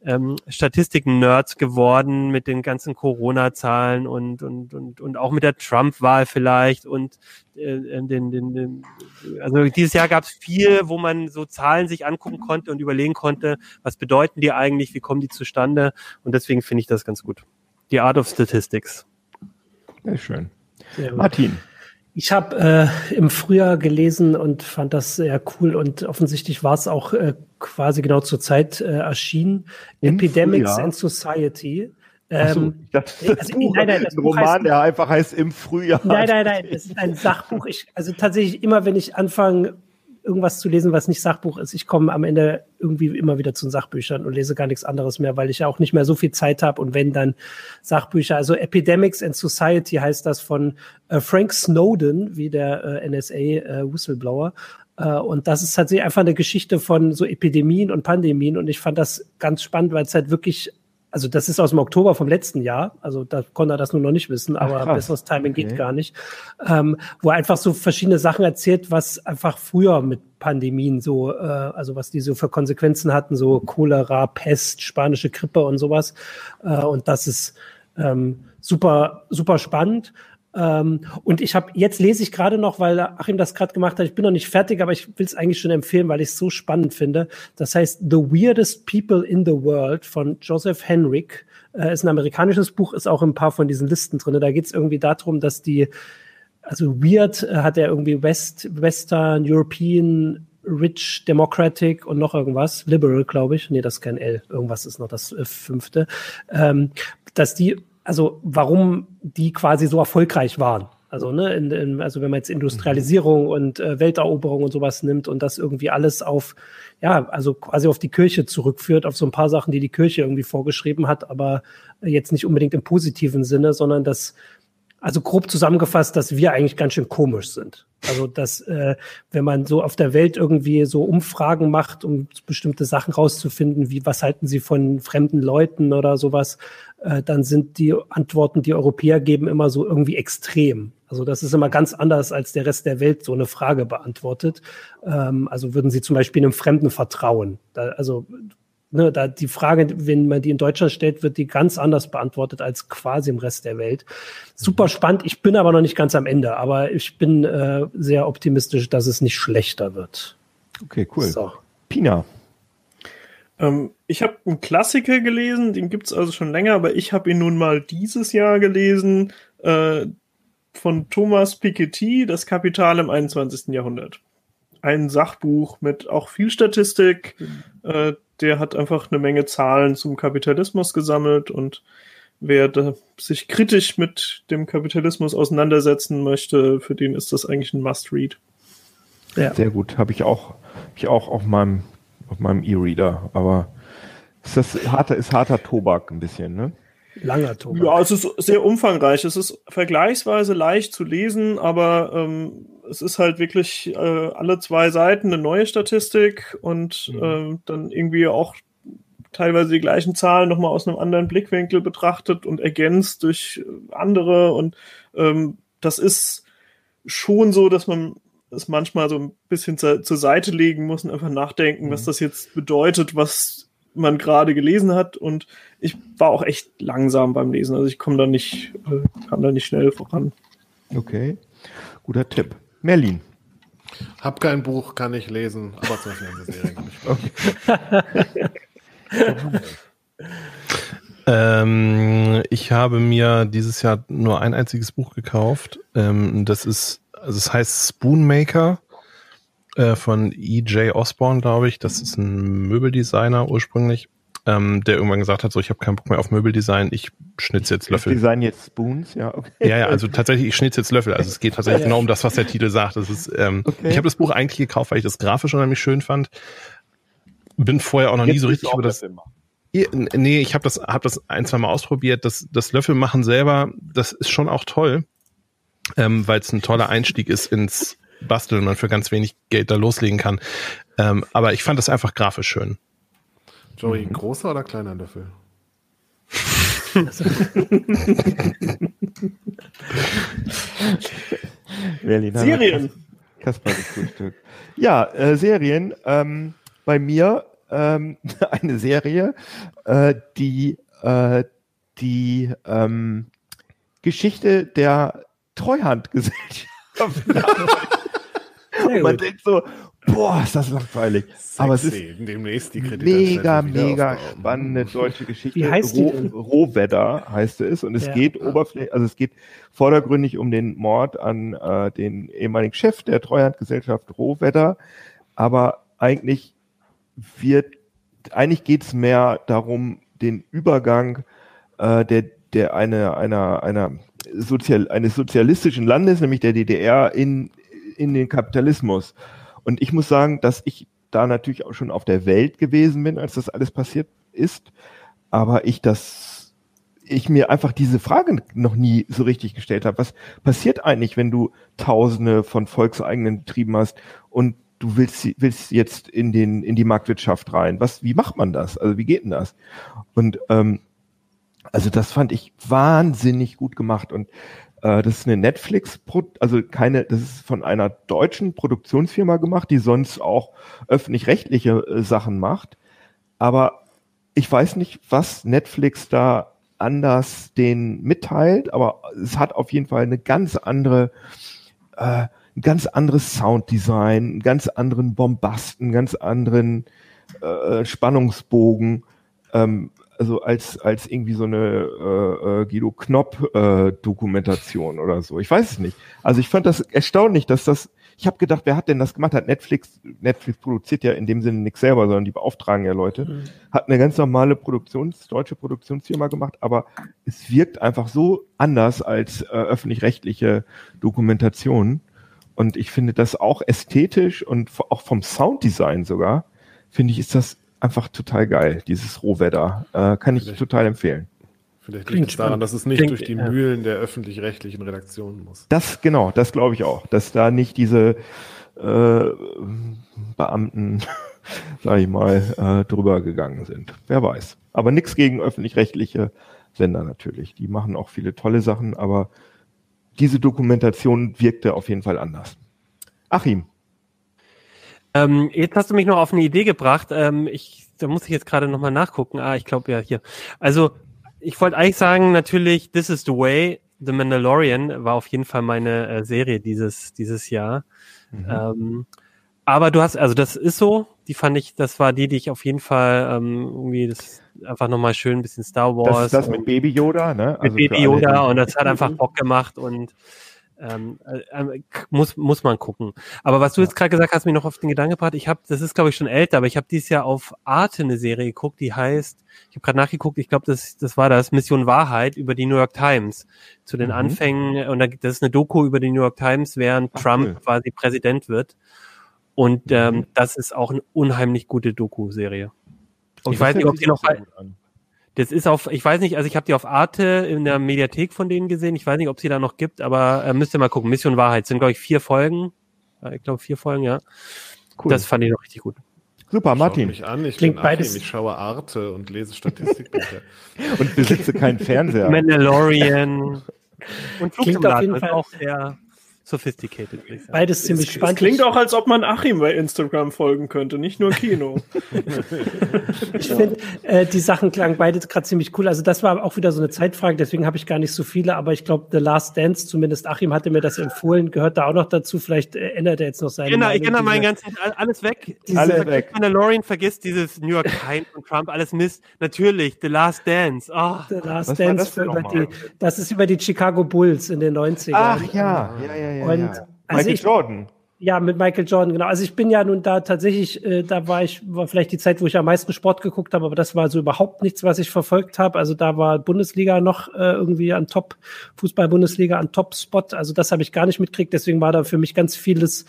[SPEAKER 3] ähm, Statistiken-Nerds geworden mit den ganzen Corona-Zahlen und, und, und, und auch mit der Trump-Wahl vielleicht und äh, den, den, den, also dieses Jahr gab es viel, wo man so Zahlen sich angucken konnte und überlegen konnte, was bedeuten die eigentlich, wie kommen die zustande und deswegen finde ich das ganz gut. Die Art of Statistics.
[SPEAKER 1] Sehr schön. Martin.
[SPEAKER 5] Ich habe äh, im Frühjahr gelesen und fand das sehr cool und offensichtlich war es auch äh, quasi genau zur Zeit äh, erschienen. Im Epidemics Frühjahr? and Society.
[SPEAKER 1] Ähm, so, dachte, das also, Buch, nein, nein, das ein Roman, heißt, der einfach heißt im Frühjahr.
[SPEAKER 5] Nein, nein, nein, es ist ein Sachbuch. Ich, also tatsächlich immer, wenn ich anfange, irgendwas zu lesen, was nicht Sachbuch ist. Ich komme am Ende irgendwie immer wieder zu Sachbüchern und lese gar nichts anderes mehr, weil ich ja auch nicht mehr so viel Zeit habe und wenn dann Sachbücher. Also Epidemics and Society heißt das von äh, Frank Snowden, wie der äh, NSA äh, Whistleblower. Äh, und das ist tatsächlich einfach eine Geschichte von so Epidemien und Pandemien und ich fand das ganz spannend, weil es halt wirklich also das ist aus dem Oktober vom letzten Jahr, also da konnte er das nur noch nicht wissen, aber Ach, besseres Timing okay. geht gar nicht, ähm, wo er einfach so verschiedene Sachen erzählt, was einfach früher mit Pandemien so, äh, also was die so für Konsequenzen hatten, so Cholera, Pest, spanische Grippe und sowas. Äh, und das ist ähm, super, super spannend. Ähm, und ich habe, jetzt lese ich gerade noch, weil Achim das gerade gemacht hat, ich bin noch nicht fertig, aber ich will es eigentlich schon empfehlen, weil ich es so spannend finde. Das heißt The Weirdest People in the World von Joseph Henrik. Äh, ist ein amerikanisches Buch, ist auch ein paar von diesen Listen drin. Da geht es irgendwie darum, dass die, also Weird äh, hat er irgendwie West, Western, European, Rich, Democratic und noch irgendwas. Liberal, glaube ich. Nee, das ist kein L. Irgendwas ist noch das äh, fünfte. Ähm, dass die also warum die quasi so erfolgreich waren. Also, ne, in, in, also wenn man jetzt Industrialisierung mhm. und äh, Welteroberung und sowas nimmt und das irgendwie alles auf, ja, also quasi auf die Kirche zurückführt, auf so ein paar Sachen, die die Kirche irgendwie vorgeschrieben hat, aber jetzt nicht unbedingt im positiven Sinne, sondern das, also grob zusammengefasst, dass wir eigentlich ganz schön komisch sind. Also, dass, äh, wenn man so auf der Welt irgendwie so Umfragen macht, um bestimmte Sachen rauszufinden, wie was halten sie von fremden Leuten oder sowas, äh, dann sind die Antworten, die Europäer geben, immer so irgendwie extrem. Also das ist immer ganz anders, als der Rest der Welt so eine Frage beantwortet. Ähm, also würden Sie zum Beispiel einem Fremden vertrauen? Da, also ne, da die Frage, wenn man die in Deutschland stellt, wird die ganz anders beantwortet als quasi im Rest der Welt. Super mhm. spannend. Ich bin aber noch nicht ganz am Ende, aber ich bin äh, sehr optimistisch, dass es nicht schlechter wird.
[SPEAKER 1] Okay, cool. So. Pina.
[SPEAKER 6] Ähm, ich habe einen Klassiker gelesen, den gibt's also schon länger, aber ich habe ihn nun mal dieses Jahr gelesen, äh, von Thomas Piketty, Das Kapital im 21. Jahrhundert. Ein Sachbuch mit auch viel Statistik. Mhm. Äh, der hat einfach eine Menge Zahlen zum Kapitalismus gesammelt und wer sich kritisch mit dem Kapitalismus auseinandersetzen möchte, für den ist das eigentlich ein Must-Read.
[SPEAKER 1] Ja. Sehr gut, habe ich auch, hab ich auch auf meinem auf meinem E-Reader, aber ist das harter, ist harter Tobak ein bisschen, ne?
[SPEAKER 6] Langer Tobak. Ja, es ist sehr umfangreich. Es ist vergleichsweise leicht zu lesen, aber ähm, es ist halt wirklich äh, alle zwei Seiten eine neue Statistik und mhm. äh, dann irgendwie auch teilweise die gleichen Zahlen nochmal aus einem anderen Blickwinkel betrachtet und ergänzt durch andere. Und ähm, das ist schon so, dass man es manchmal so ein bisschen zur, zur Seite legen muss und einfach nachdenken, mhm. was das jetzt bedeutet, was man gerade gelesen hat. Und ich war auch echt langsam beim Lesen. Also ich komme da nicht, äh, kam da nicht schnell voran.
[SPEAKER 1] Okay. Guter Tipp. Merlin.
[SPEAKER 2] Hab kein Buch, kann ich lesen, aber zum Fernsehserie kann ich okay.
[SPEAKER 4] ähm, ich habe mir dieses Jahr nur ein einziges Buch gekauft. Ähm, das ist also es heißt Spoonmaker äh, von E.J. Osborne, glaube ich. Das ist ein Möbeldesigner ursprünglich, ähm, der irgendwann gesagt hat, so ich habe keinen Bock mehr auf Möbeldesign, ich schnitze jetzt Löffel.
[SPEAKER 1] Ich design jetzt Spoons, ja, okay.
[SPEAKER 4] Ja, ja, also tatsächlich, ich schnitze jetzt Löffel. Also es geht tatsächlich genau um das, was der Titel sagt. Das ist, ähm, okay. Ich habe das Buch eigentlich gekauft, weil ich das grafisch unheimlich schön fand. Bin vorher auch noch jetzt nie so richtig über das. Nee, ich habe das, hab das ein, zwei Mal ausprobiert. Das, das Löffel machen selber, das ist schon auch toll ähm, weil es ein toller Einstieg ist ins Basteln und man für ganz wenig Geld da loslegen kann. Ähm, aber ich fand das einfach grafisch schön.
[SPEAKER 2] Joey, mhm. großer oder kleiner Löffel?
[SPEAKER 1] Serien. Kasper Frühstück. Ja, äh, Serien. Ähm, bei mir ähm, eine Serie, äh, die äh, die ähm, Geschichte der Treuhandgesellschaft. Und man denkt so, boah, ist das langweilig. Sexy. Aber es ist demnächst die mega, mega spannende deutsche Geschichte.
[SPEAKER 5] Wie heißt
[SPEAKER 1] Roh, die Rohwedder heißt es. Und es ja. geht oberflächlich, also es geht vordergründig um den Mord an äh, den ehemaligen Chef der Treuhandgesellschaft Rohwedder. Aber eigentlich wird, eigentlich geht es mehr darum, den Übergang äh, der, der eine, einer, einer Sozial, eines sozialistischen Landes, nämlich der DDR, in, in den Kapitalismus. Und ich muss sagen, dass ich da natürlich auch schon auf der Welt gewesen bin, als das alles passiert ist, aber ich das, ich mir einfach diese Frage noch nie so richtig gestellt habe. Was passiert eigentlich, wenn du Tausende von volkseigenen Betrieben hast und du willst, willst jetzt in den, in die Marktwirtschaft rein? Was, wie macht man das? Also wie geht denn das? Und ähm, also das fand ich wahnsinnig gut gemacht und äh, das ist eine Netflix, also keine, das ist von einer deutschen Produktionsfirma gemacht, die sonst auch öffentlich-rechtliche äh, Sachen macht. Aber ich weiß nicht, was Netflix da anders den mitteilt, aber es hat auf jeden Fall eine ganz andere, äh, ein ganz anderes Sounddesign, einen ganz anderen Bombasten, ganz anderen äh, Spannungsbogen. Ähm, also als als irgendwie so eine äh, äh, Guido Knopp äh, Dokumentation oder so. Ich weiß es nicht. Also ich fand das erstaunlich, dass das. Ich habe gedacht, wer hat denn das gemacht? Hat Netflix? Netflix produziert ja in dem Sinne nichts selber, sondern die beauftragen ja Leute. Mhm. Hat eine ganz normale Produktions deutsche Produktionsfirma gemacht, aber es wirkt einfach so anders als äh, öffentlich-rechtliche Dokumentation. Und ich finde das auch ästhetisch und auch vom Sounddesign sogar finde ich ist das einfach total geil, dieses Rohwetter. Äh, kann ich Vielleicht. total empfehlen.
[SPEAKER 2] Vielleicht liegt es daran, dass es nicht Klingt, durch die ja. Mühlen der öffentlich-rechtlichen Redaktionen muss.
[SPEAKER 1] Das, genau, das glaube ich auch. Dass da nicht diese äh, Beamten, sage ich mal, äh, drüber gegangen sind. Wer weiß. Aber nichts gegen öffentlich-rechtliche Sender natürlich. Die machen auch viele tolle Sachen, aber diese Dokumentation wirkte auf jeden Fall anders. Achim.
[SPEAKER 3] Ähm, jetzt hast du mich noch auf eine Idee gebracht. Ähm, ich, da muss ich jetzt gerade nochmal nachgucken. Ah, ich glaube ja hier. Also ich wollte eigentlich sagen, natürlich, This is the Way. The Mandalorian war auf jeden Fall meine äh, Serie dieses, dieses Jahr. Mhm. Ähm, aber du hast, also das ist so, die fand ich, das war die, die ich auf jeden Fall ähm, irgendwie das einfach nochmal schön ein bisschen Star Wars. Das
[SPEAKER 1] ist das mit Baby Yoda, ne?
[SPEAKER 3] Also mit Baby Yoda und das hat einfach Bock gemacht und ähm, äh, äh muss, muss man gucken. Aber was du jetzt gerade gesagt hast, mir noch auf den Gedanken gebracht, ich habe, das ist glaube ich schon älter, aber ich habe dieses Jahr auf Arte eine Serie geguckt, die heißt, ich habe gerade nachgeguckt, ich glaube, das, das war das, Mission Wahrheit über die New York Times. Zu den mhm. Anfängen, und das ist eine Doku über die New York Times, während Ach, Trump cool. quasi Präsident wird. Und mhm. ähm, das ist auch eine unheimlich gute Doku-Serie. Oh, ich weiß nicht, ob die noch. An. Das ist auf, ich weiß nicht, also ich habe die auf Arte in der Mediathek von denen gesehen. Ich weiß nicht, ob sie da noch gibt, aber äh, müsst ihr mal gucken. Mission Wahrheit sind, glaube ich, vier Folgen. Ja, ich glaube, vier Folgen, ja. Cool. Das fand ich noch richtig gut.
[SPEAKER 1] Super, Martin.
[SPEAKER 2] Ich, an, ich Klingt beides. Achim, ich schaue Arte und lese Statistik.
[SPEAKER 1] und besitze keinen Fernseher.
[SPEAKER 3] Mandalorian. und Flugsimulator ist auch sehr sophisticated.
[SPEAKER 5] Beides ziemlich
[SPEAKER 6] es,
[SPEAKER 5] spannend.
[SPEAKER 6] Es klingt auch, als ob man Achim bei Instagram folgen könnte, nicht nur Kino.
[SPEAKER 5] ich finde, äh, die Sachen klangen beide gerade ziemlich cool. Also das war auch wieder so eine Zeitfrage, deswegen habe ich gar nicht so viele, aber ich glaube, The Last Dance, zumindest Achim hatte mir das empfohlen, gehört da auch noch dazu. Vielleicht äh, ändert er jetzt noch seine
[SPEAKER 3] Genau, ich kenne mein ganzen, alles weg.
[SPEAKER 1] Diese, alles weg.
[SPEAKER 3] Mandalorian vergisst dieses New York Times und Trump, alles Mist. Natürlich, The Last Dance. Oh.
[SPEAKER 5] The Last Was Dance, das, die, das ist über die Chicago Bulls in den 90ern.
[SPEAKER 1] Ach ja, ja, ja, ja ja,
[SPEAKER 5] und
[SPEAKER 1] ja.
[SPEAKER 5] Also Michael ich, Jordan. Ja, mit Michael Jordan, genau. Also ich bin ja nun da tatsächlich, äh, da war ich, war vielleicht die Zeit, wo ich am meisten Sport geguckt habe, aber das war so überhaupt nichts, was ich verfolgt habe. Also da war Bundesliga noch äh, irgendwie an Top, Fußball-Bundesliga an Top-Spot. Also das habe ich gar nicht mitkriegt. Deswegen war da für mich ganz vieles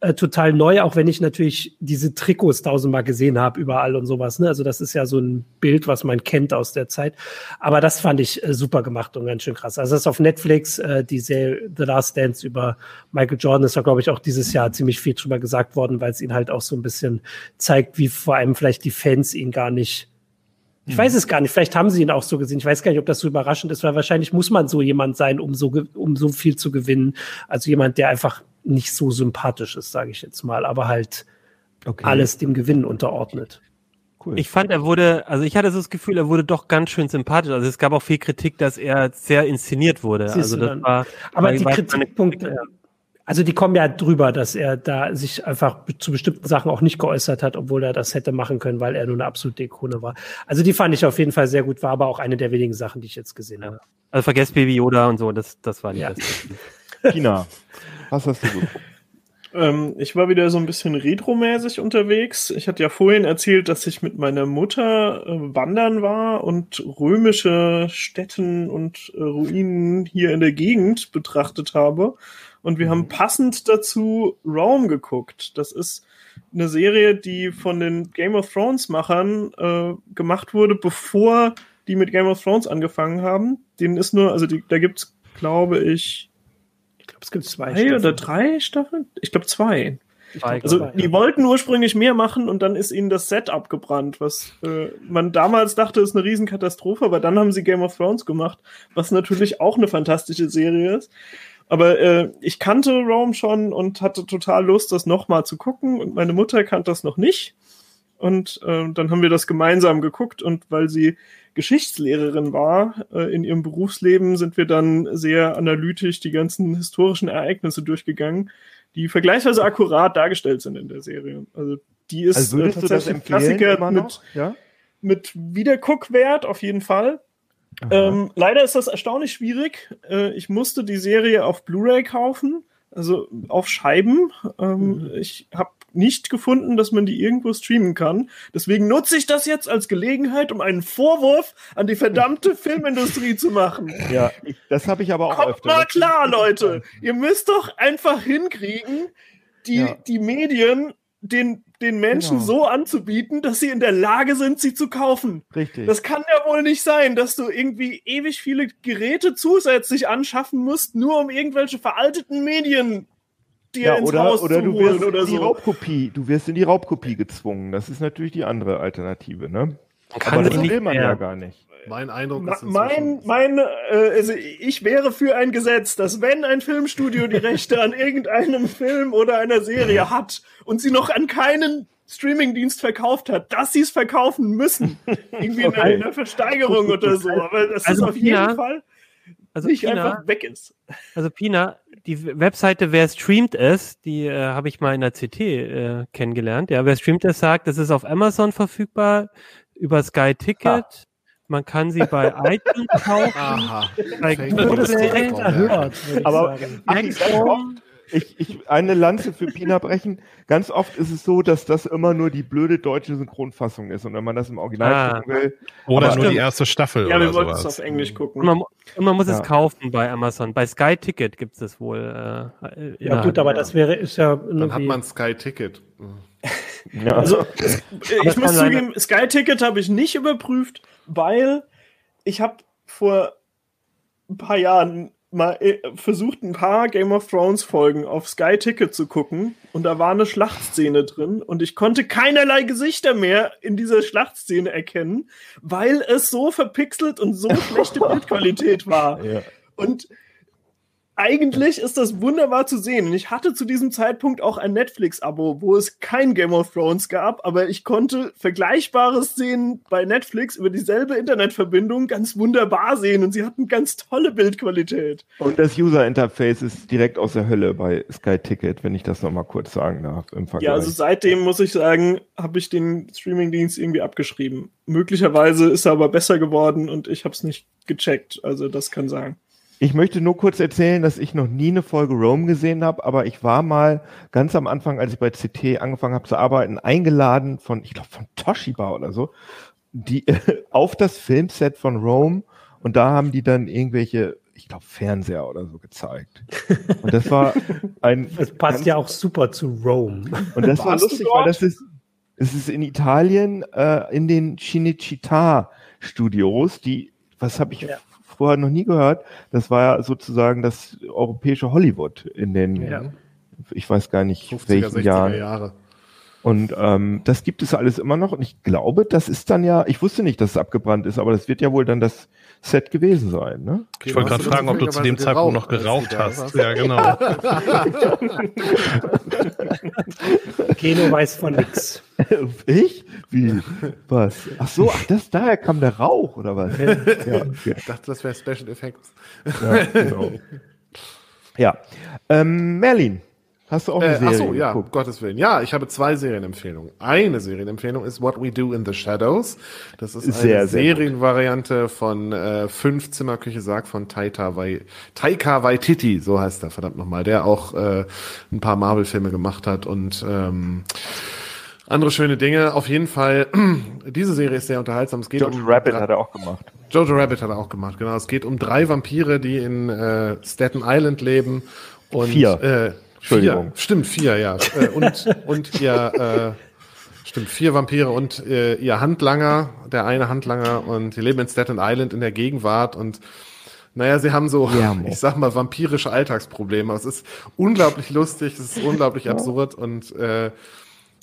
[SPEAKER 5] äh, total neu, auch wenn ich natürlich diese Trikots tausendmal gesehen habe überall und sowas. Ne? Also das ist ja so ein Bild, was man kennt aus der Zeit. Aber das fand ich äh, super gemacht und ganz schön krass. Also das ist auf Netflix, äh, die Serie The Last Dance über Michael Jordan ist da, glaube ich, auch dieses Jahr ziemlich viel drüber gesagt worden, weil es ihn halt auch so ein bisschen zeigt, wie vor allem vielleicht die Fans ihn gar nicht ich weiß es gar nicht. Vielleicht haben sie ihn auch so gesehen. Ich weiß gar nicht, ob das so überraschend ist, weil wahrscheinlich muss man so jemand sein, um so, um so viel zu gewinnen. Also jemand, der einfach nicht so sympathisch ist, sage ich jetzt mal, aber halt okay. alles dem Gewinn unterordnet.
[SPEAKER 3] cool. Ich fand, er wurde, also ich hatte so das Gefühl, er wurde doch ganz schön sympathisch. Also es gab auch viel Kritik, dass er sehr inszeniert wurde. Siehst also das war,
[SPEAKER 5] aber die Kritikpunkte, also die kommen ja drüber, dass er da sich einfach zu bestimmten Sachen auch nicht geäußert hat, obwohl er das hätte machen können, weil er nur eine absolute Ikone war. Also die fand ich auf jeden Fall sehr gut, war aber auch eine der wenigen Sachen, die ich jetzt gesehen habe.
[SPEAKER 3] Also vergesst Baby Yoda und so, das, das war die ja.
[SPEAKER 1] China, was hast du gut?
[SPEAKER 6] Ähm, ich war wieder so ein bisschen retromäßig unterwegs. Ich hatte ja vorhin erzählt, dass ich mit meiner Mutter äh, wandern war und römische Städten und äh, Ruinen hier in der Gegend betrachtet habe. Und wir mhm. haben passend dazu Rome geguckt. Das ist eine Serie, die von den Game of Thrones Machern äh, gemacht wurde, bevor die mit Game of Thrones angefangen haben. Den ist nur, also die, da gibt's, glaube ich,
[SPEAKER 5] glaube, es gibt zwei,
[SPEAKER 6] zwei oder drei Staffeln. Ich glaube zwei. Ich glaub, also zwei, die ja. wollten ursprünglich mehr machen und dann ist ihnen das Set abgebrannt, was äh, man damals dachte, ist eine Riesenkatastrophe, aber dann haben sie Game of Thrones gemacht, was natürlich auch eine fantastische Serie ist. Aber äh, ich kannte Rome schon und hatte total Lust, das nochmal zu gucken und meine Mutter kannte das noch nicht. Und äh, dann haben wir das gemeinsam geguckt und weil sie Geschichtslehrerin war äh, in ihrem Berufsleben, sind wir dann sehr analytisch die ganzen historischen Ereignisse durchgegangen, die vergleichsweise akkurat dargestellt sind in der Serie. Also die ist also äh, tatsächlich ein Klassiker mit, ja? mit Wiederguckwert auf jeden Fall. Ähm, leider ist das erstaunlich schwierig. Äh, ich musste die Serie auf Blu-ray kaufen, also auf Scheiben. Ähm, mhm. Ich habe nicht gefunden, dass man die irgendwo streamen kann. Deswegen nutze ich das jetzt als Gelegenheit, um einen Vorwurf an die verdammte Filmindustrie zu machen.
[SPEAKER 1] Ja, das habe ich aber auch
[SPEAKER 6] Kommt öfter. mal klar, Leute. Ihr müsst doch einfach hinkriegen, die, ja. die Medien den, den Menschen genau. so anzubieten, dass sie in der Lage sind, sie zu kaufen.
[SPEAKER 1] Richtig.
[SPEAKER 6] Das kann ja wohl nicht sein, dass du irgendwie ewig viele Geräte zusätzlich anschaffen musst, nur um irgendwelche veralteten Medien dir ja, ins
[SPEAKER 1] oder,
[SPEAKER 6] Haus
[SPEAKER 1] oder
[SPEAKER 6] zu
[SPEAKER 1] du wirst
[SPEAKER 6] oder
[SPEAKER 1] die so. Raubkopie, du wirst in die Raubkopie gezwungen. Das ist natürlich die andere Alternative, ne?
[SPEAKER 3] Kann Aber das will man ja gar nicht.
[SPEAKER 2] Mein Eindruck
[SPEAKER 6] ist mein, mein, äh, also ich wäre für ein Gesetz, dass wenn ein Filmstudio die Rechte an irgendeinem Film oder einer Serie hat und sie noch an keinen Streamingdienst verkauft hat, dass sie es verkaufen müssen. Irgendwie in einer, in einer Versteigerung oder so. Aber das also ist auf Pina, jeden Fall
[SPEAKER 3] also nicht Pina, einfach weg ist. Also Pina, die Webseite Wer streamt es, die äh, habe ich mal in der CT äh, kennengelernt. Ja, Wer streamt es sagt, das ist auf Amazon verfügbar, über Sky Ticket. Ha. Man kann sie bei iTunes kaufen. Aha. Bei Google direkt
[SPEAKER 1] erhört, Aber sagen ich, ich eine Lanze für Pina brechen. Ganz oft ist es so, dass das immer nur die blöde deutsche Synchronfassung ist. Und wenn man das im Original ah. gucken will.
[SPEAKER 4] Oder nur stimmt. die erste Staffel.
[SPEAKER 6] Ja, wir wollten es auf Englisch gucken. Und
[SPEAKER 3] man, und man muss ja. es kaufen bei Amazon. Bei Sky Ticket gibt es es wohl.
[SPEAKER 5] Äh, ja, gut, aber das wäre, ist ja.
[SPEAKER 2] Dann hat man Sky Ticket.
[SPEAKER 6] Ja. Also, ich muss zugeben, Sky Ticket habe ich nicht überprüft, weil ich habe vor ein paar Jahren mal äh, versucht, ein paar Game of Thrones Folgen auf Sky Ticket zu gucken und da war eine Schlachtszene drin und ich konnte keinerlei Gesichter mehr in dieser Schlachtszene erkennen, weil es so verpixelt und so schlechte Bildqualität war. Ja. Und eigentlich ist das wunderbar zu sehen. Und ich hatte zu diesem Zeitpunkt auch ein Netflix-Abo, wo es kein Game of Thrones gab, aber ich konnte vergleichbare Szenen bei Netflix über dieselbe Internetverbindung ganz wunderbar sehen und sie hatten ganz tolle Bildqualität.
[SPEAKER 1] Und das User-Interface ist direkt aus der Hölle bei Sky Ticket, wenn ich das nochmal kurz sagen darf
[SPEAKER 6] im Vergleich. Ja, also seitdem muss ich sagen, habe ich den Streaming-Dienst irgendwie abgeschrieben. Möglicherweise ist er aber besser geworden und ich habe es nicht gecheckt. Also das kann sein.
[SPEAKER 1] Ich möchte nur kurz erzählen, dass ich noch nie eine Folge Rome gesehen habe, aber ich war mal ganz am Anfang, als ich bei CT angefangen habe zu arbeiten, eingeladen von, ich glaube, von Toshiba oder so, die auf das Filmset von Rome und da haben die dann irgendwelche, ich glaube, Fernseher oder so gezeigt. Und das war ein.
[SPEAKER 5] Das passt ja auch super zu Rome.
[SPEAKER 1] Und das war lustig, weil das ist, es ist in Italien äh, in den Cinecittà Studios, die, was habe ich ja vorher noch nie gehört. Das war ja sozusagen das europäische Hollywood in den, ja. ich weiß gar nicht, 50er, welchen Jahren. Jahre. Und ähm, das gibt es alles immer noch. Und ich glaube, das ist dann ja, ich wusste nicht, dass es abgebrannt ist, aber das wird ja wohl dann das Set gewesen sein. Ne?
[SPEAKER 4] Ich wollte gerade fragen, ob du zu dem Zeitpunkt noch geraucht hast. Ja, genau.
[SPEAKER 5] Keno weiß von nix.
[SPEAKER 1] Ich? Wie? Was? Ach so, ach, das, daher kam der Rauch, oder was? Ja,
[SPEAKER 2] okay. Ich dachte, das wäre Special Effects.
[SPEAKER 1] Ja, genau. ja. Ähm, Merlin, Hast du auch eine äh, Serie? Achso,
[SPEAKER 2] ja, um Gottes Willen. Ja, ich habe zwei Serienempfehlungen. Eine Serienempfehlung ist What We Do in the Shadows. Das ist eine sehr, Serienvariante von äh, Fünf Zimmerküche Sarg von Taika, Wai Taika Waititi, so heißt er, verdammt nochmal, der auch äh, ein paar Marvel-Filme gemacht hat und ähm, andere schöne Dinge. Auf jeden Fall, diese Serie ist sehr unterhaltsam. Es geht
[SPEAKER 1] Jojo um, Rabbit hat er auch gemacht.
[SPEAKER 2] Jojo Rabbit hat er auch gemacht, genau. Es geht um drei Vampire, die in äh, Staten Island leben. Und,
[SPEAKER 1] Vier.
[SPEAKER 2] Äh, Entschuldigung. Vier, stimmt, vier, ja. Äh, und, und ihr, äh, stimmt, vier Vampire und äh, ihr Handlanger, der eine Handlanger und die leben in Staten Island in der Gegenwart und naja, sie haben so, ja, ich sag mal, vampirische Alltagsprobleme. Es ist unglaublich lustig, es ist unglaublich absurd und äh,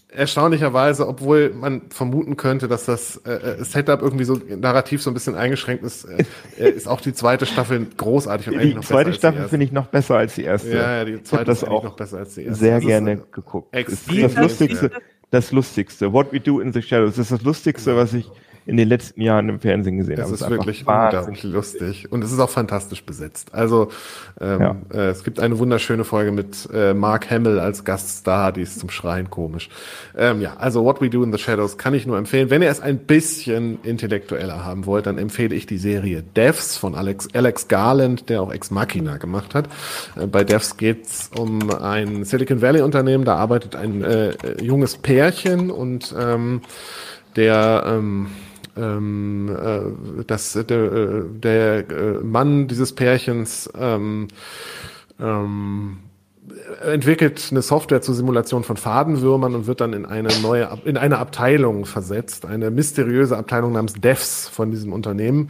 [SPEAKER 2] erstaunlicherweise, obwohl man vermuten könnte, dass das äh, äh, Setup irgendwie so narrativ so ein bisschen eingeschränkt ist, äh, äh ist auch die zweite Staffel großartig
[SPEAKER 1] und Die zweite Staffel finde ich noch besser als die erste.
[SPEAKER 2] Ja, ja die zweite
[SPEAKER 1] ist auch noch besser als die erste. Sehr gerne geguckt. Extrem das, das lustigste, das lustigste. What We Do in the Shadows. Das ist das lustigste, was ich in den letzten Jahren im Fernsehen gesehen
[SPEAKER 2] habe. Das ist, ist wirklich unglaublich lustig und es ist auch fantastisch besetzt. Also ähm, ja. äh, es gibt eine wunderschöne Folge mit äh, Mark Hamill als Gaststar, die ist zum Schreien komisch. Ähm, ja, also What We Do in the Shadows kann ich nur empfehlen. Wenn ihr es ein bisschen intellektueller haben wollt, dann empfehle ich die Serie Devs von Alex, Alex Garland, der auch Ex Machina gemacht hat. Äh, bei Devs geht's um ein Silicon Valley Unternehmen, da arbeitet ein äh, junges Pärchen und ähm, der ähm, ähm, äh, dass der, äh, der äh, Mann dieses Pärchens ähm, ähm, entwickelt eine Software zur Simulation von Fadenwürmern und wird dann in eine neue, in eine Abteilung versetzt, eine mysteriöse Abteilung namens Devs von diesem Unternehmen.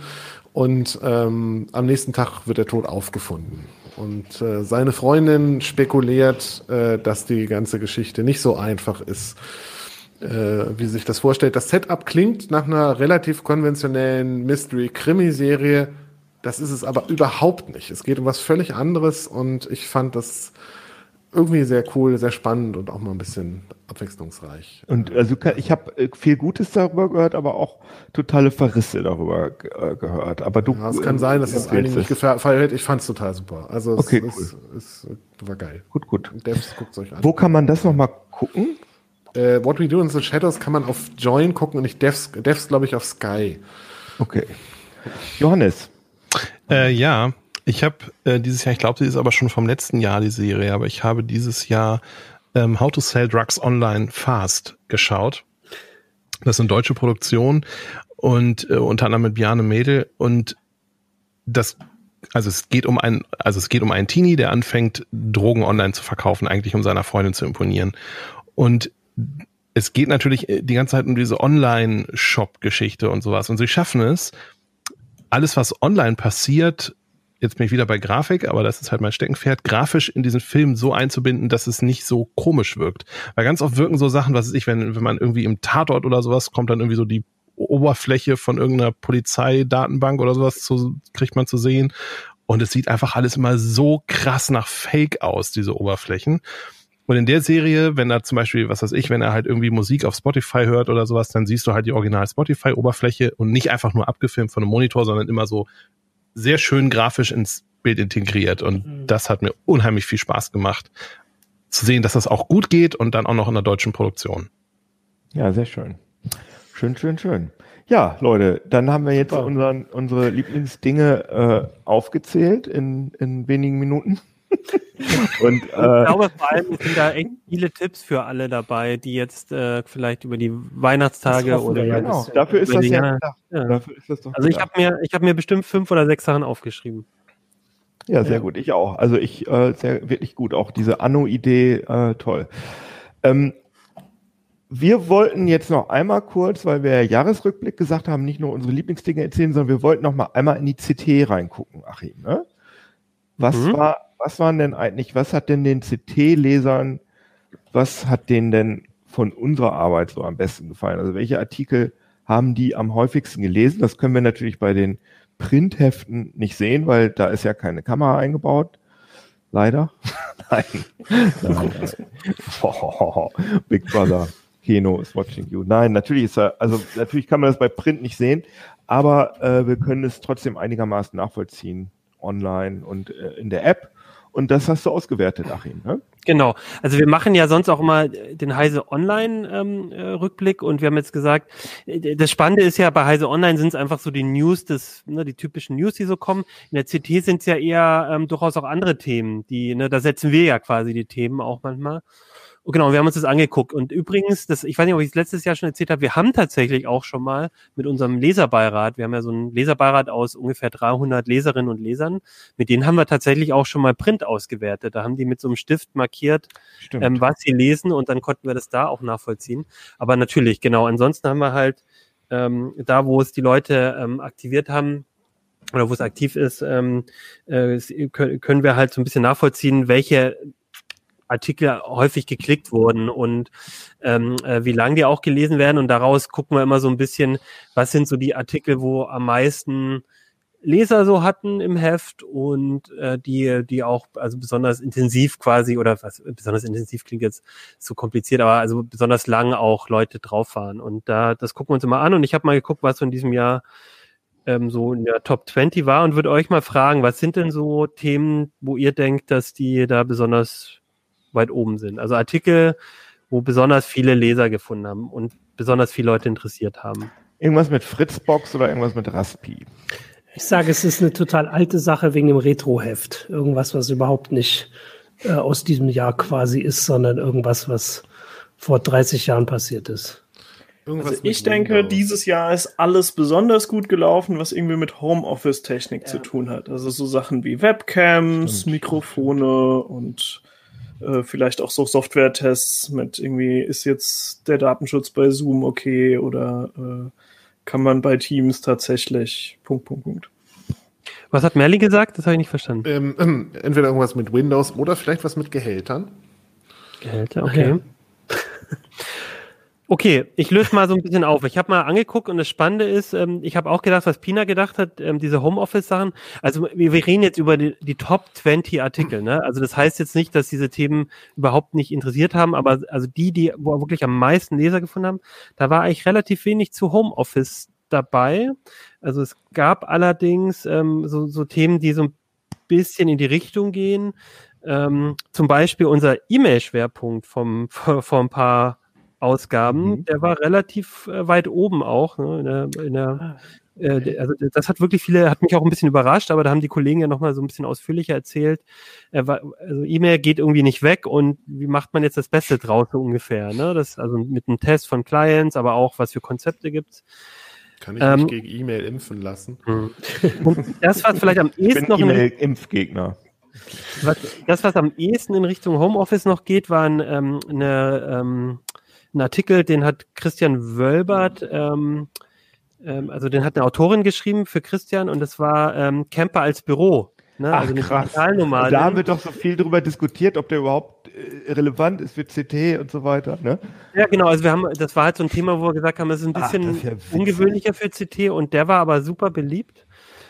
[SPEAKER 2] Und ähm, am nächsten Tag wird er tot aufgefunden. Und äh, seine Freundin spekuliert, äh, dass die ganze Geschichte nicht so einfach ist wie sich das vorstellt. Das Setup klingt nach einer relativ konventionellen Mystery-Krimi-Serie. Das ist es aber überhaupt nicht. Es geht um was völlig anderes und ich fand das irgendwie sehr cool, sehr spannend und auch mal ein bisschen abwechslungsreich.
[SPEAKER 1] Und also ich habe äh, viel Gutes darüber gehört, aber auch totale Verrisse darüber äh, gehört. Aber du,
[SPEAKER 2] ja, es kann sein, dass es einigen nicht gefallen Ich fand es total super. Also
[SPEAKER 1] okay,
[SPEAKER 2] es, cool. es, es, war geil.
[SPEAKER 1] Gut, gut.
[SPEAKER 2] Devs guckt euch an.
[SPEAKER 1] Wo kann man das nochmal gucken?
[SPEAKER 2] Äh, What We Do in the Shadows kann man auf Join gucken und nicht Devs, Devs glaube ich, auf Sky.
[SPEAKER 1] Okay. Johannes.
[SPEAKER 4] Äh, ja, ich habe äh, dieses Jahr, ich glaube, sie ist aber schon vom letzten Jahr, die Serie, aber ich habe dieses Jahr ähm, How to Sell Drugs Online Fast geschaut. Das ist eine deutsche Produktion und äh, unter anderem mit Bjarne Mädel und das also es geht um ein, also es geht um einen Teenie, der anfängt, Drogen online zu verkaufen, eigentlich um seiner Freundin zu imponieren. Und es geht natürlich äh, die ganze Zeit um diese Online-Shop-Geschichte und sowas. Und sie schaffen es, alles, was online passiert, jetzt bin ich wieder bei Grafik, aber das ist halt mein Steckenpferd, grafisch in diesen Film so einzubinden, dass es nicht so komisch wirkt. Weil ganz oft wirken so Sachen, was weiß ich, wenn, wenn man irgendwie im Tatort oder sowas kommt, dann irgendwie so die Oberfläche von irgendeiner Polizeidatenbank oder sowas zu, kriegt man zu sehen. Und es sieht einfach alles immer so krass nach Fake aus, diese Oberflächen. Und in der Serie, wenn er zum Beispiel, was weiß ich, wenn er halt irgendwie Musik auf Spotify hört oder sowas, dann siehst du halt die original Spotify-Oberfläche und nicht einfach nur abgefilmt von einem Monitor, sondern immer so sehr schön grafisch ins Bild integriert. Und mhm. das hat mir unheimlich viel Spaß gemacht, zu sehen, dass das auch gut geht und dann auch noch in der deutschen Produktion.
[SPEAKER 1] Ja, sehr schön. Schön, schön, schön. Ja, Leute, dann haben wir jetzt unseren, unsere Lieblingsdinge äh, aufgezählt in, in wenigen Minuten.
[SPEAKER 3] Und, äh, ich glaube vor allem sind da echt viele Tipps für alle dabei, die jetzt äh, vielleicht über die Weihnachtstage oder
[SPEAKER 1] ja, genau. dafür ist das ja,
[SPEAKER 3] ja. Dafür ist das doch Also ich habe mir, ich habe mir bestimmt fünf oder sechs Sachen aufgeschrieben.
[SPEAKER 1] Ja, sehr ja. gut. Ich auch. Also ich äh, sehr wirklich gut. Auch diese Anno-Idee äh, toll. Ähm, wir wollten jetzt noch einmal kurz, weil wir Jahresrückblick gesagt haben, nicht nur unsere Lieblingsdinge erzählen, sondern wir wollten noch mal einmal in die CT reingucken, Achim. Ne? Was mhm. war was waren denn eigentlich, was hat denn den CT-Lesern, was hat denen denn von unserer Arbeit so am besten gefallen? Also welche Artikel haben die am häufigsten gelesen? Das können wir natürlich bei den Printheften nicht sehen, weil da ist ja keine Kamera eingebaut. Leider. Nein. Nein. Oh, Big Brother. Keno is watching you. Nein, natürlich ist er, also natürlich kann man das bei Print nicht sehen, aber äh, wir können es trotzdem einigermaßen nachvollziehen online und äh, in der App. Und das hast du ausgewertet, Achim, ne?
[SPEAKER 3] Genau. Also wir machen ja sonst auch immer den Heise Online ähm, äh, Rückblick und wir haben jetzt gesagt, äh, das Spannende ist ja bei Heise Online sind es einfach so die News, des, ne, die typischen News, die so kommen. In der CT sind es ja eher ähm, durchaus auch andere Themen, die, ne, da setzen wir ja quasi die Themen auch manchmal. Und genau, wir haben uns das angeguckt. Und übrigens, das, ich weiß nicht, ob ich es letztes Jahr schon erzählt habe, wir haben tatsächlich auch schon mal mit unserem Leserbeirat, wir haben ja so einen Leserbeirat aus ungefähr 300 Leserinnen und Lesern, mit denen haben wir tatsächlich auch schon mal Print ausgewertet. Da haben die mit so einem Stift markiert, ähm, was sie lesen und dann konnten wir das da auch nachvollziehen. Aber natürlich, genau, ansonsten haben wir halt ähm, da, wo es die Leute ähm, aktiviert haben, oder wo es aktiv ist, ähm, äh, können wir halt so ein bisschen nachvollziehen, welche Artikel häufig geklickt wurden und ähm, äh, wie lang die auch gelesen werden. Und daraus gucken wir immer so ein bisschen, was sind so die Artikel, wo am meisten Leser so hatten im Heft und äh, die, die auch also besonders intensiv quasi oder was besonders intensiv klingt jetzt so kompliziert, aber also besonders lang auch Leute drauf waren. Und da das gucken wir uns immer an und ich habe mal geguckt, was so in diesem Jahr ähm, so in der Top 20 war und würde euch mal fragen, was sind denn so Themen, wo ihr denkt, dass die da besonders weit oben sind. Also Artikel, wo besonders viele Leser gefunden haben und besonders viele Leute interessiert haben.
[SPEAKER 1] Irgendwas mit Fritzbox oder irgendwas mit Raspi?
[SPEAKER 5] Ich sage, es ist eine total alte Sache wegen dem Retro-Heft. Irgendwas, was überhaupt nicht äh, aus diesem Jahr quasi ist, sondern irgendwas, was vor 30 Jahren passiert ist.
[SPEAKER 6] also ich denke, dieses Jahr ist alles besonders gut gelaufen, was irgendwie mit Homeoffice-Technik ja. zu tun hat. Also so Sachen wie Webcams, Stimmt. Mikrofone und äh, vielleicht auch so Software-Tests mit irgendwie, ist jetzt der Datenschutz bei Zoom okay oder äh, kann man bei Teams tatsächlich Punkt, Punkt, Punkt.
[SPEAKER 3] Was hat Merlin gesagt? Das habe ich nicht verstanden.
[SPEAKER 2] Ähm, ähm, entweder irgendwas mit Windows oder vielleicht was mit Gehältern.
[SPEAKER 3] Gehälter, okay. Ja. Okay, ich löse mal so ein bisschen auf. Ich habe mal angeguckt und das Spannende ist, ähm, ich habe auch gedacht, was Pina gedacht hat, ähm, diese Homeoffice-Sachen. Also wir, wir, reden jetzt über die, die, Top 20 Artikel. Ne? Also das heißt jetzt nicht, dass diese Themen überhaupt nicht interessiert haben, aber also die, die wo wirklich am meisten Leser gefunden haben, da war eigentlich relativ wenig zu Homeoffice dabei. Also es gab allerdings ähm, so, so Themen, die so ein bisschen in die Richtung gehen. Ähm, zum Beispiel unser E-Mail-Schwerpunkt vom vor, vor ein paar Ausgaben, mhm. der war relativ äh, weit oben auch. Ne, in der, in der, ah. äh, also das hat wirklich viele, hat mich auch ein bisschen überrascht, aber da haben die Kollegen ja nochmal so ein bisschen ausführlicher erzählt. Äh, war, also E-Mail geht irgendwie nicht weg und wie macht man jetzt das Beste draus so ungefähr? Ne? Das, also mit einem Test von Clients, aber auch was für Konzepte gibt's.
[SPEAKER 2] Kann ich ähm, mich gegen E-Mail impfen lassen?
[SPEAKER 3] Mhm. Und das, was vielleicht am ehesten noch.
[SPEAKER 1] E-Mail-Impfgegner.
[SPEAKER 3] Das, was am ehesten in Richtung Homeoffice noch geht, waren ähm, eine ähm, ein Artikel, den hat Christian Wölbert, ähm, ähm, also den hat eine Autorin geschrieben für Christian und das war ähm, Camper als Büro.
[SPEAKER 1] Ne? Ach, also krass. Da haben wir doch so viel drüber diskutiert, ob der überhaupt äh, relevant ist für CT und so weiter. Ne?
[SPEAKER 3] Ja, genau. Also wir haben, das war halt so ein Thema, wo wir gesagt haben, das ist ein bisschen Ach, ja ungewöhnlicher für CT und der war aber super beliebt.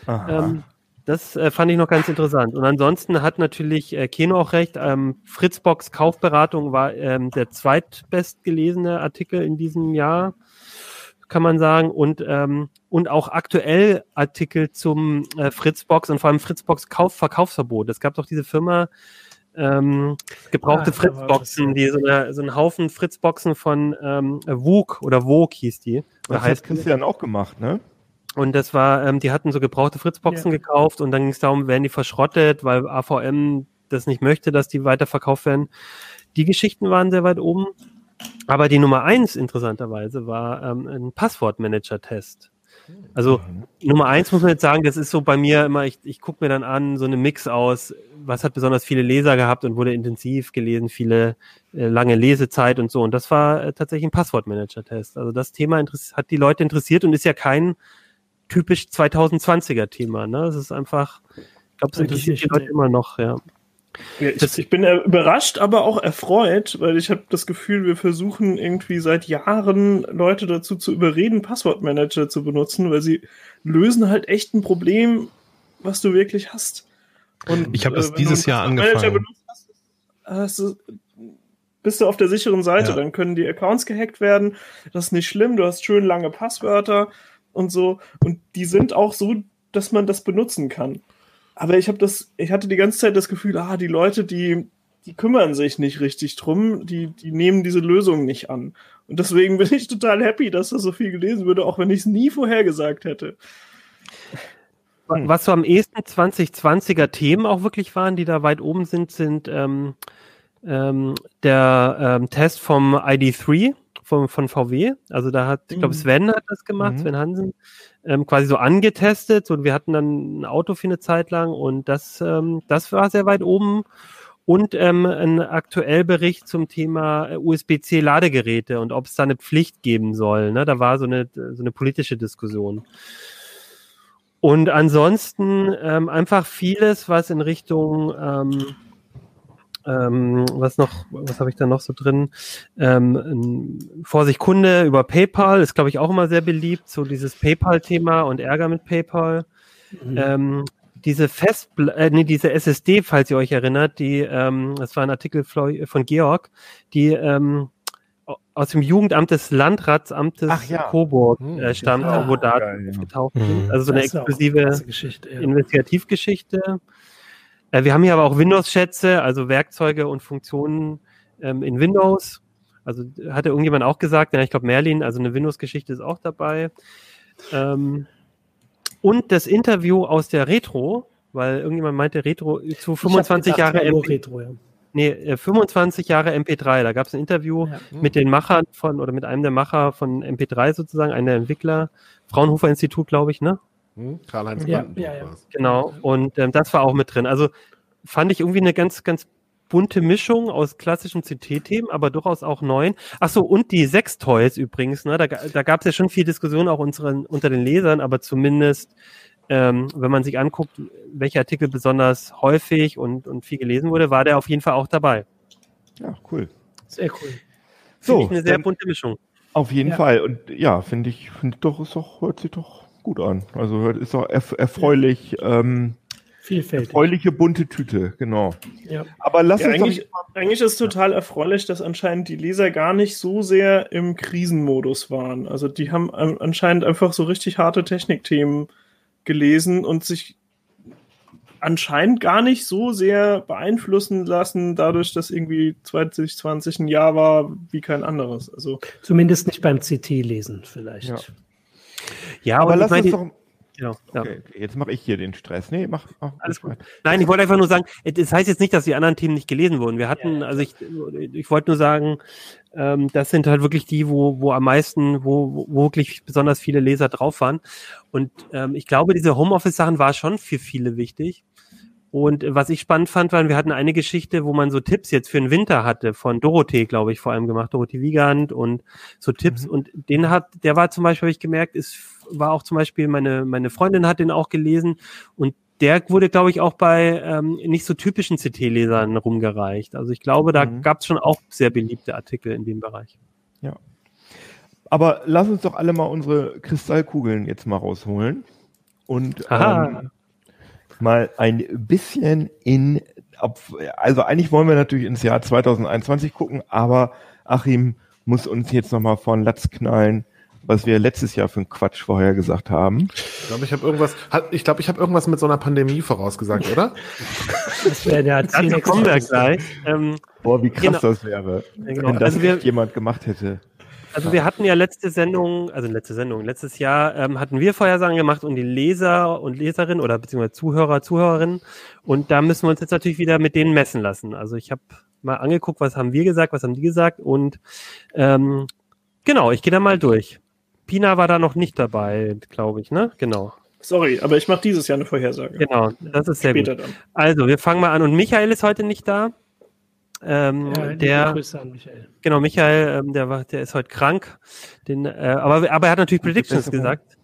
[SPEAKER 3] Ähm, das äh, fand ich noch ganz interessant. Und ansonsten hat natürlich äh, Keno auch recht. Ähm, Fritzbox Kaufberatung war ähm, der zweitbestgelesene Artikel in diesem Jahr, kann man sagen. Und, ähm, und auch aktuell Artikel zum äh, Fritzbox und vor allem Fritzbox Kauf Verkaufsverbot. Es gab doch diese Firma, ähm, gebrauchte ah, Fritzboxen, die so, eine, so einen Haufen Fritzboxen von ähm, WUG oder WOG hieß die.
[SPEAKER 1] Das heißt Christian auch gemacht, ne?
[SPEAKER 3] Und das war, ähm, die hatten so gebrauchte Fritzboxen ja. gekauft und dann ging es darum, werden die verschrottet, weil AVM das nicht möchte, dass die weiterverkauft werden. Die Geschichten waren sehr weit oben. Aber die Nummer eins interessanterweise war ähm, ein Passwortmanager-Test. Also mhm. Nummer eins muss man jetzt sagen, das ist so bei mir immer, ich, ich gucke mir dann an, so eine Mix aus, was hat besonders viele Leser gehabt und wurde intensiv gelesen, viele äh, lange Lesezeit und so. Und das war äh, tatsächlich ein Passwortmanager-Test. Also das Thema hat die Leute interessiert und ist ja kein typisch 2020er Thema. Ne? Es ist einfach, ich glaube, es interessiert die Leute immer noch, ja.
[SPEAKER 6] Ja, ich, ich, bin überrascht, aber auch erfreut, weil ich habe das Gefühl, wir versuchen irgendwie seit Jahren Leute dazu zu überreden, Passwortmanager zu benutzen, weil sie lösen halt echt ein Problem, was du wirklich hast.
[SPEAKER 4] Und ich habe das äh, dieses Jahr angefangen.
[SPEAKER 6] Benutzt hast, hast du bist du auf der sicheren Seite. Ja. Dann können die Accounts gehackt werden. Das ist nicht schlimm. Du hast schön lange Passwörter und so. Und die sind auch so, dass man das benutzen kann. Aber ich habe das, ich hatte die ganze Zeit das Gefühl, ah, die Leute, die, die kümmern sich nicht richtig drum, die, die nehmen diese Lösung nicht an. Und deswegen bin ich total happy, dass das so viel gelesen würde, auch wenn ich es nie vorhergesagt hätte.
[SPEAKER 3] Was so am ehesten 2020er Themen auch wirklich waren, die da weit oben sind, sind ähm, ähm, der ähm, Test vom ID3 von, von VW. Also da hat, ich glaube, mhm. Sven hat das gemacht, mhm. Sven Hansen, ähm, quasi so angetestet. Und wir hatten dann ein Auto für eine Zeit lang und das, ähm, das war sehr weit oben. Und ähm, ein aktuell Bericht zum Thema äh, USB-C-Ladegeräte und ob es da eine Pflicht geben soll. Ne? Da war so eine, so eine politische Diskussion. Und ansonsten ähm, einfach vieles, was in Richtung ähm, ähm, was noch, was habe ich da noch so drin? Ähm, Vorsicht Kunde über PayPal ist, glaube ich, auch immer sehr beliebt, so dieses PayPal-Thema und Ärger mit PayPal. Mhm. Ähm, diese Fest, äh, nee, diese SSD, falls ihr euch erinnert, die, ähm, das war ein Artikel von Georg, die ähm, aus dem Jugendamt des Landratsamtes ja. Coburg hm, äh, stammt, ja, wo Daten ja. getaucht sind. Mhm. Also so eine exklusive Geschichte, ja. Investigativgeschichte. Äh, wir haben hier aber auch Windows-Schätze, also Werkzeuge und Funktionen ähm, in Windows. Also hatte irgendjemand auch gesagt, ja, ich glaube Merlin, also eine Windows-Geschichte ist auch dabei. Ähm, und das Interview aus der Retro, weil irgendjemand meinte Retro zu 25 Jahre MP Retro, ja. Nee, 25 äh, Jahre MP3. Da gab es ein Interview ja. mit den Machern von oder mit einem der Macher von MP3 sozusagen, einer der Entwickler, Fraunhofer Institut, glaube ich, ne?
[SPEAKER 2] Hm? Karl-Heinz
[SPEAKER 3] ja, ja, ja. Genau, und ähm, das war auch mit drin. Also fand ich irgendwie eine ganz, ganz bunte Mischung aus klassischen CT-Themen, aber durchaus auch neuen. Ach so, und die Sextoys übrigens, ne? da, da gab es ja schon viel Diskussion auch unseren, unter den Lesern, aber zumindest, ähm, wenn man sich anguckt, welcher Artikel besonders häufig und, und viel gelesen wurde, war der auf jeden Fall auch dabei.
[SPEAKER 1] Ja, cool.
[SPEAKER 3] Sehr cool. So, eine sehr bunte Mischung.
[SPEAKER 1] Auf jeden ja. Fall. Und ja, finde ich, finde doch, ist doch, hört sich doch gut an. Also ist auch erf erfreulich. Ähm,
[SPEAKER 5] Vielfältig.
[SPEAKER 1] Erfreuliche bunte Tüte, genau.
[SPEAKER 6] Ja. Aber lass ja, uns eigentlich, eigentlich ist total erfreulich, dass anscheinend die Leser gar nicht so sehr im Krisenmodus waren. Also die haben anscheinend einfach so richtig harte Technikthemen gelesen und sich anscheinend gar nicht so sehr beeinflussen lassen, dadurch, dass irgendwie 2020 ein Jahr war wie kein anderes. Also
[SPEAKER 5] zumindest nicht beim CT-Lesen vielleicht.
[SPEAKER 1] Ja. Ja, aber lass uns doch. Genau, okay, ja. jetzt mache ich hier den Stress. Nee, mach, mach
[SPEAKER 3] alles gut. Nein, ich wollte einfach nur sagen, das heißt jetzt nicht, dass die anderen Themen nicht gelesen wurden. Wir hatten, also ich, ich wollte nur sagen, ähm, das sind halt wirklich die, wo, wo am meisten, wo, wo wirklich besonders viele Leser drauf waren. Und ähm, ich glaube, diese Homeoffice-Sachen war schon für viele wichtig. Und was ich spannend fand, war, wir hatten eine Geschichte, wo man so Tipps jetzt für den Winter hatte, von Dorothee, glaube ich, vor allem gemacht, Dorothee Wiegand und so Tipps. Mhm. Und den hat, der war zum Beispiel, habe ich gemerkt, ist, war auch zum Beispiel, meine, meine Freundin hat den auch gelesen und der wurde, glaube ich, auch bei ähm, nicht so typischen CT-Lesern rumgereicht. Also ich glaube, da mhm. gab es schon auch sehr beliebte Artikel in dem Bereich.
[SPEAKER 1] Ja. Aber lass uns doch alle mal unsere Kristallkugeln jetzt mal rausholen. Und ähm, mal ein bisschen in, also eigentlich wollen wir natürlich ins Jahr 2021 gucken, aber Achim muss uns jetzt nochmal von Latz knallen, was wir letztes Jahr für einen Quatsch vorher gesagt haben.
[SPEAKER 2] Ich glaube, ich habe irgendwas, ich glaube, ich habe irgendwas mit so einer Pandemie vorausgesagt, oder?
[SPEAKER 3] das wäre der Ziel. kommen wir gleich.
[SPEAKER 1] Ähm, Boah, wie krass genau. das wäre, genau. wenn das also wir, jemand gemacht hätte.
[SPEAKER 3] Also wir hatten ja letzte Sendung, also letzte Sendung, letztes Jahr ähm, hatten wir Vorhersagen gemacht und die Leser und Leserinnen oder beziehungsweise Zuhörer, Zuhörerinnen. Und da müssen wir uns jetzt natürlich wieder mit denen messen lassen. Also ich habe mal angeguckt, was haben wir gesagt, was haben die gesagt und ähm, genau, ich gehe da mal durch. Pina war da noch nicht dabei, glaube ich, ne? Genau.
[SPEAKER 6] Sorry, aber ich mache dieses Jahr eine Vorhersage.
[SPEAKER 3] Genau, das ist sehr Später gut. Dann. Also, wir fangen mal an und Michael ist heute nicht da. Ähm, ja, der, Michael. Genau, Michael, ähm, der, war, der ist heute krank. Den, äh, aber, aber er hat natürlich Predictions gesagt.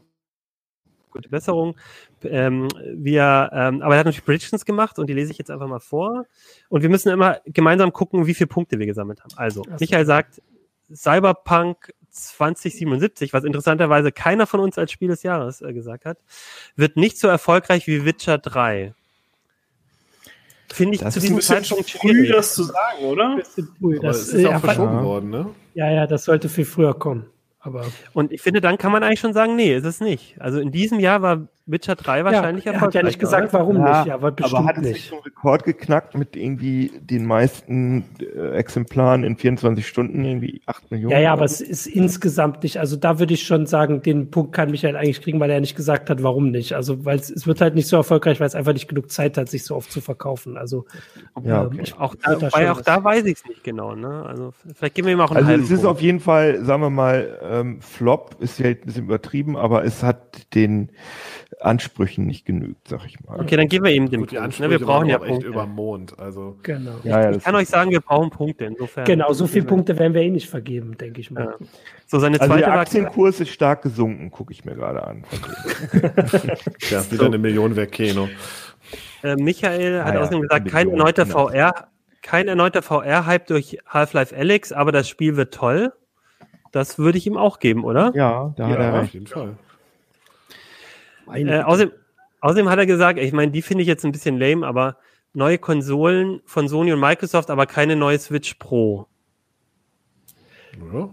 [SPEAKER 3] Gute Besserung. Ähm, wir, ähm, aber er hat natürlich Predictions gemacht und die lese ich jetzt einfach mal vor. Und wir müssen immer gemeinsam gucken, wie viele Punkte wir gesammelt haben. Also, Ach Michael sagt, Cyberpunk 2077, was interessanterweise keiner von uns als Spiel des Jahres äh, gesagt hat, wird nicht so erfolgreich wie Witcher 3.
[SPEAKER 6] Finde ich das zu diesem Zeitpunkt früh, das zu sagen, oder?
[SPEAKER 5] Früh, das, das ist auch verschoben worden, ne? Ja, ja, das sollte viel früher kommen. Aber
[SPEAKER 3] und ich finde, dann kann man eigentlich schon sagen, nee, ist es nicht. Also in diesem Jahr war Witcher 3 wahrscheinlich
[SPEAKER 5] ja, erfolgreich. Er hat ja nicht gesagt, warum ja, nicht,
[SPEAKER 1] aber bestimmt aber hat es nicht. einen Rekord geknackt mit irgendwie den meisten äh, Exemplaren in 24 Stunden, irgendwie 8 Millionen?
[SPEAKER 5] Ja, ja, aber es ist insgesamt nicht. Also da würde ich schon sagen, den Punkt kann Michael eigentlich kriegen, weil er nicht gesagt hat, warum nicht. Also weil es, wird halt nicht so erfolgreich, weil es einfach nicht genug Zeit hat, sich so oft zu verkaufen. Also
[SPEAKER 3] ja, okay. ähm, auch da, da auch da weiß ich es nicht genau. Ne? Also vielleicht geben wir ihm auch einen
[SPEAKER 1] Also es ist Punkt. auf jeden Fall, sagen wir mal, ähm, Flop ist ja ein bisschen übertrieben, aber es hat den Ansprüchen nicht genügt, sag ich mal.
[SPEAKER 3] Okay, dann geben wir ihm den
[SPEAKER 2] Gut, Punkt. Ne? Wir brauchen ja Punkte. über Mond. Also.
[SPEAKER 3] Genau. Ja, ja, ich kann euch sagen, wir brauchen Punkte. Insofern
[SPEAKER 5] genau, so viele Punkte werden wir eh nicht vergeben, denke ich mal. Ja.
[SPEAKER 1] So, seine also zweite also der Aktienkurs ist stark gesunken, gucke ich mir gerade an.
[SPEAKER 2] ja, wieder eine Million weg, Keno.
[SPEAKER 3] Äh, Michael hat ah, außerdem gesagt, kein erneuter VR, kein erneuter VR-Hype durch Half-Life Alyx, aber das Spiel wird toll. Das würde ich ihm auch geben, oder?
[SPEAKER 1] Ja, da
[SPEAKER 2] ja,
[SPEAKER 1] hat er
[SPEAKER 2] recht. Auf jeden Fall.
[SPEAKER 3] Äh, außerdem, außerdem hat er gesagt, ich meine, die finde ich jetzt ein bisschen lame, aber neue Konsolen von Sony und Microsoft, aber keine neue Switch Pro.
[SPEAKER 5] Ja,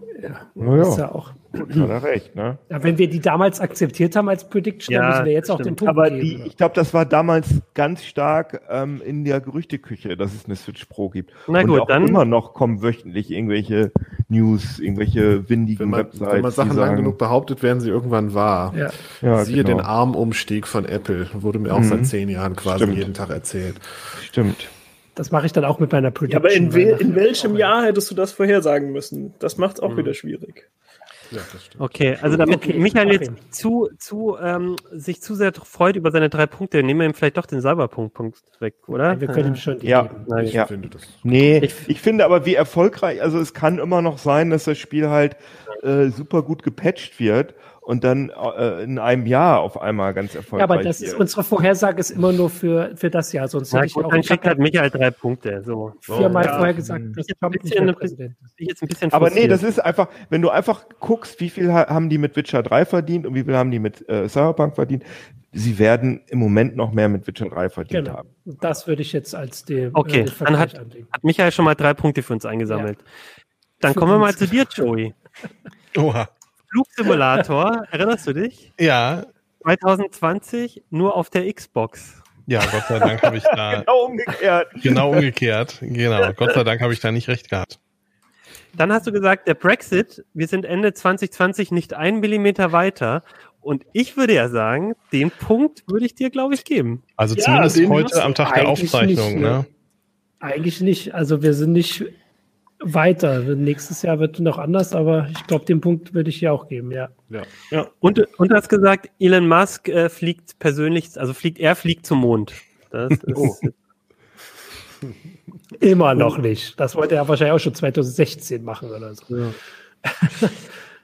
[SPEAKER 5] ja, ist ja auch.
[SPEAKER 1] Hat er recht, ne?
[SPEAKER 5] Ja, wenn wir die damals akzeptiert haben als Prediction, ja, dann müssen wir jetzt auch den Punkt
[SPEAKER 1] Aber geben, die, ich glaube, das war damals ganz stark ähm, in der Gerüchteküche, dass es eine Switch Pro gibt.
[SPEAKER 3] Na gut, Und auch dann
[SPEAKER 1] immer noch kommen wöchentlich irgendwelche News, irgendwelche windigen
[SPEAKER 2] wenn man,
[SPEAKER 1] Websites.
[SPEAKER 2] Wenn man Sachen lang genug behauptet, werden sie irgendwann wahr. Ja. Ja, Siehe genau. den Armumstieg von Apple, wurde mir auch mhm. seit zehn Jahren quasi Stimmt. jeden Tag erzählt.
[SPEAKER 1] Stimmt.
[SPEAKER 5] Das mache ich dann auch mit meiner
[SPEAKER 6] Prediction. Ja, aber in, wel in welchem Jahr hättest du das vorhersagen müssen? Das macht es auch mhm. wieder schwierig.
[SPEAKER 3] Ja, okay, also damit okay, Michael jetzt zu, zu, ähm, sich zu sehr freut über seine drei Punkte, nehmen wir ihm vielleicht doch den Cyberpunkt-Punkt weg, oder?
[SPEAKER 5] Ja, wir können ihm schon
[SPEAKER 1] die ja, geben. Nein, ich ja. finde das. Nee, ich, ich, finde aber, wie erfolgreich, also es kann immer noch sein, dass das Spiel halt äh, super gut gepatcht wird und dann äh, in einem Jahr auf einmal ganz erfolgreich. Ja,
[SPEAKER 5] aber das ist, unsere Vorhersage ist immer nur für, für das Jahr, sonst
[SPEAKER 3] ja, hätte gut, ich auch. Dann kriegt halt Michael drei Punkte. So.
[SPEAKER 5] Viermal ja. vorher gesagt, das ist
[SPEAKER 3] ein bisschen, Präsident. Jetzt ein bisschen
[SPEAKER 1] aber nee, das ist einfach, wenn du einfach guckst, wie viel haben die mit Witcher 3 verdient und wie viel haben die mit äh, Cyberpunk verdient, sie werden im Moment noch mehr mit Witcher 3 verdient genau. haben.
[SPEAKER 5] Das würde ich jetzt als die,
[SPEAKER 3] Okay, äh, dann hat, hat Michael schon mal drei Punkte für uns eingesammelt. Ja. Dann für kommen wir mal zu dir, Joey. Oha. Flugsimulator, erinnerst du dich?
[SPEAKER 4] Ja.
[SPEAKER 3] 2020 nur auf der Xbox.
[SPEAKER 4] Ja, Gott sei Dank habe ich da.
[SPEAKER 1] genau umgekehrt.
[SPEAKER 4] Genau umgekehrt. Genau. Gott sei Dank habe ich da nicht recht gehabt.
[SPEAKER 3] Dann hast du gesagt, der Brexit, wir sind Ende 2020 nicht ein Millimeter weiter. Und ich würde ja sagen, den Punkt würde ich dir, glaube ich, geben.
[SPEAKER 4] Also ja, zumindest heute am Tag der Aufzeichnung,
[SPEAKER 5] nicht,
[SPEAKER 4] ne? ne?
[SPEAKER 5] Eigentlich nicht. Also wir sind nicht weiter. Nächstes Jahr wird noch anders, aber ich glaube, den Punkt würde ich hier auch geben, ja.
[SPEAKER 3] Ja. ja. Und, und du hast gesagt, Elon Musk äh, fliegt persönlich, also fliegt, er fliegt zum Mond. Das ist, oh.
[SPEAKER 5] Immer noch nicht. Das wollte er wahrscheinlich auch schon 2016 machen oder so. Ja.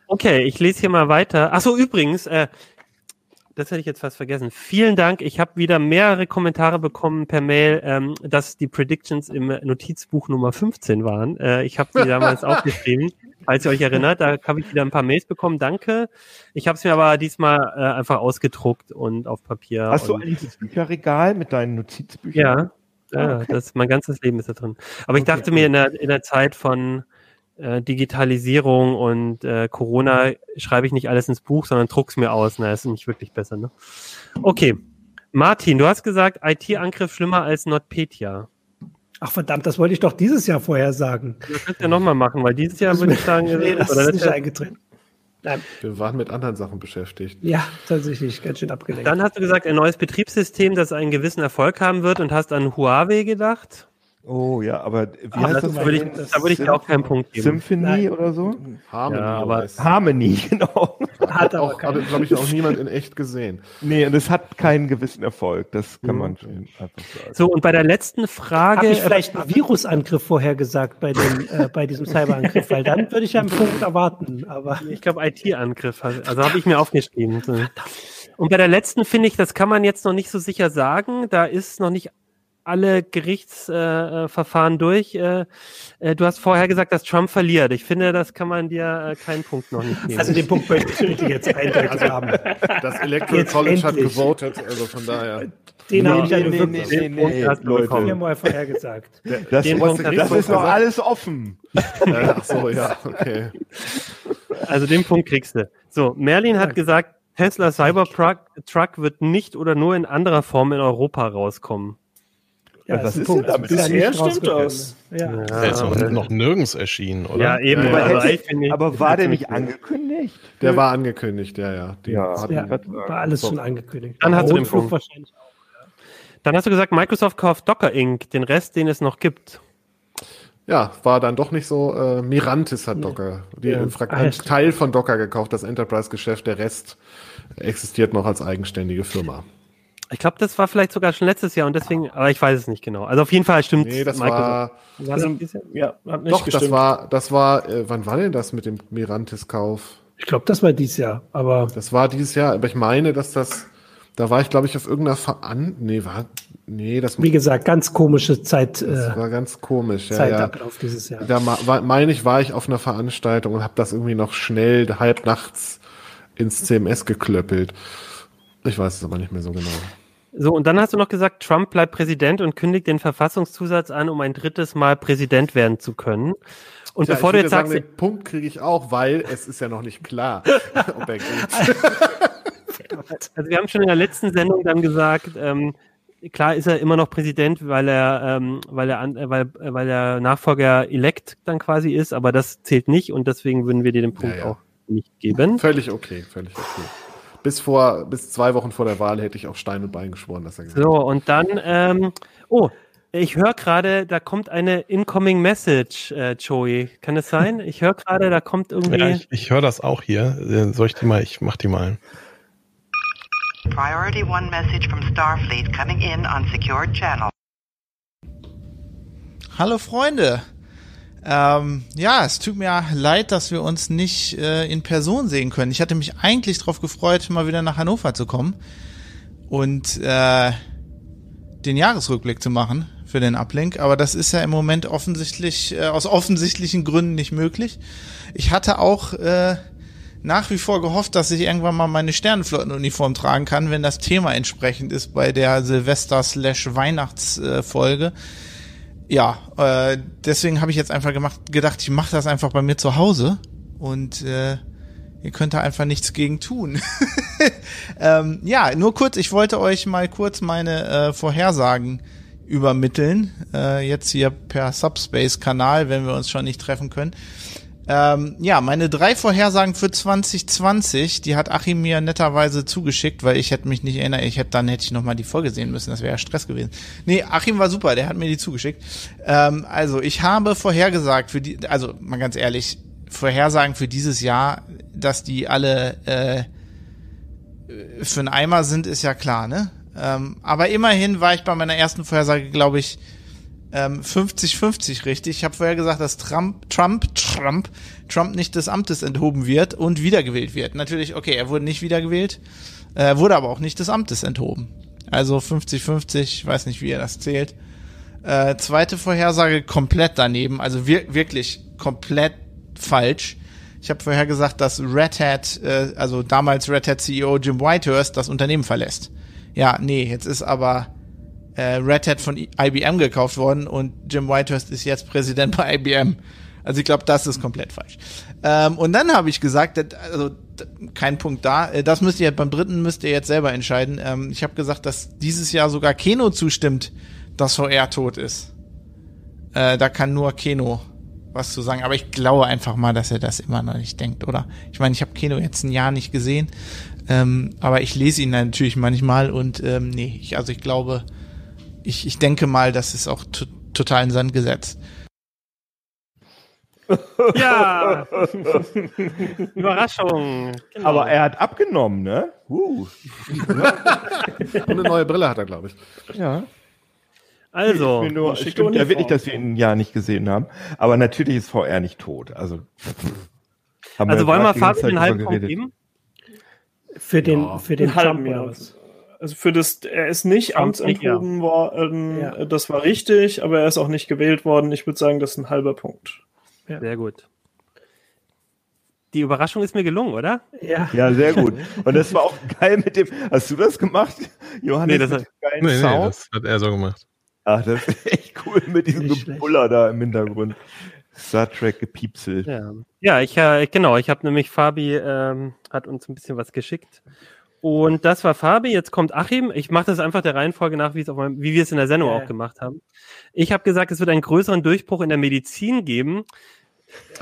[SPEAKER 3] okay, ich lese hier mal weiter. Achso, übrigens, äh, das hätte ich jetzt fast vergessen. Vielen Dank. Ich habe wieder mehrere Kommentare bekommen per Mail, ähm, dass die Predictions im Notizbuch Nummer 15 waren. Äh, ich habe die damals aufgeschrieben, falls ihr euch erinnert. Da habe ich wieder ein paar Mails bekommen. Danke. Ich habe es mir aber diesmal äh, einfach ausgedruckt und auf Papier.
[SPEAKER 1] Hast du eigentlich das Bücherregal mit deinen Notizbüchern?
[SPEAKER 3] Ja, ja okay. das, mein ganzes Leben ist da drin. Aber ich dachte mir in der, in der Zeit von äh, Digitalisierung und äh, Corona schreibe ich nicht alles ins Buch, sondern druck's mir aus. Na, ist nicht wirklich besser, ne? Okay. Martin, du hast gesagt, IT-Angriff schlimmer als NotPetya.
[SPEAKER 5] Ach verdammt, das wollte ich doch dieses Jahr vorher sagen.
[SPEAKER 3] Das könnt ihr nochmal machen, weil dieses Jahr würde ich sagen,
[SPEAKER 5] nee, das ist nicht eingetreten.
[SPEAKER 2] Nein. Wir waren mit anderen Sachen beschäftigt.
[SPEAKER 5] Ja, tatsächlich, ganz schön abgelenkt.
[SPEAKER 3] Dann hast du gesagt, ein neues Betriebssystem, das einen gewissen Erfolg haben wird und hast an Huawei gedacht.
[SPEAKER 1] Oh ja, aber wie
[SPEAKER 3] Ach, heißt das? das würde ich, da würde ich dir auch keinen Punkt geben.
[SPEAKER 1] Symphony Nein. oder so?
[SPEAKER 2] Harmony. Ja,
[SPEAKER 1] aber Harmony, genau.
[SPEAKER 2] Hat aber, aber glaube ich, auch niemand in echt gesehen.
[SPEAKER 1] Nee, und es hat keinen gewissen Erfolg. Das kann mhm. man schon einfach
[SPEAKER 3] sagen. So, und bei der letzten Frage. Habe
[SPEAKER 5] ich vielleicht einen Virusangriff vorhergesagt bei, dem, äh, bei diesem Cyberangriff? Weil dann würde ich einen Punkt erwarten. Aber
[SPEAKER 3] ich glaube, IT-Angriff. Also habe ich mir aufgeschrieben. Und bei der letzten finde ich, das kann man jetzt noch nicht so sicher sagen. Da ist noch nicht alle Gerichtsverfahren durch. Äh, äh, du hast vorher gesagt, dass Trump verliert. Ich finde, das kann man dir äh, keinen Punkt noch nicht geben.
[SPEAKER 5] Also den Punkt möchte ich jetzt eindeutig also, haben.
[SPEAKER 2] Das Electoral College hat gewotet, also von daher.
[SPEAKER 5] Den
[SPEAKER 1] Nee,
[SPEAKER 5] habe ich ja
[SPEAKER 1] nee, nee,
[SPEAKER 5] wirklich
[SPEAKER 1] nee, nee, nee,
[SPEAKER 3] hast du
[SPEAKER 1] Leute.
[SPEAKER 3] bekommen.
[SPEAKER 5] viermal vorher gesagt.
[SPEAKER 1] Das,
[SPEAKER 3] Den Punkt
[SPEAKER 1] das ist noch alles offen.
[SPEAKER 2] Äh, ach so, ja, okay.
[SPEAKER 3] Also den Punkt kriegst du. So, Merlin hat gesagt, Tesla Cybertruck Truck wird nicht oder nur in anderer Form in Europa rauskommen.
[SPEAKER 5] Ja,
[SPEAKER 1] Was
[SPEAKER 5] ein
[SPEAKER 1] ist
[SPEAKER 5] Punkt.
[SPEAKER 1] denn damit?
[SPEAKER 5] Ist ja
[SPEAKER 6] Bisher
[SPEAKER 5] nicht
[SPEAKER 6] stimmt das.
[SPEAKER 5] Ja.
[SPEAKER 4] Der ist noch, noch nirgends erschienen, oder?
[SPEAKER 3] Ja, eben.
[SPEAKER 2] Ja, ja.
[SPEAKER 3] Also
[SPEAKER 1] Aber,
[SPEAKER 3] finde ich-
[SPEAKER 1] aber war der nicht angekündigt?
[SPEAKER 2] Der war angekündigt, ja, ja. Die
[SPEAKER 1] Ja.
[SPEAKER 2] hatten-
[SPEAKER 5] Ja, war alles schon angekündigt.
[SPEAKER 3] Dann hast du den Punkt.
[SPEAKER 5] wahrscheinlich auch.
[SPEAKER 3] Dann hast du gesagt, Microsoft kauft Docker Inc., den Rest, den es noch gibt.
[SPEAKER 2] Ja, war dann doch nicht so. Äh, Mirantis hat Docker, die
[SPEAKER 5] Ja.
[SPEAKER 2] Frag
[SPEAKER 5] Ah, ja,
[SPEAKER 2] einen. Teil von Docker gekauft, das Enterprise-Geschäft, der Rest existiert noch als eigenständige Firma.
[SPEAKER 3] Ich glaube, das war vielleicht sogar schon letztes Jahr und deswegen, aber ich weiß es nicht genau. Also auf jeden Fall stimmt
[SPEAKER 2] Nee, das war,
[SPEAKER 3] War
[SPEAKER 6] Also,
[SPEAKER 3] das Jahr?
[SPEAKER 6] ja, hat nicht
[SPEAKER 2] doch,
[SPEAKER 6] gestimmt.
[SPEAKER 2] das war, das war, äh, wann war denn das mit dem Mirantis-Kauf?
[SPEAKER 5] Ich glaube, das war dieses Jahr, aber
[SPEAKER 2] Das war dieses Jahr, aber ich meine, dass das, da war ich, glaube ich, auf irgendeiner Veran, nee, war, nee, das,
[SPEAKER 5] wie gesagt, ganz komische Zeit,
[SPEAKER 2] das
[SPEAKER 5] äh,
[SPEAKER 2] war ganz komisch, ja, ja.
[SPEAKER 5] Zeitablauf dieses Jahr.
[SPEAKER 2] Da war- meine ich, war ich auf einer Veranstaltung und habe das irgendwie noch schnell halb nachts ins CMS geklöppelt. Ich weiß es aber nicht mehr so genau.
[SPEAKER 3] So, und dann hast du noch gesagt, Trump bleibt Präsident und kündigt den Verfassungszusatz an, um ein drittes Mal Präsident werden zu können. Und
[SPEAKER 2] Tja,
[SPEAKER 3] bevor du jetzt sagst,
[SPEAKER 2] sagen, den Punkt kriege ich auch, weil es ist ja noch nicht klar, ob er geht.
[SPEAKER 3] also wir haben schon in der letzten Sendung dann gesagt, ähm, klar ist er immer noch Präsident, weil er, ähm, weil er, an, äh, weil, äh, weil der Nachfolger elect dann quasi ist, aber das zählt nicht und deswegen würden wir dir den Punkt
[SPEAKER 2] Ja, ja.
[SPEAKER 3] auch nicht geben.
[SPEAKER 2] Völlig okay, völlig okay. Bis vor, bis zwei Wochen vor der Wahl hätte ich auf Stein und Bein geschworen, dass er geht.
[SPEAKER 3] So, und dann, ähm, oh, ich höre gerade, da kommt eine Incoming Message, äh, Joey. Kann es sein? Ich höre gerade, da kommt irgendwie.
[SPEAKER 4] Ja, ich, ich höre das auch hier. Äh, Soll ich die mal, ich mach die mal.
[SPEAKER 7] Priority one message from Starfleet coming in on secured channel.
[SPEAKER 8] Hallo Freunde. Ähm, ja, es tut mir leid, dass wir uns nicht äh, in Person sehen können. Ich hatte mich eigentlich darauf gefreut, mal wieder nach Hannover zu kommen und äh, den Jahresrückblick zu machen für den Uplink, aber das ist ja im Moment offensichtlich äh, aus offensichtlichen Gründen nicht möglich. Ich hatte auch äh, nach wie vor gehofft, dass ich irgendwann mal meine Sternenflottenuniform tragen kann, wenn das Thema entsprechend ist bei der Silvester-Weihnachts-Folge. Ja, äh, deswegen habe ich jetzt einfach gemacht, gedacht, ich mache das einfach bei mir zu Hause und äh, ihr könnt da einfach nichts gegen tun. ähm, ja, nur kurz, ich wollte euch mal kurz meine äh, Vorhersagen übermitteln, äh, jetzt hier per Subspace-Kanal, wenn wir uns schon nicht treffen können. Ähm, ja, meine drei Vorhersagen für 2020, die hat Achim mir netterweise zugeschickt, weil ich hätte mich nicht erinnert, ich hätte dann hätte ich noch mal die Folge sehen müssen, das wäre ja Stress gewesen. Nee, Achim war super, der hat mir die zugeschickt. Ähm, also, ich habe vorhergesagt für die also mal ganz ehrlich, Vorhersagen für dieses Jahr, dass die alle äh, für einen Eimer sind, ist ja klar, ne? Ähm, aber immerhin war ich bei meiner ersten Vorhersage, glaube ich, 50-50 richtig. Ich habe vorher gesagt, dass Trump, Trump, Trump, Trump nicht des Amtes enthoben wird und wiedergewählt wird. Natürlich, okay, er wurde nicht wiedergewählt, äh, wurde aber auch nicht des Amtes enthoben. Also 50-50, ich weiß nicht, wie er das zählt. Äh, zweite Vorhersage komplett daneben, also wir, wirklich komplett falsch. Ich habe vorher gesagt, dass Red Hat, äh, also damals Red Hat CEO Jim Whitehurst das Unternehmen verlässt. Ja, nee, jetzt ist aber äh, Red Hat von IBM gekauft worden und Jim Whitehurst ist jetzt Präsident bei IBM. Also ich glaube, das ist komplett falsch. Ähm, und dann habe ich gesagt, also kein Punkt da. Äh, Das müsst ihr beim dritten müsst ihr jetzt selber entscheiden. Ähm, ich habe gesagt, dass dieses Jahr sogar Keno zustimmt, dass VR tot ist. Äh, da kann nur Keno was zu sagen. Aber ich glaube einfach mal, dass er das immer noch nicht denkt, oder? Ich meine, ich habe Keno jetzt ein Jahr nicht gesehen, ähm, aber ich lese ihn natürlich manchmal und ähm, nee, ich, also ich glaube, ich, ich denke mal, das ist auch to total in Sand gesetzt.
[SPEAKER 3] Ja! Überraschung. Genau.
[SPEAKER 1] Aber er hat abgenommen, ne? Uh.
[SPEAKER 2] Und eine neue Brille hat er, glaube ich.
[SPEAKER 1] Ja.
[SPEAKER 3] also,
[SPEAKER 1] Ich bin nur, stimmt ja wirklich, dass wir ihn ein Jahr nicht gesehen haben. Aber natürlich ist VR nicht tot. Also, haben
[SPEAKER 3] also wollen wir
[SPEAKER 1] die ganze
[SPEAKER 3] Fabian den
[SPEAKER 1] Zeit
[SPEAKER 3] halben Punkt geben?
[SPEAKER 5] Für den,
[SPEAKER 2] Ja.
[SPEAKER 5] für den
[SPEAKER 6] Den halben
[SPEAKER 5] was?
[SPEAKER 6] Also für das, er ist nicht
[SPEAKER 3] Trump
[SPEAKER 6] amtsenthoben worden,
[SPEAKER 5] Ja.
[SPEAKER 6] das war richtig, aber er ist auch nicht gewählt worden. Ich würde sagen, das ist ein halber Punkt.
[SPEAKER 3] Sehr gut. Die Überraschung ist mir gelungen, oder?
[SPEAKER 5] Ja.
[SPEAKER 1] Ja, sehr gut. Und das war auch geil mit dem. Hast du das gemacht, Johannes?
[SPEAKER 3] Nee, das
[SPEAKER 1] mit
[SPEAKER 3] hat-
[SPEAKER 1] nee. Nee, das
[SPEAKER 4] hat er so gemacht.
[SPEAKER 1] Ach, das ist echt cool mit diesem Gebuller da im Hintergrund. Star Trek gepiepselt.
[SPEAKER 3] Ja, ja ich, äh, genau, ich habe nämlich Fabi ähm, hat uns ein bisschen was geschickt. Und das war Fabi, jetzt kommt Achim. Ich mache das einfach der Reihenfolge nach, meinem, wie wir es in der Sendung yeah. auch gemacht haben. Ich habe gesagt, es wird einen größeren Durchbruch in der Medizin geben.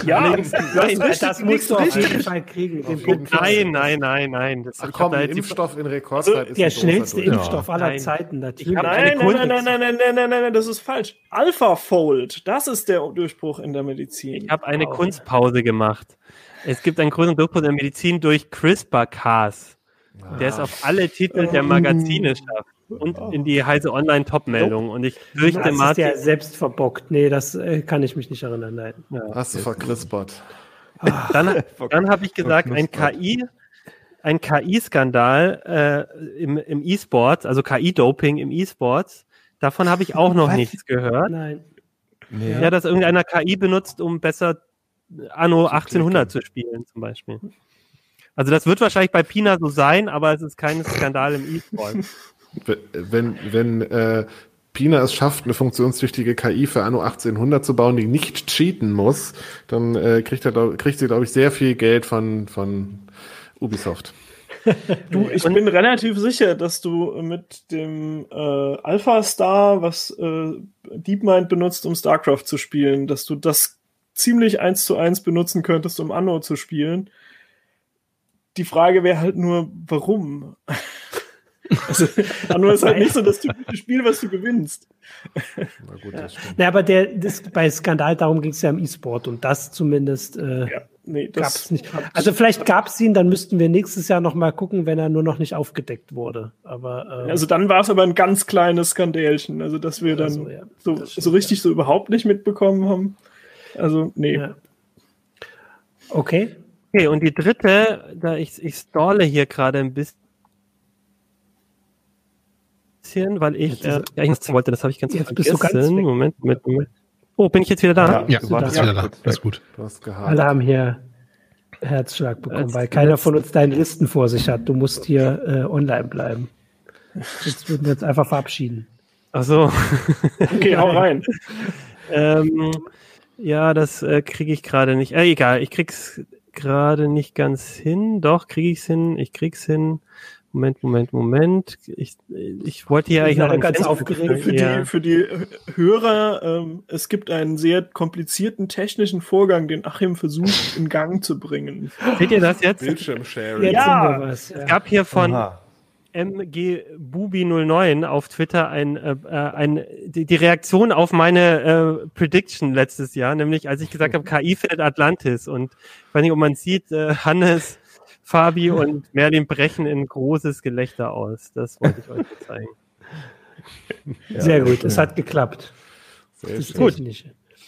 [SPEAKER 5] Ja, das, nein, das, das musst du auf jeden Fall kriegen.
[SPEAKER 3] Nein, nein, nein, nein.
[SPEAKER 2] Das, Ach komm, da Impfstoff in Rekordzeit äh,
[SPEAKER 5] ist Der schnellste Impfstoff aller Zeiten,
[SPEAKER 6] natürlich. Nein, nein, nein, nein, nein, nein, nein, das ist falsch. AlphaFold, das ist der Durchbruch in der Medizin.
[SPEAKER 3] Ich habe eine Kunstpause gemacht. Es gibt einen größeren Durchbruch in der Medizin durch CRISPR-Cas der es auf alle Titel der Magazine schafft und in die heiße Online-Top-Meldung. Und ich fürchte,
[SPEAKER 5] das Martin. Ist ja selbst verbockt. Nee, das äh, kann ich mich nicht erinnern. Nein.
[SPEAKER 2] Ja. Hast du verkrispert.
[SPEAKER 3] Dann, dann habe ich gesagt, ein KI, ein KI-Skandal äh, im, im E-Sport, also KI-Doping im E-Sport. Davon habe ich auch noch Was? nichts gehört. Nein. Nee. Ja, dass irgendeiner KI benutzt, um besser Anno 1800 zu spielen, zum Beispiel. Also das wird wahrscheinlich bei Pina so sein, aber es ist kein Skandal im E-Sport.
[SPEAKER 2] wenn, wenn äh, Pina es schafft, eine funktionstüchtige KI für Anno 1800 zu bauen, die nicht cheaten muss, dann äh, kriegt, er, kriegt sie, glaube ich, sehr viel Geld von, von Ubisoft.
[SPEAKER 6] Du, ich bin relativ sicher, dass du mit dem äh, Alpha Star, was äh, DeepMind benutzt, um StarCraft zu spielen, dass du das ziemlich eins zu eins benutzen könntest, um Anno zu spielen. Die Frage wäre halt nur, warum? Also, nur ist halt nicht so das typische Spiel, was du gewinnst.
[SPEAKER 5] Na gut, das stimmt. Ja, aber der, das, bei Skandal, darum ging es ja im E-Sport und das zumindest äh, ja, nee, gab es nicht. Also vielleicht gab es ihn, dann müssten wir nächstes Jahr noch mal gucken, wenn er nur noch nicht aufgedeckt wurde. Aber
[SPEAKER 6] äh, Also dann war es aber ein ganz kleines Skandälchen, also dass wir dann also, ja, so, so richtig so überhaupt nicht mitbekommen haben. Also, nee. Ja.
[SPEAKER 5] Okay.
[SPEAKER 3] Okay, und die dritte, da ich, ich stalle hier gerade ein bisschen bisschen, weil ich äh, ja, ich wollte, das habe ich ganz jetzt vergessen. Bist du ganz Moment, Moment, Moment. Oh, bin ich jetzt wieder da?
[SPEAKER 4] Ja, ja du bist wieder da. Das ist gut.
[SPEAKER 5] Alle haben hier Herzschlag bekommen, Als weil keiner von uns deine Listen vor sich hat. Du musst hier äh, online bleiben. Jetzt würden wir uns einfach verabschieden.
[SPEAKER 3] Ach so.
[SPEAKER 6] okay, hau rein.
[SPEAKER 3] ähm, ja, das äh, kriege ich gerade nicht. Äh, egal, ich krieg's gerade nicht ganz hin. Doch, kriege ich's hin. Ich krieg's hin. Moment, Moment, Moment. Ich, ich wollte hier eigentlich noch
[SPEAKER 6] ganz aufgeregt für die, für die Hörer. Ähm, es gibt einen sehr komplizierten technischen Vorgang, den Achim versucht in Gang zu bringen.
[SPEAKER 3] Seht ihr das jetzt?
[SPEAKER 2] Bildschirmsharing.
[SPEAKER 3] Jetzt ja, was, ja. es gab hier von Aha. MG Bubi 09 auf Twitter ein, äh, äh, ein, die, die Reaktion auf meine äh, Prediction letztes Jahr, nämlich als ich gesagt habe, KI findet Atlantis und ich weiß nicht, ob man sieht, äh, Hannes Fabi und Merlin brechen in großes Gelächter aus. Das wollte ich euch zeigen.
[SPEAKER 5] Sehr gut, es hat geklappt.
[SPEAKER 3] Sehr das gut.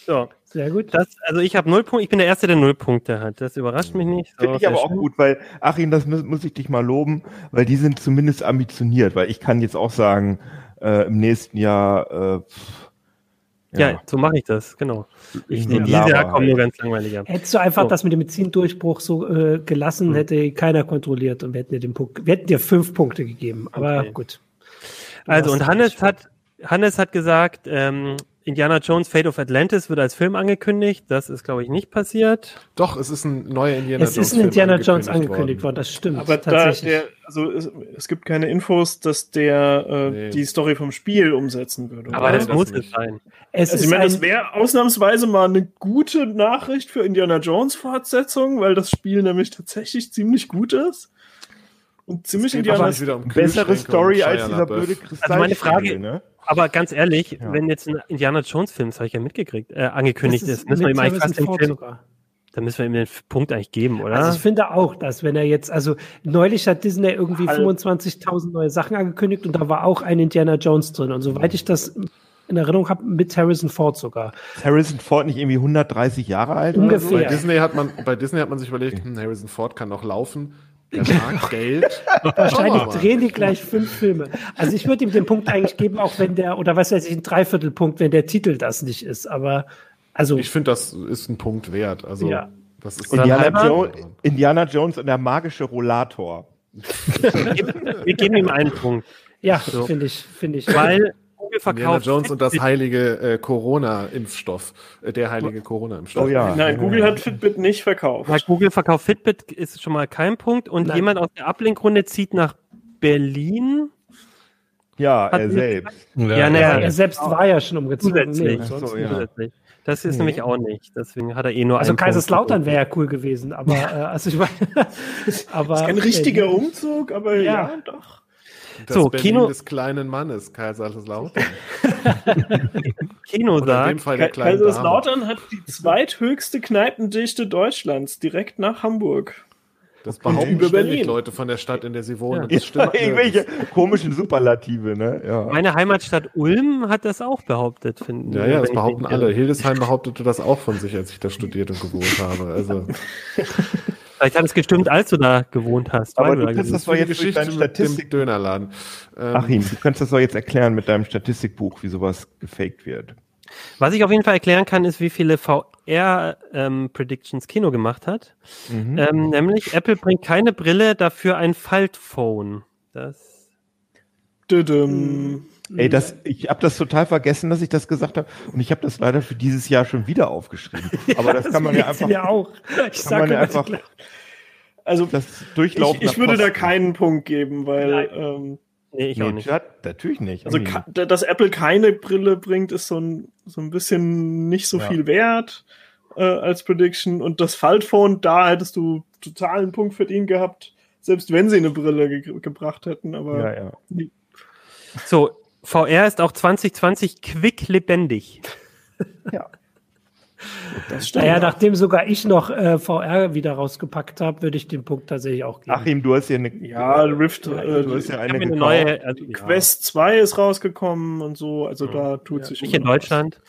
[SPEAKER 3] So. Sehr gut. Das, also ich habe null Punkte, ich bin der Erste, der null Punkte hat. Das überrascht mich nicht.
[SPEAKER 1] So, Finde ich aber auch gut, weil, Achim, das muss, muss, ich dich mal loben, weil die sind zumindest ambitioniert, weil ich kann jetzt auch sagen, äh, im nächsten Jahr, äh,
[SPEAKER 3] ja, ja so mache ich das, genau. Ich, in dieses Jahr kommen nur ganz langweiliger.
[SPEAKER 5] Hättest du einfach so. das mit dem Benzindurchbruch so äh, gelassen, mhm. hätte keiner kontrolliert und wir hätten dir den Punkt, wir hätten dir fünf Punkte gegeben. Aber okay. gut.
[SPEAKER 3] Also und Hannes hat Hannes hat gesagt, ähm, Indiana Jones Fate of Atlantis wird als Film angekündigt. Das ist, glaube ich, nicht passiert.
[SPEAKER 2] Doch, es ist ein neuer Indiana
[SPEAKER 5] es Jones. Es ist ein Indiana Jones angekündigt worden. worden, das stimmt.
[SPEAKER 6] Aber da der, also es, es, gibt keine Infos, dass der äh, nee. die Story vom Spiel umsetzen würde.
[SPEAKER 3] Aber das, das muss es sein.
[SPEAKER 6] Es also ich meine, das wäre ausnahmsweise mal eine gute Nachricht für Indiana Jones Fortsetzung, weil das Spiel nämlich tatsächlich ziemlich gut ist. Und ziemlich Indiana
[SPEAKER 1] um bessere Story als dieser blöde Kristall.
[SPEAKER 3] Also meine Frage, ne? Aber ganz ehrlich, ja. wenn jetzt ein Indiana Jones Film, das habe ich ja mitgekriegt, äh, angekündigt ist, ist, müssen wir ihm eigentlich fast den Film, dann müssen wir ihm den Punkt eigentlich geben, oder?
[SPEAKER 5] Also ich finde auch, dass wenn er jetzt, also neulich hat Disney irgendwie 25.000 neue Sachen angekündigt und da war auch ein Indiana Jones drin. Und soweit ich das in Erinnerung habe, mit Harrison Ford sogar.
[SPEAKER 1] Harrison Ford nicht irgendwie 130 Jahre alt?
[SPEAKER 2] Ungefähr. Bei Disney hat man, bei Disney hat man sich überlegt, hm, Harrison Ford kann noch laufen. Der mag Geld.
[SPEAKER 5] Wahrscheinlich drehen die gleich fünf Filme. Also ich würde ihm den Punkt eigentlich geben, auch wenn der, oder was weiß ich, ein Dreiviertelpunkt, wenn der Titel das nicht ist. Aber also.
[SPEAKER 2] Ich finde, das ist ein Punkt wert. Also ja. das ist
[SPEAKER 1] Indiana, jo Indiana Jones und der magische Rollator.
[SPEAKER 3] wir, geben, wir geben ihm einen Punkt.
[SPEAKER 5] Ja, so. finde ich, finde ich.
[SPEAKER 3] Weil Google verkauft.
[SPEAKER 2] Jones und das heilige äh, Corona-Impfstoff, äh, der heilige Corona-Impfstoff. Oh
[SPEAKER 6] ja. Nein, Google hat Fitbit nicht verkauft.
[SPEAKER 3] Na, Google verkauft Fitbit ist schon mal kein Punkt. Und Nein. jemand aus der Ablenkrunde zieht nach Berlin.
[SPEAKER 1] Ja, er selbst.
[SPEAKER 5] Ja, ja, na, er selbst war ja schon umgezogen.
[SPEAKER 3] Zusätzlich. Nee, so, ja. Das ist nee. nämlich auch nicht. Deswegen hat er eh nur
[SPEAKER 5] Also Kaiserslautern wäre ja cool gewesen, aber äh, also ich meine,
[SPEAKER 6] aber das ist kein richtiger Umzug, aber ja, ja doch.
[SPEAKER 2] Das so, Berlin Kino des kleinen Mannes, Kaiserslautern.
[SPEAKER 3] Kino sagt,
[SPEAKER 6] Kaiserslautern hat die zweithöchste Kneipendichte Deutschlands, direkt nach Hamburg.
[SPEAKER 2] Das behaupten über Berlin. Leute von der Stadt, in der sie wohnen. Ja. Das stimmt.
[SPEAKER 1] Irgendwelche komischen Superlative, ne?
[SPEAKER 3] Ja. Meine Heimatstadt Ulm hat das auch behauptet, finden.
[SPEAKER 2] Ja, ja, das behaupten alle. Hildesheim behauptete das auch von sich, als ich da studiert und gewohnt habe. Also.
[SPEAKER 3] Vielleicht hat es gestimmt, als du da gewohnt hast.
[SPEAKER 1] Aber du kannst das doch jetzt Geschichte durch deinen
[SPEAKER 2] Statistik-Dönerladen.
[SPEAKER 1] Ähm, Achim, du kannst das doch jetzt erklären mit deinem Statistikbuch, wie sowas gefaked wird.
[SPEAKER 3] Was ich auf jeden Fall erklären kann, ist, wie viele VR-Predictions ähm, Kino gemacht hat. Mhm. Ähm, nämlich, Apple bringt keine Brille, dafür ein Faltphone. Das.
[SPEAKER 1] Düdüm. Ey, das, ich habe das total vergessen, dass ich das gesagt habe. Und ich habe das leider für dieses Jahr schon wieder aufgeschrieben. Aber das, das kann man ja einfach.
[SPEAKER 5] Ja auch.
[SPEAKER 1] Ich sage ja einfach.
[SPEAKER 6] Also, das durchlaufen ich, ich würde da keinen Punkt geben, weil. Ähm,
[SPEAKER 3] nee, ich nee, auch nicht.
[SPEAKER 1] natürlich nicht.
[SPEAKER 6] Also, dass Apple keine Brille bringt, ist so ein, so ein bisschen nicht so ja. viel wert äh, als Prediction. Und das Faltphone, da hättest du total einen Punkt verdient gehabt, selbst wenn sie eine Brille ge gebracht hätten. Aber
[SPEAKER 1] ja, ja.
[SPEAKER 3] Nee. So, VR ist auch 2020 quick lebendig.
[SPEAKER 5] ja. Das stimmt. Naja, nachdem sogar ich noch äh, VR wieder rausgepackt habe, würde ich den Punkt tatsächlich auch geben.
[SPEAKER 1] Achim, du hast ja eine.
[SPEAKER 6] Ja, Rift, äh, du hast ja eine, eine neue. Also, Quest ja. 2 ist rausgekommen und so, also ja. da tut ja. sich.
[SPEAKER 3] Nicht in Deutschland.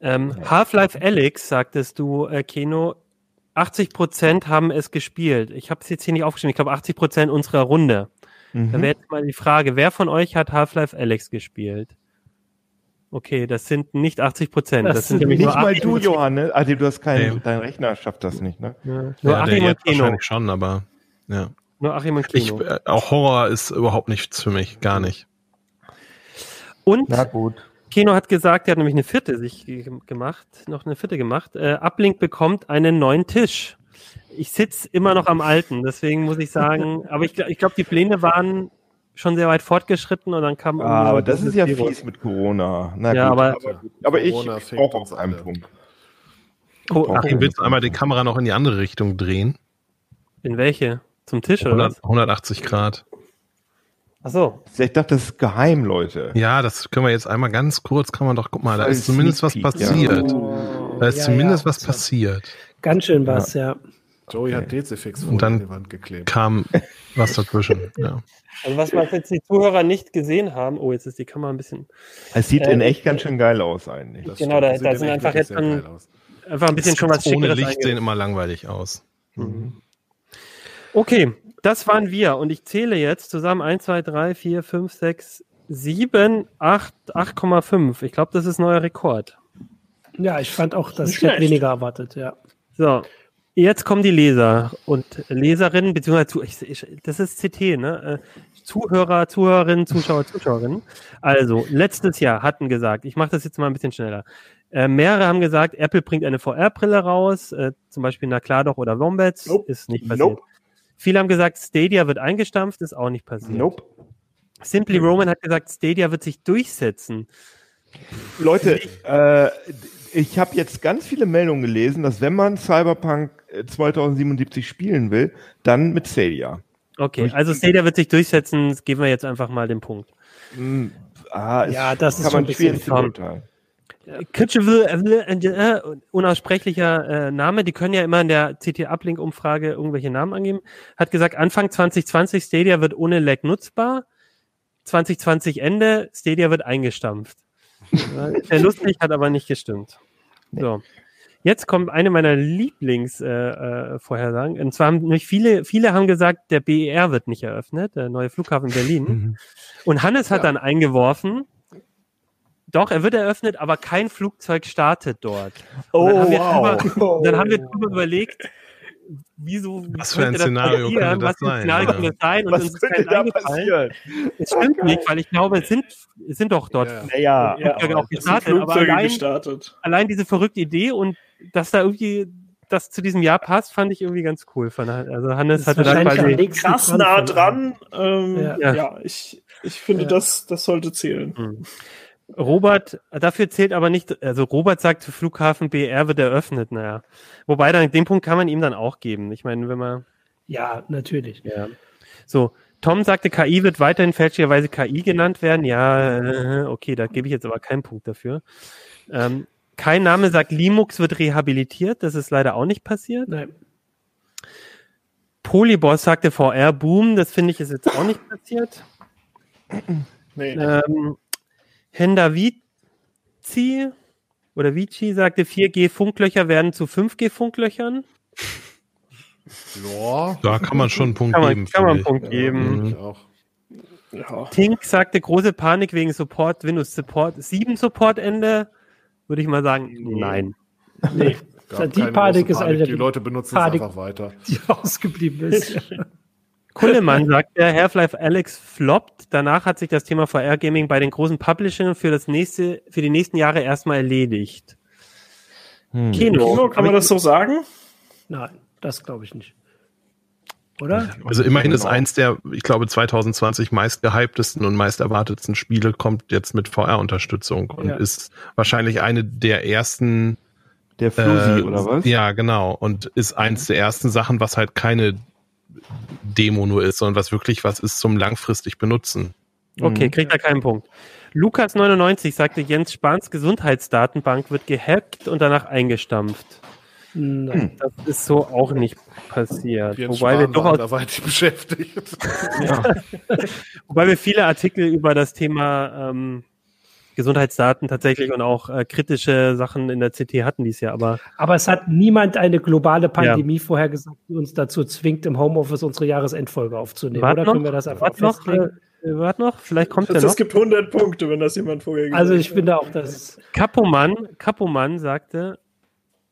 [SPEAKER 3] Ähm, Half-Life Alyx, sagtest du, äh, Keno, 80% haben es gespielt. Ich habe es jetzt hier nicht aufgeschrieben. Ich glaube, 80% unserer Runde. Mhm. Da wäre jetzt mal die Frage, wer von euch hat Half-Life Alex gespielt? Okay, das sind nicht 80 Prozent.
[SPEAKER 1] Das, das, sind nämlich nicht mal du, Johannes. Also du hast keinen, nee. dein Rechner schafft das nicht, ne?
[SPEAKER 4] Ja, nur ja, Achim der und Kino. wahrscheinlich schon, aber ja.
[SPEAKER 3] Nur Achim und Kino.
[SPEAKER 4] Ich, äh, auch Horror ist überhaupt nichts für mich, gar nicht.
[SPEAKER 3] Und Na gut. Kino hat gesagt, er hat nämlich eine vierte sich gemacht, noch eine vierte gemacht. Äh, Uplink bekommt einen neuen Tisch ich sitze immer noch am Alten, deswegen muss ich sagen, aber ich, ich glaube, die Pläne waren schon sehr weit fortgeschritten und dann kam.
[SPEAKER 1] Ah, aber das ist ja Virus. fies mit Corona.
[SPEAKER 3] Na ja, gut, aber,
[SPEAKER 1] aber, aber ich auch auf einem Punkt.
[SPEAKER 4] Oh, Achim, willst du einmal die Kamera noch in die andere Richtung drehen?
[SPEAKER 3] In welche? Zum Tisch
[SPEAKER 4] 100, oder? 180 Grad.
[SPEAKER 3] Ach so.
[SPEAKER 1] Ich dachte, das ist geheim, Leute.
[SPEAKER 4] Ja, das können wir jetzt einmal ganz kurz, kann man doch, guck mal, da ist zumindest was passiert. Oh. Da ist ja, zumindest ja. was passiert.
[SPEAKER 5] Ganz schön was, ja.
[SPEAKER 2] Joey hat Dezifix
[SPEAKER 4] vor die Wand geklebt. kam was dazwischen. ja.
[SPEAKER 3] Also was wir jetzt die Zuhörer nicht gesehen haben, oh, jetzt ist die Kamera ein bisschen.
[SPEAKER 1] Es sieht äh, in echt ganz schön geil aus eigentlich.
[SPEAKER 3] Das genau, da, da sind einfach jetzt dann, einfach ein bisschen das schon was
[SPEAKER 4] Ohne Licht eingeht. sehen immer langweilig aus.
[SPEAKER 3] Mhm. Okay, das waren wir und ich zähle jetzt zusammen 1, 2, 3, 4, 5, 6, 7, 8, 8,5. Ich glaube, das ist neuer Rekord.
[SPEAKER 5] Ja, ich fand auch, dass ich hätte weniger erwartet, ja.
[SPEAKER 3] So, Jetzt kommen die Leser und Leserinnen, beziehungsweise ich, ich, das ist CT, ne? Äh, Zuhörer, Zuhörerinnen, Zuschauer, Zuschauerinnen. Also, letztes Jahr hatten gesagt, ich mache das jetzt mal ein bisschen schneller. Äh, mehrere haben gesagt, Apple bringt eine VR-Brille raus, äh, zum Beispiel na klar doch oder Wombats, nope. ist nicht passiert. Nope. Viele haben gesagt, Stadia wird eingestampft, ist auch nicht passiert.
[SPEAKER 1] Nope.
[SPEAKER 3] Simply Roman hat gesagt, Stadia wird sich durchsetzen.
[SPEAKER 1] Leute, äh, ich habe jetzt ganz viele Meldungen gelesen, dass wenn man Cyberpunk 2077 äh, spielen will, dann mit Stadia.
[SPEAKER 3] Okay, also Stadia wird sich durchsetzen, geben wir jetzt einfach mal den Punkt.
[SPEAKER 1] Mm, ah, ja, das ist schon ein schwierig zu beurteilen.
[SPEAKER 3] Äh, unaussprechlicher äh, Name, die können ja immer in der CT-Uplink-Umfrage irgendwelche Namen angeben, hat gesagt, Anfang 2020 Stadia wird ohne Lag nutzbar, 2020 Ende, Stadia wird eingestampft. Sehr lustig, hat aber nicht gestimmt. So. Jetzt kommt eine meiner Lieblingsvorhersagen. Äh, äh, und zwar haben nämlich viele, viele haben gesagt, der BER wird nicht eröffnet, der neue Flughafen Berlin. Mhm. Und Hannes hat ja. dann eingeworfen, doch, er wird eröffnet, aber kein Flugzeug startet dort.
[SPEAKER 1] Oh,
[SPEAKER 3] dann
[SPEAKER 1] wow.
[SPEAKER 3] Drüber, dann haben wir drüber überlegt, wieso
[SPEAKER 4] was für ein Szenario könnte das sein?
[SPEAKER 3] Szenario könnte das sein? Und was uns könnte da passieren? Es stimmt nicht, weil ich glaube, es sind, es sind doch dort
[SPEAKER 1] ja.
[SPEAKER 3] Ja, ja, auch gestartet, aber allein, gestartet. allein diese verrückte Idee und dass da irgendwie das zu diesem Jahr passt, fand ich irgendwie ganz cool. Also Hannes hatte da
[SPEAKER 6] quasi krass nah dran. Ähm, ja. ja. ich, ich finde, ja. das, das sollte zählen. Mhm.
[SPEAKER 3] Robert, dafür zählt aber nicht, also Robert sagt, Flughafen BR wird eröffnet, naja. Wobei dann den Punkt kann man ihm dann auch geben. Ich meine, wenn man.
[SPEAKER 5] Ja, natürlich.
[SPEAKER 3] Ja. So, Tom sagte, KI wird weiterhin fälschlicherweise KI genannt werden. Ja, äh, okay, da gebe ich jetzt aber keinen Punkt dafür. Ähm, kein Name sagt, Linux wird rehabilitiert. Das ist leider auch nicht passiert. Nein. Polyboss sagte VR Boom. Das finde ich ist jetzt auch nicht passiert. Nee. Ähm, Henda Vici oder Vici sagte, 4G-Funklöcher werden zu 5G-Funklöchern.
[SPEAKER 4] Ja. Da kann man schon einen Punkt
[SPEAKER 3] kann
[SPEAKER 4] man, geben.
[SPEAKER 3] Kann man einen Punkt geben. Ja, ja. Tink sagte, große Panik wegen Support, Windows Support 7 Support Ende. Würde ich mal sagen, nein.
[SPEAKER 5] Nee. die Panik ist eine
[SPEAKER 2] Die Leute benutzen Panik, es einfach weiter.
[SPEAKER 5] Die ausgeblieben ist.
[SPEAKER 3] Kullemann sagt, der Half-Life Alex floppt. Danach hat sich das Thema VR Gaming bei den großen Publishern für das nächste, für die nächsten Jahre erstmal erledigt.
[SPEAKER 6] Hm. Kino. Kino, kann man das so sagen?
[SPEAKER 5] Nein, das glaube ich nicht. Oder?
[SPEAKER 4] Also immerhin ist eins der, ich glaube, 2020 meist gehyptesten und meist erwartetsten Spiele kommt jetzt mit VR-Unterstützung und ja. ist wahrscheinlich eine der ersten
[SPEAKER 1] der Flusi, äh, oder was?
[SPEAKER 4] Ja, genau. Und ist eins der ersten Sachen, was halt keine Demo nur ist, sondern was wirklich was ist zum langfristig benutzen.
[SPEAKER 3] Okay, mhm. kriegt er keinen Punkt. Lukas99 sagte, Jens Spahns Gesundheitsdatenbank wird gehackt und danach eingestampft. Nein, das ist so auch nicht passiert.
[SPEAKER 2] Jens Wobei Spahn wir doch da weiter beschäftigt.
[SPEAKER 3] ja. Wobei wir viele Artikel über das Thema ähm, Gesundheitsdaten tatsächlich und auch äh, kritische Sachen in der CT hatten dies Jahr. Aber,
[SPEAKER 5] aber es hat niemand eine globale Pandemie ja. vorhergesagt, die uns dazu zwingt, im Homeoffice unsere Jahresendfolge aufzunehmen.
[SPEAKER 3] Wart
[SPEAKER 5] Oder
[SPEAKER 3] noch?
[SPEAKER 5] können wir das einfach?
[SPEAKER 3] Noch, äh, wart noch, vielleicht kommt
[SPEAKER 6] der
[SPEAKER 3] noch.
[SPEAKER 6] Es gibt 100 Punkte, wenn das jemand vorher
[SPEAKER 5] gesagt hat. Also ich finde auch, dass...
[SPEAKER 3] Kapomann, Kapomann sagte,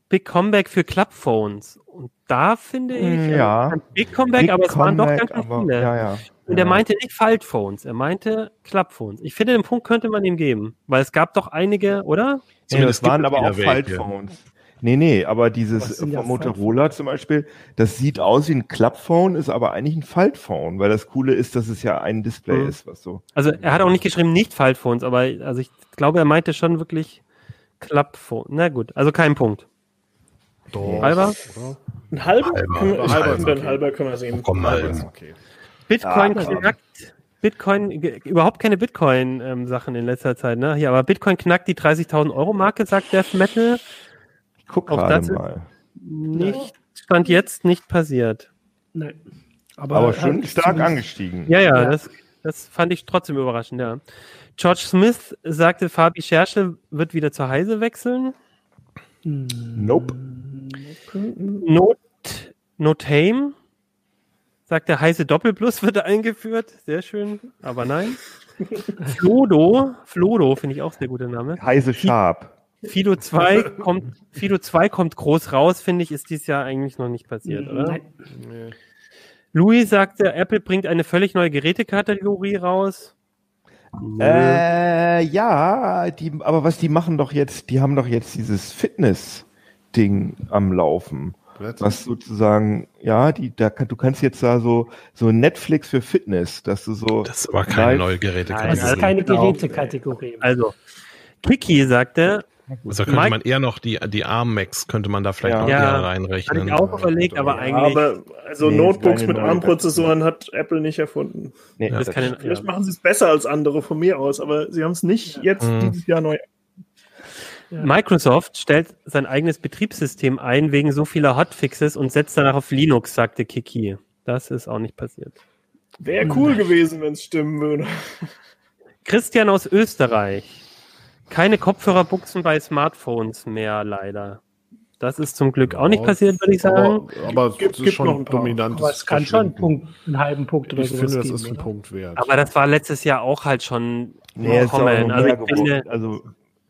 [SPEAKER 3] Big Comeback für Clubphones. Und da finde ich,
[SPEAKER 1] ja.
[SPEAKER 3] Big Comeback, Big aber es waren doch ganz, ganz viele.
[SPEAKER 1] Ja, ja.
[SPEAKER 3] Und er meinte nicht Faltphones, er meinte Clubphones. Ich finde, den Punkt könnte man ihm geben, weil es gab doch einige, oder?
[SPEAKER 1] Nee, das waren aber auch Faltphones. Nee, nee, aber dieses von Motorola zum Beispiel, das sieht aus wie ein Clubphone, ist aber eigentlich ein Faltphone, weil das Coole ist, dass es ja ein Display mhm. ist, was so.
[SPEAKER 3] Also er hat auch nicht geschrieben nicht Faltphones, aber also ich glaube, er meinte schon wirklich Clubphone. Na gut, also kein Punkt.
[SPEAKER 6] Doch.
[SPEAKER 3] Halber?
[SPEAKER 6] Ein halber? Halber, halber, halber, okay. halber können wir sehen.
[SPEAKER 4] Komm mal. Okay.
[SPEAKER 3] Bitcoin ja, knackt. Bitcoin, überhaupt keine Bitcoin-Sachen ähm, in letzter Zeit, ne? Hier, aber Bitcoin knackt die 30.000 Euro Marke, sagt Death Metal.
[SPEAKER 1] Ich guck Auch das mal.
[SPEAKER 3] Nicht, stand jetzt nicht passiert.
[SPEAKER 5] Nein.
[SPEAKER 1] Aber, aber schon stark angestiegen.
[SPEAKER 3] Ja, ja, ja, Das, das fand ich trotzdem überraschend, ja. George Smith sagte, Fabi Scherschel wird wieder zur Heise wechseln.
[SPEAKER 1] Nope.
[SPEAKER 3] Not, no Tame sagt der heiße Doppelplus wird eingeführt. Sehr schön, aber nein. Flodo, Flodo finde ich auch sehr guter Name.
[SPEAKER 1] Heiße Sharp.
[SPEAKER 3] Fido 2 kommt, Fido 2 kommt groß raus, finde ich, ist dieses Jahr eigentlich noch nicht passiert, oder? Nein. Nee. Louis sagte, Apple bringt eine völlig neue Gerätekategorie raus.
[SPEAKER 1] Äh, ja, die, aber was die machen doch jetzt, die haben doch jetzt dieses Fitness-Ding am Laufen. Was sozusagen, ja, die, da kann, du kannst jetzt da so, so Netflix für Fitness, dass du so.
[SPEAKER 4] Das war keine neue Gerätekategorie.
[SPEAKER 5] Das ist keine Gerätekategorie.
[SPEAKER 3] Also, Kiki sagte,
[SPEAKER 4] also könnte Mike, man eher noch die, die ARM-Max könnte man da vielleicht ja,
[SPEAKER 3] noch
[SPEAKER 4] ja, reinrechnen.
[SPEAKER 3] Hatte ich auch überlegt, aber eigentlich.
[SPEAKER 6] Aber also nee, Notebooks mit ARM-Prozessoren hat Apple nicht erfunden. Nee, ja, das kann vielleicht machen sie es besser als andere von mir aus, aber sie haben es nicht jetzt mhm. dieses Jahr neu
[SPEAKER 3] Microsoft stellt sein eigenes Betriebssystem ein wegen so vieler Hotfixes und setzt danach auf Linux, sagte Kiki. Das ist auch nicht passiert.
[SPEAKER 6] Wäre cool gewesen, wenn es stimmen würde.
[SPEAKER 3] Christian aus Österreich. Keine Kopfhörerbuchsen bei Smartphones mehr, leider. Das ist zum Glück auch nicht passiert, würde ich sagen.
[SPEAKER 2] Aber, aber es ist schon ein dominantes.
[SPEAKER 5] Aber es kann schon einen, Punkt, einen halben Punkt oder
[SPEAKER 2] Ich finde, das ist ein Punkt wert.
[SPEAKER 3] Aber das war letztes Jahr auch halt schon
[SPEAKER 1] nee, kommen. Also ich finde, also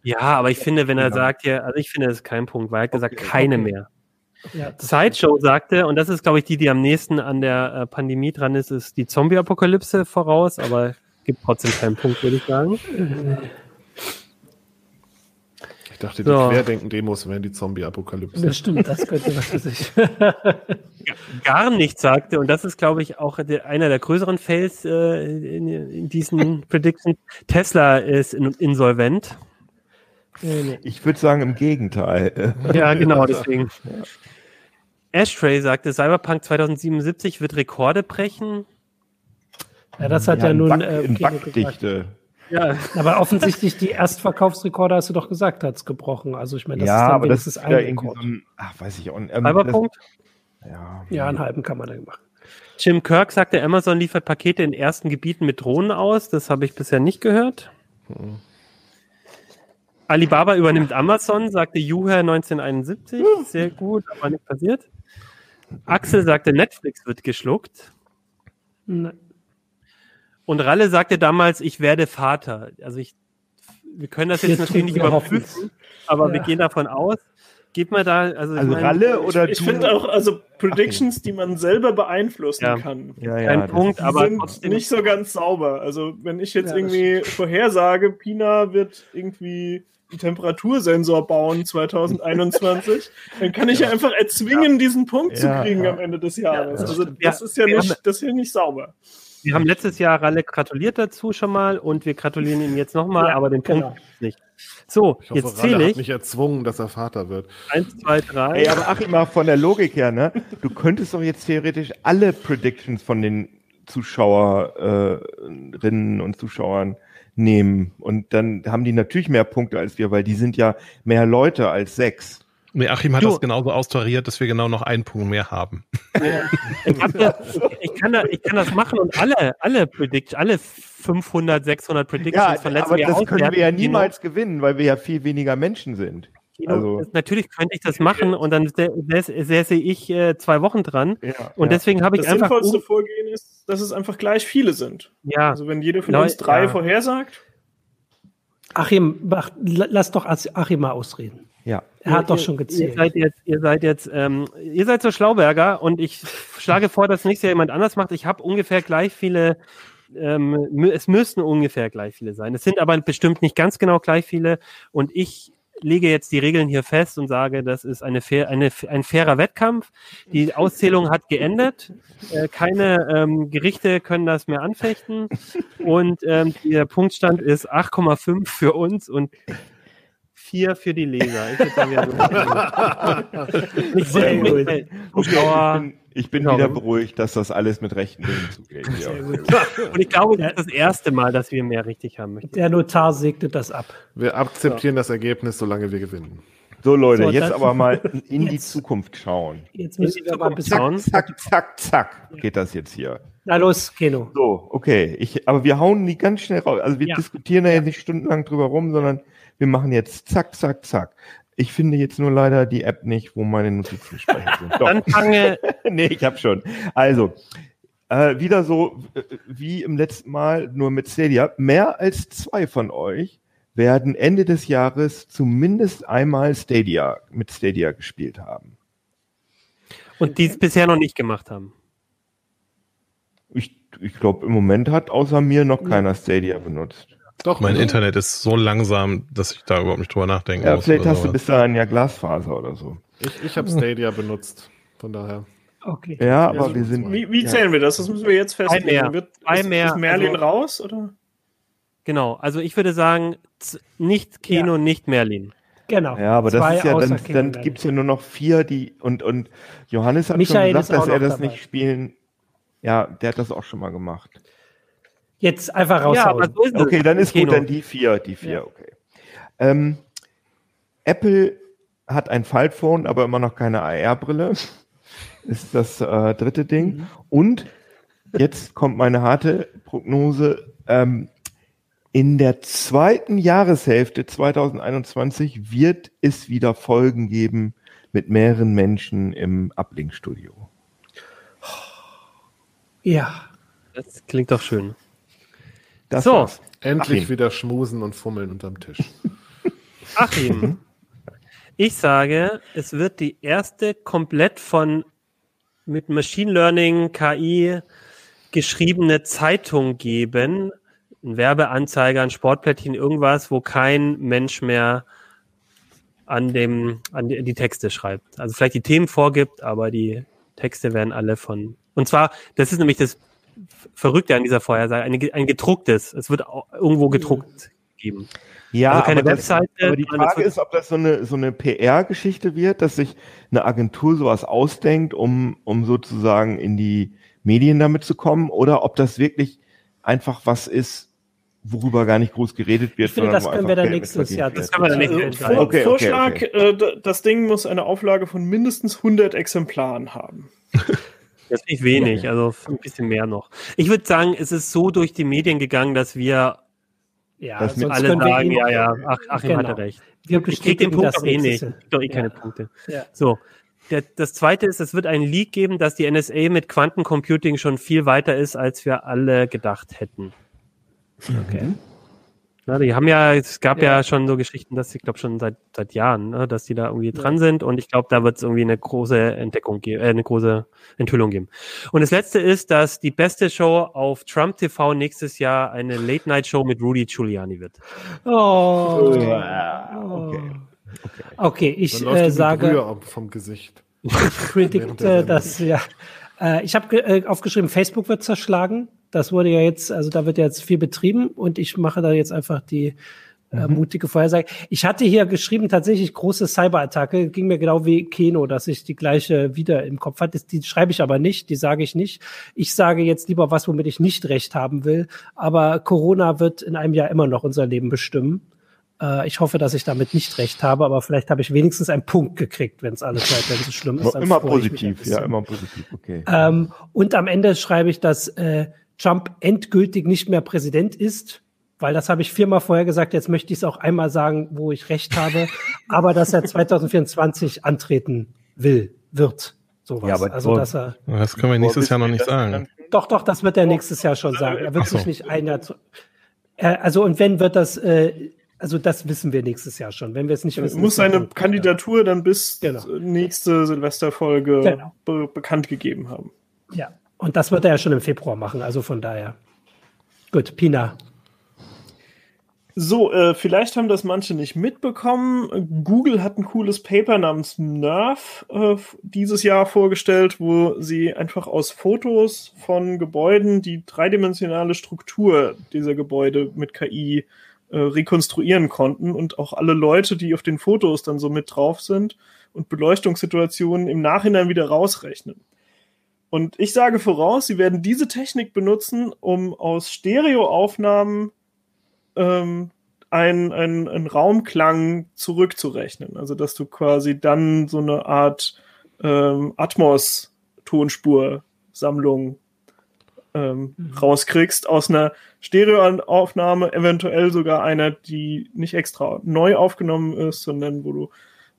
[SPEAKER 3] ja, aber ich finde, wenn er sagt, ja, also ich finde, das ist kein Punkt, weil er hat gesagt, okay, keine okay. mehr. Ja, Sideshow sagte, und das ist, glaube ich, die, die am nächsten an der äh, Pandemie dran ist, ist die Zombie-Apokalypse voraus, aber gibt trotzdem keinen Punkt, würde ich sagen.
[SPEAKER 2] Ich dachte, die so. Querdenken-Demos wären die Zombie-Apokalypse.
[SPEAKER 5] Das stimmt, das könnte was für sich.
[SPEAKER 3] Gar nichts sagte, und das ist, glaube ich, auch der, einer der größeren Fails äh, in, in, diesen Predictions. Tesla ist in, insolvent.
[SPEAKER 1] Ich würde sagen, im Gegenteil.
[SPEAKER 3] Ja, genau, deswegen. Ja. Ashtray sagte, Cyberpunk 2077 wird Rekorde brechen.
[SPEAKER 5] Ja, das hat ja, ja nun
[SPEAKER 1] Back, äh, in Backdichte.
[SPEAKER 5] Ja. Aber offensichtlich die Erstverkaufsrekorde, hast du doch gesagt, hat es gebrochen. Also ich meine,
[SPEAKER 1] das ja, ist dann aber das ist ein Rekord. So ein, ach, weiß ich auch nicht. Ähm,
[SPEAKER 3] Cyberpunk?
[SPEAKER 5] ja. ja, einen halben kann man da machen.
[SPEAKER 3] Jim Kirk sagte, Amazon liefert Pakete in ersten Gebieten mit Drohnen aus. Das habe ich bisher nicht gehört. Hm. Alibaba übernimmt Amazon, sagte Juher 1971. Sehr gut, aber nicht passiert. Axel sagte, Netflix wird geschluckt. Nein. Und Ralle sagte damals, ich werde Vater. Also ich, wir können das jetzt, jetzt natürlich nicht überprüfen, aber ja. wir gehen davon aus. Geht mal da, also,
[SPEAKER 1] also meine, Ralle oder
[SPEAKER 6] Ich, ich finde auch, also Predictions, die man selber beeinflussen
[SPEAKER 3] ja.
[SPEAKER 6] kann.
[SPEAKER 3] Ja, ja, Ein Punkt, aber
[SPEAKER 6] sind nicht so ganz sauber. Also wenn ich jetzt irgendwie vorhersage, Pina wird irgendwie einen Temperatursensor bauen 2021, dann kann ich ja, einfach erzwingen, diesen Punkt zu kriegen am Ende des Jahres. also das ist ja nicht, das ist ja nicht sauber.
[SPEAKER 3] Wir haben letztes Jahr Ralle gratuliert dazu schon mal und wir gratulieren ihm jetzt nochmal, ja, aber den Punkt genau. nicht. So, ich hoffe, jetzt zähle ich. hat
[SPEAKER 2] mich erzwungen, dass er Vater wird.
[SPEAKER 3] Eins, zwei, drei.
[SPEAKER 1] Ey, aber Achim, mal von der Logik her, ne? Du könntest doch jetzt theoretisch alle Predictions von den Zuschauerinnen und Zuschauern nehmen. Und dann haben die natürlich mehr Punkte als wir, weil die sind ja mehr Leute als sechs.
[SPEAKER 4] Nee, Achim hat du. das genauso austariert, dass wir genau noch einen Punkt mehr haben.
[SPEAKER 3] Ja. Ich, hab das, ich, kann da, ich kann das machen und alle, alle Predict, alle 500, 600 Predictions
[SPEAKER 1] ja, von letztem Jahr aber das können wir ja niemals gewinnen, weil wir ja viel weniger Menschen sind.
[SPEAKER 3] Also. Das, natürlich könnte ich das machen und dann säße ich äh, zwei Wochen dran. Ja, und ja. deswegen habe ich
[SPEAKER 6] das
[SPEAKER 3] einfach.
[SPEAKER 6] Das sinnvollste Vorgehen ist, dass es einfach gleich viele sind.
[SPEAKER 3] Ja.
[SPEAKER 6] Also wenn jeder von uns drei vorhersagt.
[SPEAKER 5] Achim, mach, lass doch Achim mal ausreden. Er hat ihr, doch schon gezählt.
[SPEAKER 3] Ihr seid jetzt, ihr seid jetzt, ähm, ihr seid so Schlauberger und ich schlage vor, dass nächstes Jahr jemand anders macht. Ich habe ungefähr gleich viele, ähm, es müssten ungefähr gleich viele sein. Es sind aber bestimmt nicht ganz genau gleich viele und ich lege jetzt die Regeln hier fest und sage, das ist eine, fair, eine ein fairer Wettkampf. Die Auszählung hat geendet. Äh, keine ähm, Gerichte können das mehr anfechten. Und ähm, der Punktstand ist 8,5 für uns und 4 für die Leser. Ich,
[SPEAKER 1] nicht sehr gut. Zuschauer, ich bin genau. wieder beruhigt, dass das alles mit rechten Dingen zugeht. Ja.
[SPEAKER 3] Und ich glaube, das ist das erste Mal, dass wir mehr richtig haben möchten.
[SPEAKER 5] Der Notar segnet das ab.
[SPEAKER 2] Wir akzeptieren so. das Ergebnis, solange wir gewinnen.
[SPEAKER 1] So, Leute, so, jetzt aber mal in jetzt, die Zukunft schauen.
[SPEAKER 5] Jetzt müssen wir
[SPEAKER 1] mal ein bisschen. Zack, zack, zack, zack, geht das jetzt hier.
[SPEAKER 5] Na los, Keno.
[SPEAKER 1] So, okay. Ich, aber wir hauen die ganz schnell raus. Also wir ja. diskutieren da jetzt nicht stundenlang drüber rum, sondern wir machen jetzt zack, zack, zack. Ich finde jetzt nur leider die App nicht, wo meine Notizen speichert sind.
[SPEAKER 3] Doch. Dann fange.
[SPEAKER 1] nee, ich habe schon. Also, äh, wieder so äh, wie im letzten Mal, nur mit Stadia. Mehr als zwei von euch werden Ende des Jahres zumindest einmal Stadia mit Stadia gespielt haben.
[SPEAKER 3] Und die es bisher noch nicht gemacht haben.
[SPEAKER 1] Ich, ich glaube, im Moment hat außer mir noch keiner Stadia benutzt.
[SPEAKER 4] Doch. Mein Internet ist so langsam, dass ich da überhaupt nicht drüber nachdenken
[SPEAKER 1] ja,
[SPEAKER 4] muss.
[SPEAKER 1] Vielleicht hast du bis dahin ja Glasfaser oder so.
[SPEAKER 2] Ich, ich habe Stadia benutzt, von daher.
[SPEAKER 1] Okay. Ja, aber also, wir sind.
[SPEAKER 6] Wie, wie zählen ja. wir das? Das müssen wir jetzt festlegen.
[SPEAKER 3] Ein mehr. Wird,
[SPEAKER 6] Ein
[SPEAKER 3] mehr.
[SPEAKER 6] Ist Merlin also, raus oder?
[SPEAKER 3] Genau. Also ich würde sagen, nicht Kino, ja. nicht Merlin.
[SPEAKER 5] Genau.
[SPEAKER 1] Ja, aber das ist ja, dann, dann gibt es ja nur noch vier, die und, und Johannes hat Michael schon gesagt, dass er das dabei. nicht spielen. Ja, der hat das auch schon mal gemacht.
[SPEAKER 5] Jetzt einfach raushauen.
[SPEAKER 1] Ja, okay, dann ist Kino. gut, dann die vier, die vier, ja. okay. Ähm, Apple hat ein Faltphone, aber immer noch keine AR-Brille. Ist das äh, dritte Ding. Mhm. Und jetzt kommt meine harte Prognose. Ähm, in der zweiten Jahreshälfte 2021 wird es wieder Folgen geben mit mehreren Menschen im Uplink-Studio.
[SPEAKER 5] Ja.
[SPEAKER 3] Das klingt doch schön.
[SPEAKER 2] Das so. War's. Endlich Achim. wieder schmusen und fummeln unterm Tisch.
[SPEAKER 3] Achim. Ich sage, es wird die erste komplett von mit Machine Learning, KI geschriebene Zeitung geben, ein Werbeanzeiger, ein Sportplättchen, irgendwas, wo kein Mensch mehr an dem, an die, die, Texte schreibt. Also vielleicht die Themen vorgibt, aber die Texte werden alle von, und zwar, das ist nämlich das Verrückte an dieser Vorhersage, ein, ein gedrucktes, es wird irgendwo gedruckt geben.
[SPEAKER 1] Ja, also keine aber, Webseite, das, aber die Frage ist, ob das so eine, so eine PR-Geschichte wird, dass sich eine Agentur sowas ausdenkt, um, um sozusagen in die Medien damit zu kommen, oder ob das wirklich einfach was ist, worüber gar nicht groß geredet wird.
[SPEAKER 5] Ich finde, das können wir dann nächstes Jahr. Das können wir dann
[SPEAKER 6] nächstes Jahr. Okay, Vorschlag, okay, okay. Äh, das Ding muss eine Auflage von mindestens 100 Exemplaren haben.
[SPEAKER 3] Das ist nicht wenig, also ein bisschen mehr noch. Ich würde sagen, es ist so durch die Medien gegangen, dass wir ja, dass alle sagen, ja, ja, ach, Achim genau. hatte recht. Wir ich krieg den Punkt auch eh nicht. Ich doch eh keine Punkte. Ja. So. Der, das zweite ist, es wird einen Leak geben, dass die NSA mit Quantencomputing schon viel weiter ist, als wir alle gedacht hätten. Okay. Mhm. Na, die haben ja, es gab ja. ja schon so Geschichten, dass ich glaube schon seit seit Jahren, ne, dass die da irgendwie ja. dran sind und ich glaube, da wird es irgendwie eine große Entdeckung geben, äh, eine große Enthüllung geben. Und das letzte ist, dass die beste Show auf Trump TV nächstes Jahr eine Late Night Show mit Rudy Giuliani wird.
[SPEAKER 5] Oh. Okay. Okay, okay ich äh, sage
[SPEAKER 2] vom Gesicht.
[SPEAKER 5] Ich predikte, dass ja. Äh, ich habe äh, aufgeschrieben, Facebook wird zerschlagen. Das wurde ja jetzt, also da wird ja jetzt viel betrieben und ich mache da jetzt einfach die äh, mhm. mutige Vorhersage. Ich hatte hier geschrieben, tatsächlich große Cyberattacke, ging mir genau wie Keno, dass ich die gleiche wieder im Kopf hatte. Die schreibe ich aber nicht, die sage ich nicht. Ich sage jetzt lieber was, womit ich nicht recht haben will. Aber Corona wird in einem Jahr immer noch unser Leben bestimmen. Äh, ich hoffe, dass ich damit nicht recht habe, aber vielleicht habe ich wenigstens einen Punkt gekriegt, wenn es alles weiterhin so schlimm ist.
[SPEAKER 1] Immer positiv, ja, immer positiv, okay.
[SPEAKER 5] Ähm, und am Ende schreibe ich, dass äh, Trump endgültig nicht mehr Präsident ist, weil das habe ich viermal vorher gesagt, jetzt möchte ich es auch einmal sagen, wo ich recht habe, aber dass er 2024 antreten will, wird. Sowas. Ja, aber
[SPEAKER 4] also, dass er, das können wir nächstes Jahr noch nicht sagen.
[SPEAKER 5] Doch, doch, das wird er nächstes Jahr schon sagen. Er wird so. sich nicht ein Jahr zu, also und wenn wird das, äh, also das wissen wir nächstes Jahr schon. Wenn wir es nicht wissen,
[SPEAKER 6] muss seine Kandidatur dann bis genau. nächste Silvesterfolge genau. be bekannt gegeben haben.
[SPEAKER 5] Ja. Und das wird er ja schon im Februar machen, also von daher. Gut, Pina.
[SPEAKER 6] So, äh, vielleicht haben das manche nicht mitbekommen. Google hat ein cooles Paper namens Nerf äh, dieses Jahr vorgestellt, wo sie einfach aus Fotos von Gebäuden die dreidimensionale Struktur dieser Gebäude mit KI äh, rekonstruieren konnten und auch alle Leute, die auf den Fotos dann so mit drauf sind und Beleuchtungssituationen im Nachhinein wieder rausrechnen. Und ich sage voraus, sie werden diese Technik benutzen, um aus Stereoaufnahmen ähm, einen, einen, einen Raumklang zurückzurechnen. Also dass du quasi dann so eine Art ähm, Atmos-Tonspur-Sammlung ähm, mhm. rauskriegst aus einer Stereoaufnahme, eventuell sogar einer, die nicht extra neu aufgenommen ist, sondern wo du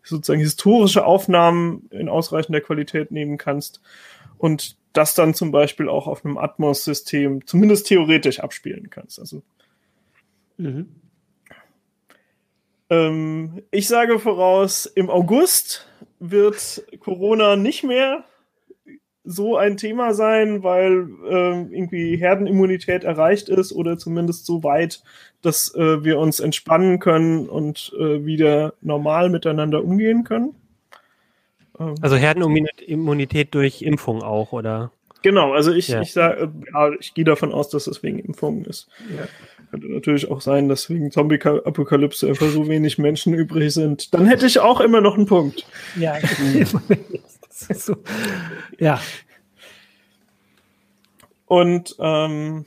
[SPEAKER 6] sozusagen historische Aufnahmen in ausreichender Qualität nehmen kannst und das dann zum Beispiel auch auf einem Atmos-System zumindest theoretisch abspielen kannst. Also mhm. ähm, ich sage voraus, im August wird Corona nicht mehr so ein Thema sein, weil äh, irgendwie Herdenimmunität erreicht ist oder zumindest so weit, dass äh, wir uns entspannen können und äh, wieder normal miteinander umgehen können.
[SPEAKER 3] Ähm. Also Herdenimmunität durch Impfung auch, oder?
[SPEAKER 6] Genau, also ich, ja. ich sage, ja, ich gehe davon aus, dass das wegen Impfungen ist. Ja. Könnte natürlich auch sein, dass wegen Zombie-Apokalypse einfach so wenig Menschen übrig sind. Dann hätte ich auch immer noch einen Punkt.
[SPEAKER 5] Ja, so. ja.
[SPEAKER 6] Und ähm,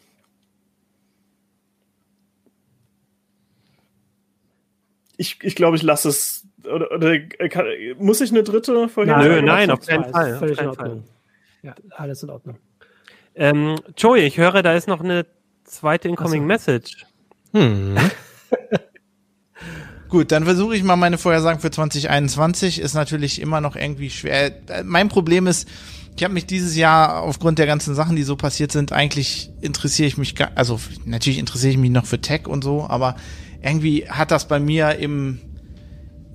[SPEAKER 6] ich, ich glaube, ich lasse es oder, oder kann, muss ich eine dritte
[SPEAKER 3] vorher? Nö, nein, auf keinen Fall. Völlig in Ordnung.
[SPEAKER 5] Ja, alles in Ordnung.
[SPEAKER 3] Ähm, Joey, ich höre, da ist noch eine zweite Incoming so. Message. Hm.
[SPEAKER 8] Gut, dann versuche ich mal meine Vorhersagen für 2021. Ist natürlich immer noch irgendwie schwer. Mein Problem ist, ich habe mich dieses Jahr aufgrund der ganzen Sachen, die so passiert sind, eigentlich interessiere ich mich, also natürlich interessiere ich mich noch für Tech und so, aber irgendwie hat das bei mir im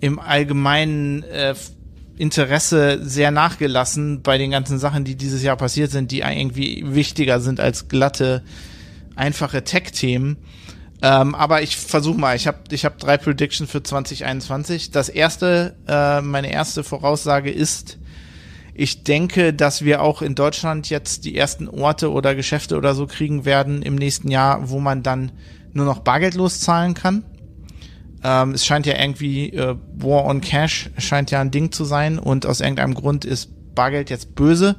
[SPEAKER 8] im allgemeinen äh, Interesse sehr nachgelassen bei den ganzen Sachen, die dieses Jahr passiert sind, die irgendwie wichtiger sind als glatte, einfache Tech-Themen. Ähm, aber ich versuche mal, ich habe ich hab drei Predictions für 2021. Das erste, äh, meine erste Voraussage ist, ich denke, dass wir auch in Deutschland jetzt die ersten Orte oder Geschäfte oder so kriegen werden im nächsten Jahr, wo man dann nur noch bargeldlos zahlen kann. Ähm, es scheint ja irgendwie, äh, War on Cash scheint ja ein Ding zu sein und aus irgendeinem Grund ist Bargeld jetzt böse.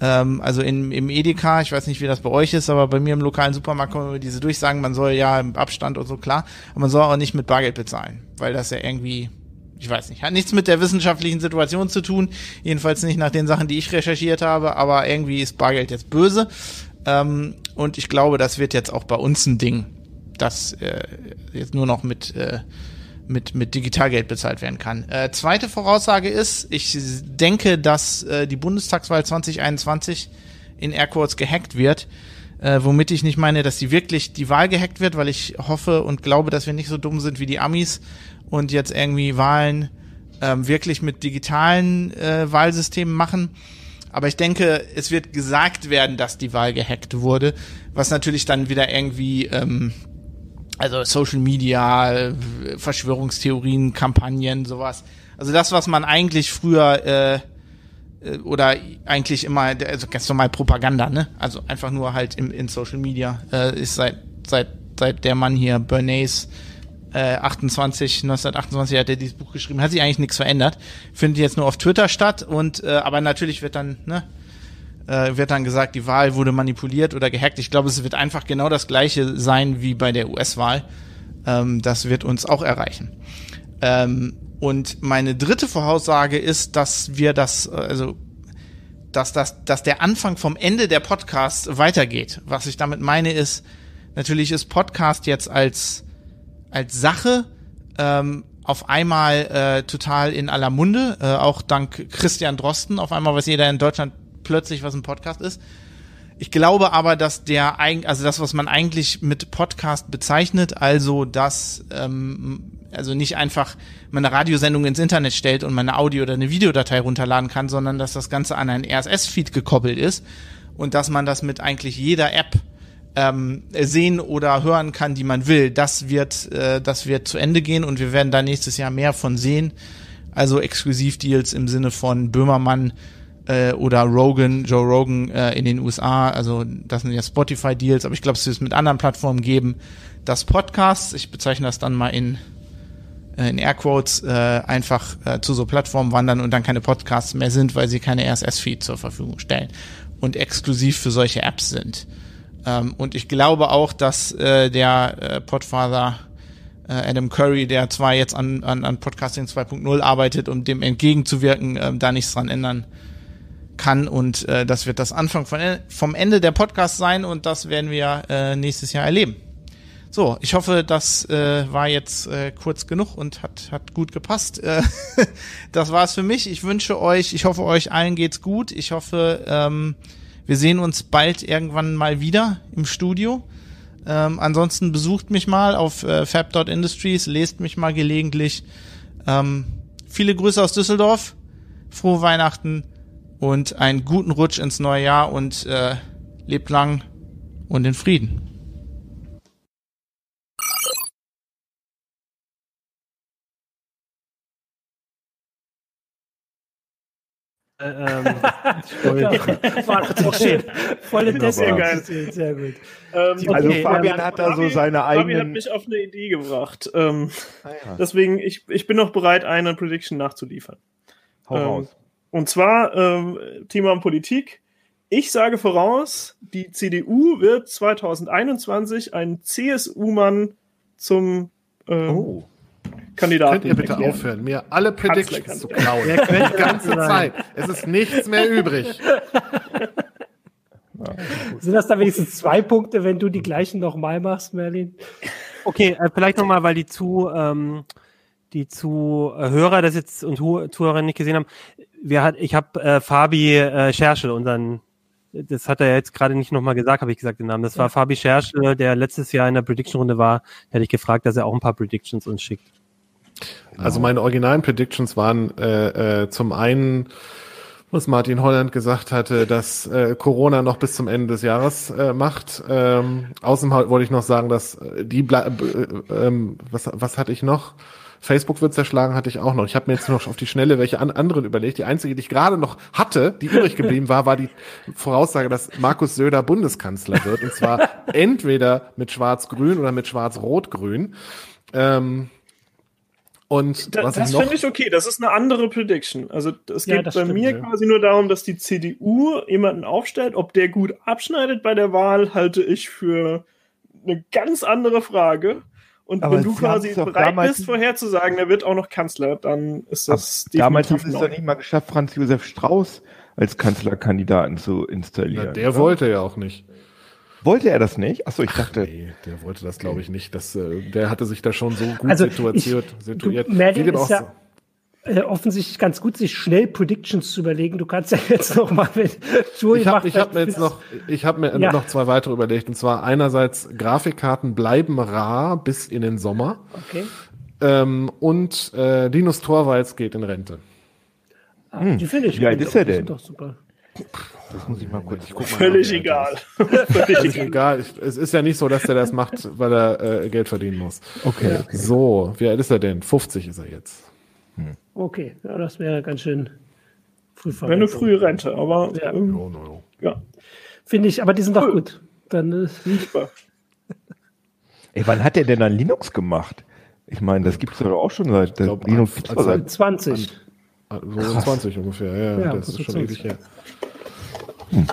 [SPEAKER 8] Ähm, also in, im Edeka, ich weiß nicht, wie das bei euch ist, aber bei mir im lokalen Supermarkt kommen diese Durchsagen, man soll ja im Abstand und so, klar, aber man soll auch nicht mit Bargeld bezahlen, weil das ja irgendwie ich weiß nicht, hat nichts mit der wissenschaftlichen Situation zu tun, jedenfalls nicht nach den Sachen, die ich recherchiert habe, aber irgendwie ist Bargeld jetzt böse. Ähm, und ich glaube, das wird jetzt auch bei uns ein Ding das äh, jetzt nur noch mit, äh, mit, mit Digitalgeld bezahlt werden kann. Äh, zweite Voraussage ist, ich denke, dass äh, die Bundestagswahl 2021 in Airquotes gehackt wird. Äh, womit ich nicht meine, dass sie wirklich die Wahl gehackt wird, weil ich hoffe und glaube, dass wir nicht so dumm sind wie die Amis und jetzt irgendwie Wahlen ähm, wirklich mit digitalen äh, Wahlsystemen machen. Aber ich denke, es wird gesagt werden, dass die Wahl gehackt wurde, was natürlich dann wieder irgendwie ähm, also Social Media, Verschwörungstheorien, Kampagnen, sowas. Also das, was man eigentlich früher äh, äh, oder eigentlich immer, also ganz normal Propaganda, ne? Also einfach nur halt im, in Social Media äh, ist seit seit seit der Mann hier Bernays äh, 28 1928 hat er dieses Buch geschrieben, hat sich eigentlich nichts verändert. Findet jetzt nur auf Twitter statt und äh, aber natürlich wird dann ne äh, wird dann gesagt, die Wahl wurde manipuliert oder gehackt. Ich glaube, es wird einfach genau das gleiche sein wie bei der US-Wahl. Ähm, das wird uns auch erreichen. Ähm, und meine dritte Voraussage ist, dass wir das, äh, also dass, das, dass der Anfang vom Ende der Podcast weitergeht. Was ich damit meine ist, natürlich ist Podcast jetzt als, als Sache ähm, auf einmal äh, total in aller Munde, äh, auch dank Christian Drosten. Auf einmal weiß jeder in Deutschland plötzlich, was ein Podcast ist. Ich glaube aber, dass der also das, was man eigentlich mit Podcast bezeichnet, also dass ähm, also nicht einfach meine Radiosendung ins Internet stellt und meine Audio- oder eine Videodatei runterladen kann, sondern dass das Ganze an einen RSS-Feed gekoppelt ist und dass man das mit eigentlich jeder App ähm, sehen oder hören kann, die man will. Das wird, äh, das wird zu Ende gehen und wir werden da nächstes Jahr mehr von sehen. Also Exklusivdeals im Sinne von Böhmermann äh, oder Rogan, Joe Rogan äh, in den USA. Also das sind ja Spotify-Deals, aber ich glaube, es wird es mit anderen Plattformen geben. Das Podcast, ich bezeichne das dann mal in äh, in Airquotes, äh, einfach äh, zu so Plattformen wandern und dann keine Podcasts mehr sind, weil sie keine RSS-Feed zur Verfügung stellen und exklusiv für solche Apps sind. Ähm, und ich glaube auch, dass äh, der äh, Podfather äh, Adam Curry, der zwar jetzt an, an, an Podcasting 2.0 arbeitet, um dem entgegenzuwirken, äh, da nichts dran ändern kann und äh, das wird das Anfang von, vom Ende der Podcast sein und das werden wir äh, nächstes Jahr erleben. So, ich hoffe, das äh, war jetzt äh, kurz genug und hat, hat gut gepasst. Äh, das war's für mich. Ich wünsche euch, ich hoffe, euch allen geht's gut. Ich hoffe, ähm, wir sehen uns bald irgendwann mal wieder im Studio. Ähm, ansonsten besucht mich mal auf äh, fab.industries, lest mich mal gelegentlich. Ähm, viele Grüße aus Düsseldorf. Frohe Weihnachten und einen guten Rutsch ins neue Jahr und äh, lebt lang und in Frieden.
[SPEAKER 5] Äh, ähm, Volle Testing. Sehr gut.
[SPEAKER 6] Ähm, also okay, Fabian ähm, hat da so seine eigenen... Fabian hat mich auf eine Idee gebracht. Ähm, ah, ja. Deswegen, ich, ich bin noch bereit, eine Prediction nachzuliefern. Hau ähm, raus. Und zwar ähm, Thema Politik. Ich sage voraus, die CDU wird 2021 einen CSU-Mann zum ähm, oh. Kandidaten.
[SPEAKER 2] Könnt ihr bitte erklären. aufhören, mir alle Predictions zu klauen? Die ganze Zeit. Es ist nichts mehr übrig.
[SPEAKER 5] Sind das da wenigstens zwei Punkte, wenn du die gleichen nochmal machst, Merlin?
[SPEAKER 3] Okay, äh, vielleicht nochmal, weil die zu, ähm, die Zuhörer das jetzt und Zuhörer nicht gesehen haben wir hat, ich habe äh, Fabi äh, Scherschel, unseren, das hat er jetzt gerade nicht nochmal gesagt, habe ich gesagt den Namen. Das war. Fabi Scherschel, der letztes Jahr in der Prediction-Runde war. Hätte ich gefragt, dass er auch ein paar Predictions uns schickt.
[SPEAKER 2] Also meine originalen Predictions waren äh, äh, zum einen, was Martin Holland gesagt hatte, dass äh, Corona noch bis zum Ende des Jahres äh, macht. Ähm, außerdem wollte ich noch sagen, dass äh, die, äh, äh, was, was hatte ich noch? Facebook wird zerschlagen, hatte ich auch noch. Ich habe mir jetzt noch auf die Schnelle welche an anderen überlegt. Die einzige, die ich gerade noch hatte, die übrig geblieben war, war die Voraussage, dass Markus Söder Bundeskanzler wird. Und zwar entweder mit Schwarz-Grün oder mit Schwarz-Rot-Grün. Ähm, und
[SPEAKER 6] da,
[SPEAKER 2] was
[SPEAKER 6] das finde ich okay, das ist eine andere Prediction. Also es geht ja, bei stimmt, mir ja. quasi nur darum, dass die CDU jemanden aufstellt. Ob der gut abschneidet bei der Wahl, halte ich für eine ganz andere Frage. Und aber wenn du quasi bereit bist, vorherzusagen, der wird auch noch Kanzler, dann ist das
[SPEAKER 1] Damals haben sie es doch nicht mal geschafft, Franz Josef Strauß als Kanzlerkandidaten zu installieren.
[SPEAKER 2] Na, der oder? wollte ja auch nicht.
[SPEAKER 1] Wollte er das nicht? Achso, ich Ach, dachte.
[SPEAKER 2] Nee, der wollte das, glaube ich, nicht. Das, äh, der hatte sich da schon so gut also situiert.
[SPEAKER 5] Ich, situiert. Du, Merlin ist ja, äh, offensichtlich ganz gut, sich schnell Predictions zu überlegen. Du kannst ja jetzt noch mal mit
[SPEAKER 2] Joey Ich habe hab mir jetzt noch, ich habe mir ja. noch zwei weitere überlegt. Und zwar einerseits Grafikkarten bleiben rar bis in den Sommer.
[SPEAKER 5] Okay.
[SPEAKER 2] Ähm, und äh, Linus Torvalds geht in Rente.
[SPEAKER 5] Ah, hm. Die finde ich
[SPEAKER 1] Wie alt ist er denn?
[SPEAKER 5] Doch super.
[SPEAKER 1] Das muss ich mal kurz. Ich guck
[SPEAKER 6] mal Völlig nach, egal.
[SPEAKER 2] Völlig egal. Es ist ja nicht so, dass der das macht, weil er äh, Geld verdienen muss.
[SPEAKER 1] Okay, okay.
[SPEAKER 2] So, wie alt ist er denn? 50 ist er jetzt.
[SPEAKER 5] Okay, ja, das wäre ganz schön
[SPEAKER 6] früh Wäre eine frühe Rente, aber
[SPEAKER 5] ja. Ähm, no, no, no. ja. Finde ich, aber die sind doch gut. Dann äh, super.
[SPEAKER 1] Ey, wann hat er denn dann Linux gemacht? Ich meine, das gibt es doch auch schon seit
[SPEAKER 5] ich glaub, Linux
[SPEAKER 1] gibt's also
[SPEAKER 5] seit 20.
[SPEAKER 2] An, so 20 ungefähr, ja, ja das ist schon 20. ewig her.
[SPEAKER 5] Hm.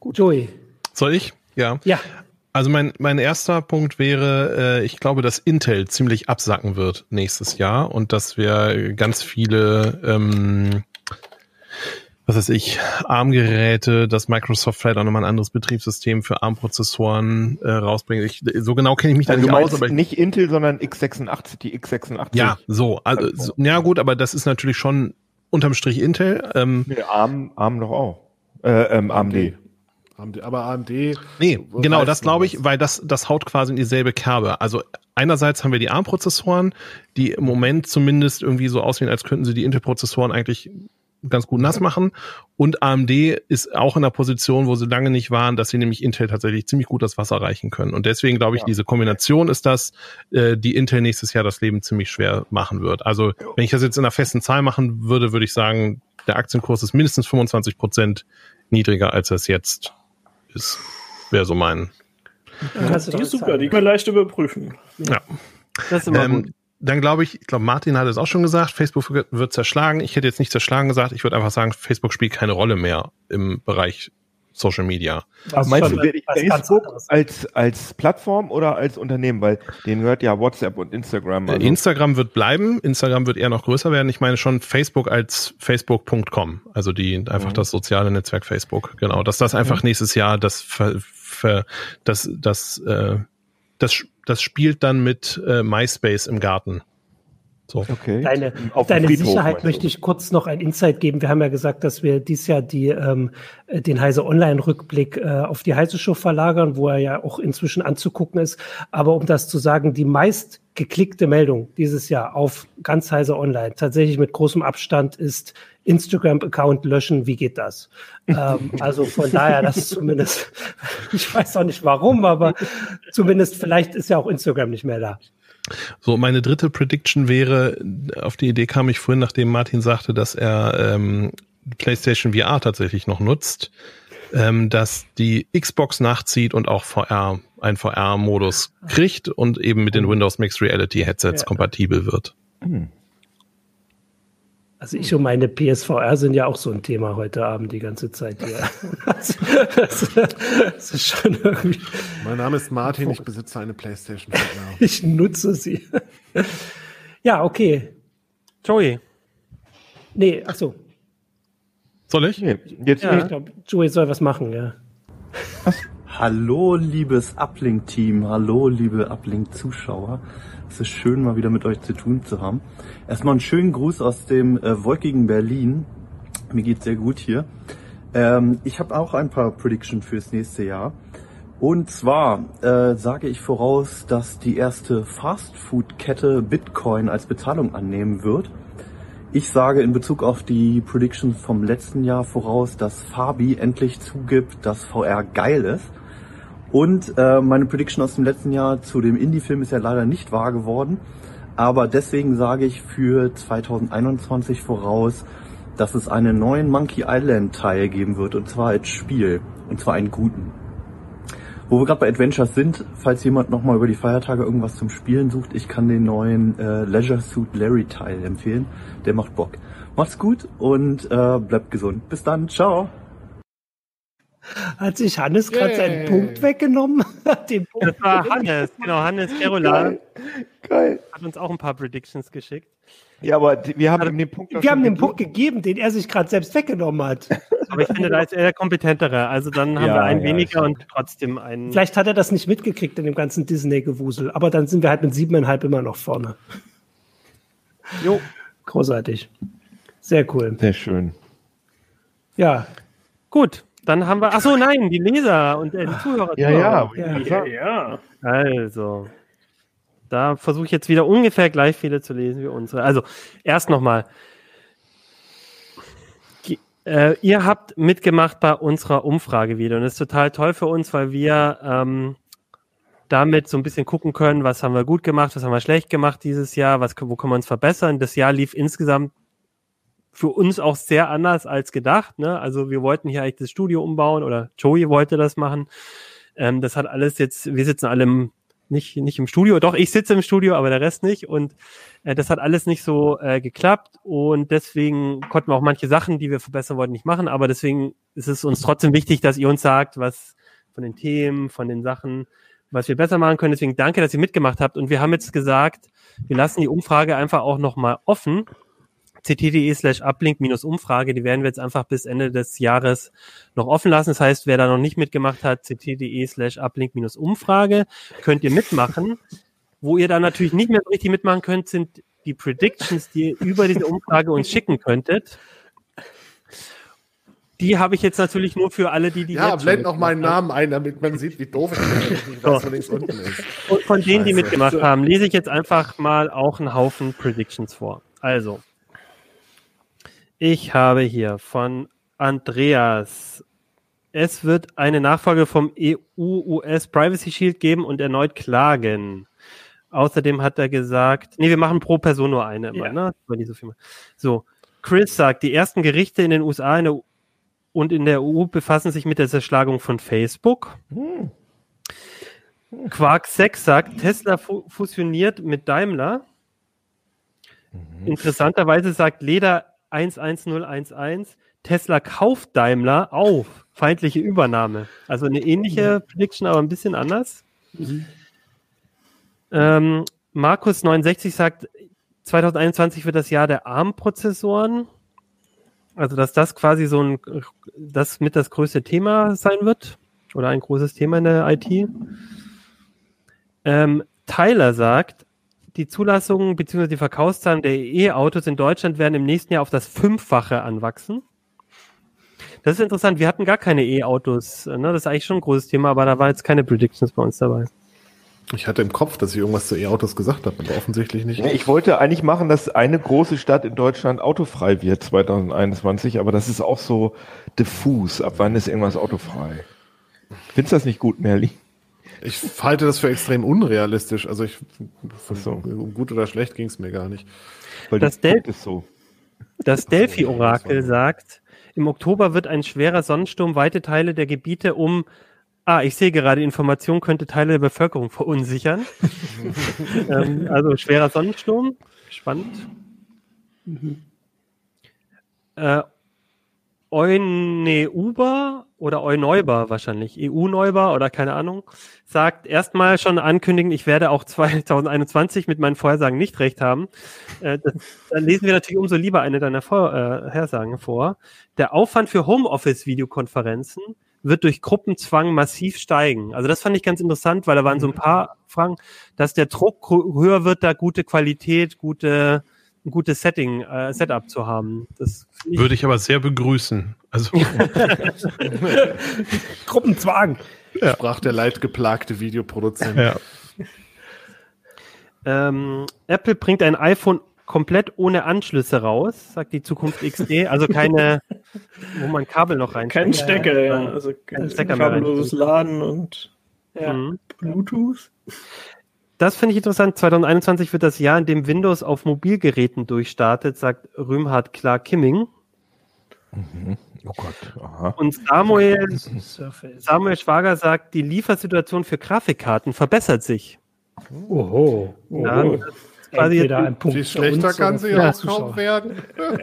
[SPEAKER 5] Gut. Joey.
[SPEAKER 4] Soll ich? Ja.
[SPEAKER 5] Ja.
[SPEAKER 4] Also mein, mein erster Punkt wäre, äh, ich glaube, dass Intel ziemlich absacken wird nächstes Jahr und dass wir ganz viele, ähm, was weiß ich, ARM-Geräte, dass Microsoft vielleicht auch nochmal ein anderes Betriebssystem für ARM-Prozessoren äh, rausbringt. Ich, so genau kenne ich mich da also
[SPEAKER 1] nicht aus. Aber nicht Intel, sondern x86, die x86.
[SPEAKER 4] Ja, so, also, so, ja gut, aber das ist natürlich schon unterm Strich Intel.
[SPEAKER 1] Ähm, nee, ARM, ARM doch auch. Äh, ähm, AMD.
[SPEAKER 2] AMD. Aber AMD.
[SPEAKER 4] Nee, genau, das glaube ich, weil das, das haut quasi in dieselbe Kerbe. Also einerseits haben wir die ARM-Prozessoren, die im Moment zumindest irgendwie so aussehen, als könnten sie die Intel-Prozessoren eigentlich ganz gut nass machen. Und AMD ist auch in der Position, wo sie lange nicht waren, dass sie nämlich Intel tatsächlich ziemlich gut das Wasser reichen können. Und deswegen glaube ich, ja. diese Kombination ist das, äh, die Intel nächstes Jahr das Leben ziemlich schwer machen wird. Also wenn ich das jetzt in einer festen Zahl machen würde, würde ich sagen, der Aktienkurs ist mindestens 25 Prozent niedriger, als es jetzt ist. Wäre so mein.
[SPEAKER 6] Ja, die ist super, die können wir leicht überprüfen.
[SPEAKER 4] Ja. Das ist immer ähm, gut. Dann glaube ich, ich glaube, Martin hat es auch schon gesagt, Facebook wird zerschlagen. Ich hätte jetzt nicht zerschlagen gesagt, ich würde einfach sagen, Facebook spielt keine Rolle mehr im Bereich Social Media.
[SPEAKER 1] Aber meinst du, werde ich Facebook als, als Plattform oder als Unternehmen? Weil denen gehört ja WhatsApp und Instagram.
[SPEAKER 4] Also. Instagram wird bleiben, Instagram wird eher noch größer werden. Ich meine schon Facebook als Facebook.com, also die einfach mhm. das soziale Netzwerk Facebook. Genau, dass das einfach mhm. nächstes Jahr das, das, das, äh, das, das spielt dann mit äh, MySpace im Garten.
[SPEAKER 5] So. Okay. Deine, deine Sicherheit möchte ich kurz noch ein Insight geben. Wir haben ja gesagt, dass wir dieses Jahr die, ähm, den Heise Online-Rückblick äh, auf die Heise Show verlagern, wo er ja auch inzwischen anzugucken ist. Aber um das zu sagen, die meist geklickte Meldung dieses Jahr auf ganz Heise Online, tatsächlich mit großem Abstand, ist Instagram-Account löschen. Wie geht das? ähm, also von daher, das zumindest, ich weiß auch nicht warum, aber zumindest vielleicht ist ja auch Instagram nicht mehr da.
[SPEAKER 4] So, meine dritte Prediction wäre, auf die Idee kam ich vorhin, nachdem Martin sagte, dass er ähm, PlayStation VR tatsächlich noch nutzt, ähm, dass die Xbox nachzieht und auch VR, ein VR-Modus kriegt und eben mit den Windows Mixed Reality Headsets ja. kompatibel wird. Hm.
[SPEAKER 5] Also ich und meine PSVR sind ja auch so ein Thema heute Abend die ganze Zeit hier. das,
[SPEAKER 2] das, ist schon irgendwie. Mein Name ist Martin, ich besitze eine Playstation VR.
[SPEAKER 5] ich nutze sie. ja, okay.
[SPEAKER 3] Joey.
[SPEAKER 5] Nee, ach so.
[SPEAKER 4] Soll ich? Nee,
[SPEAKER 5] jetzt ja. ich glaube, Joey soll was machen, ja.
[SPEAKER 9] Hallo, liebes Uplink-Team. Hallo, liebe Uplink-Zuschauer. Es ist schön, mal wieder mit euch zu tun zu haben. Erstmal einen schönen Gruß aus dem äh, wolkigen Berlin. Mir geht's sehr gut hier. Ähm, ich habe auch ein paar Predictions fürs nächste Jahr. Und zwar äh, sage ich voraus, dass die erste Fastfood-Kette Bitcoin als Bezahlung annehmen wird. Ich sage in Bezug auf die Predictions vom letzten Jahr voraus, dass Fabi endlich zugibt, dass VR geil ist. Und äh, meine Prediction aus dem letzten Jahr zu dem Indie-Film ist ja leider nicht wahr geworden. Aber deswegen sage ich für 2021 voraus, dass es einen neuen Monkey Island Teil geben wird und zwar als Spiel und zwar einen guten. Wo wir gerade bei Adventures sind, falls jemand nochmal über die Feiertage irgendwas zum Spielen sucht, ich kann den neuen äh, Leisure Suit Larry Teil empfehlen. Der macht Bock. Macht's gut und äh, bleibt gesund. Bis dann. Ciao.
[SPEAKER 5] Hat sich Hannes gerade seinen Punkt weggenommen?
[SPEAKER 3] Den Punkt das war Hannes, genau, Hannes Kerola. Geil. Geil. Hat uns auch ein paar Predictions geschickt.
[SPEAKER 5] Ja, aber wir haben ihm den Punkt. Wir haben den Punkt gegeben, den er sich gerade selbst weggenommen hat.
[SPEAKER 3] Aber ich finde, da ist er der kompetentere. Also dann haben ja, wir einen ja, weniger und trotzdem einen.
[SPEAKER 5] Vielleicht hat er das nicht mitgekriegt in dem ganzen Disney-Gewusel, aber dann sind wir halt mit siebeneinhalb immer noch vorne. Jo. Großartig. Sehr cool.
[SPEAKER 1] Sehr schön.
[SPEAKER 3] Ja. Gut. Dann haben wir, ach so, nein, die Leser und äh, die Zuhörer.
[SPEAKER 1] Ja, ja,
[SPEAKER 3] ja, ja. Also, da versuche ich jetzt wieder ungefähr gleich viele zu lesen wie unsere. Also, erst nochmal. Äh, ihr habt mitgemacht bei unserer Umfrage wieder und das ist total toll für uns, weil wir ähm, damit so ein bisschen gucken können, was haben wir gut gemacht, was haben wir schlecht gemacht dieses Jahr, was, wo können wir uns verbessern. Das Jahr lief insgesamt für uns auch sehr anders als gedacht. Ne? Also wir wollten hier eigentlich das Studio umbauen oder Joey wollte das machen. Ähm, das hat alles jetzt, wir sitzen alle im, nicht, nicht im Studio, doch ich sitze im Studio, aber der Rest nicht. Und äh, das hat alles nicht so äh, geklappt. Und deswegen konnten wir auch manche Sachen, die wir verbessern wollten, nicht machen. Aber deswegen ist es uns trotzdem wichtig, dass ihr uns sagt, was von den Themen, von den Sachen, was wir besser machen können. Deswegen danke, dass ihr mitgemacht habt. Und wir haben jetzt gesagt, wir lassen die Umfrage einfach auch nochmal offen ct.de slash uplink-umfrage, die werden wir jetzt einfach bis Ende des Jahres noch offen lassen. Das heißt, wer da noch nicht mitgemacht hat, ct.de slash uplink-umfrage, könnt ihr mitmachen. Wo ihr da natürlich nicht mehr so richtig mitmachen könnt, sind die Predictions, die ihr über diese Umfrage uns schicken könntet. Die habe ich jetzt natürlich nur für alle, die die.
[SPEAKER 2] Ja, blend noch meinen Namen ein, damit man sieht, wie doof ich
[SPEAKER 3] weiß, so. links unten ist. Und von denen, die mitgemacht haben, lese ich jetzt einfach mal auch einen Haufen Predictions vor. Also, ich habe hier von Andreas. Es wird eine Nachfolge vom EU-US Privacy Shield geben und erneut klagen. Außerdem hat er gesagt, nee, wir machen pro Person nur eine immer, ja. ne? So, viel so, Chris sagt, die ersten Gerichte in den USA in der, und in der EU befassen sich mit der Zerschlagung von Facebook. Hm. Quark 6 sagt, Tesla fu fusioniert mit Daimler. Mhm. Interessanterweise sagt Leder 11011, Tesla kauft Daimler auf. Feindliche Übernahme. Also eine ähnliche Prediction, aber ein bisschen anders. Mhm. Ähm, Markus 69 sagt, 2021 wird das Jahr der ARM-Prozessoren. Also, dass das quasi so ein, das mit das größte Thema sein wird. Oder ein großes Thema in der IT. Ähm, Tyler sagt, die Zulassungen bzw. die Verkaufszahlen der E-Autos in Deutschland werden im nächsten Jahr auf das Fünffache anwachsen. Das ist interessant. Wir hatten gar keine E-Autos. Ne? Das ist eigentlich schon ein großes Thema, aber da war jetzt keine Predictions bei uns dabei.
[SPEAKER 2] Ich hatte im Kopf, dass ich irgendwas zu E-Autos gesagt habe, aber offensichtlich nicht.
[SPEAKER 1] Ich wollte eigentlich machen, dass eine große Stadt in Deutschland autofrei wird 2021, aber das ist auch so diffus. Ab wann ist irgendwas autofrei? Findest du das nicht gut, Merli?
[SPEAKER 2] Ich halte das für extrem unrealistisch. Also ich, so. um gut oder schlecht ging es mir gar nicht.
[SPEAKER 3] Weil das, Del so. das Delphi-Orakel sagt, im Oktober wird ein schwerer Sonnensturm weite Teile der Gebiete um Ah, ich sehe gerade, Information könnte Teile der Bevölkerung verunsichern. ähm, also schwerer Sonnensturm. Spannend. Mhm. Äh, Euneuber oder Euneuber wahrscheinlich, EU-Neuber oder keine Ahnung, sagt erstmal schon ankündigen, ich werde auch 2021 mit meinen Vorhersagen nicht recht haben. Äh, das, dann lesen wir natürlich umso lieber eine deiner Vorhersagen vor. Der Aufwand für Homeoffice-Videokonferenzen wird durch Gruppenzwang massiv steigen. Also das fand ich ganz interessant, weil da waren so ein paar Fragen, dass der Druck höher wird, da gute Qualität, gute ein gutes Setting, äh, Setup zu haben. Das
[SPEAKER 4] ich Würde ich aber sehr begrüßen. Also
[SPEAKER 5] Gruppenzwang.
[SPEAKER 2] ja. sprach der leidgeplagte Videoproduzent.
[SPEAKER 3] Ja. Ähm, Apple bringt ein iPhone komplett ohne Anschlüsse raus, sagt die Zukunft XD. Also keine, wo man Kabel noch rein
[SPEAKER 6] Kein Stecker, ja. Also kein Stecker kabelloses Laden und ja. mhm. Bluetooth.
[SPEAKER 3] Das finde ich interessant. 2021 wird das Jahr, in dem Windows auf Mobilgeräten durchstartet, sagt Römhard Clark Kimming. Mhm. Oh Gott. Aha. Und Samuel, Samuel Schwager sagt, die Liefersituation für Grafikkarten verbessert sich.
[SPEAKER 5] Oho.
[SPEAKER 3] Ja, Oho.
[SPEAKER 2] Quasi Entweder ein Punkt Viel schlechter kann sie auch kaum werden.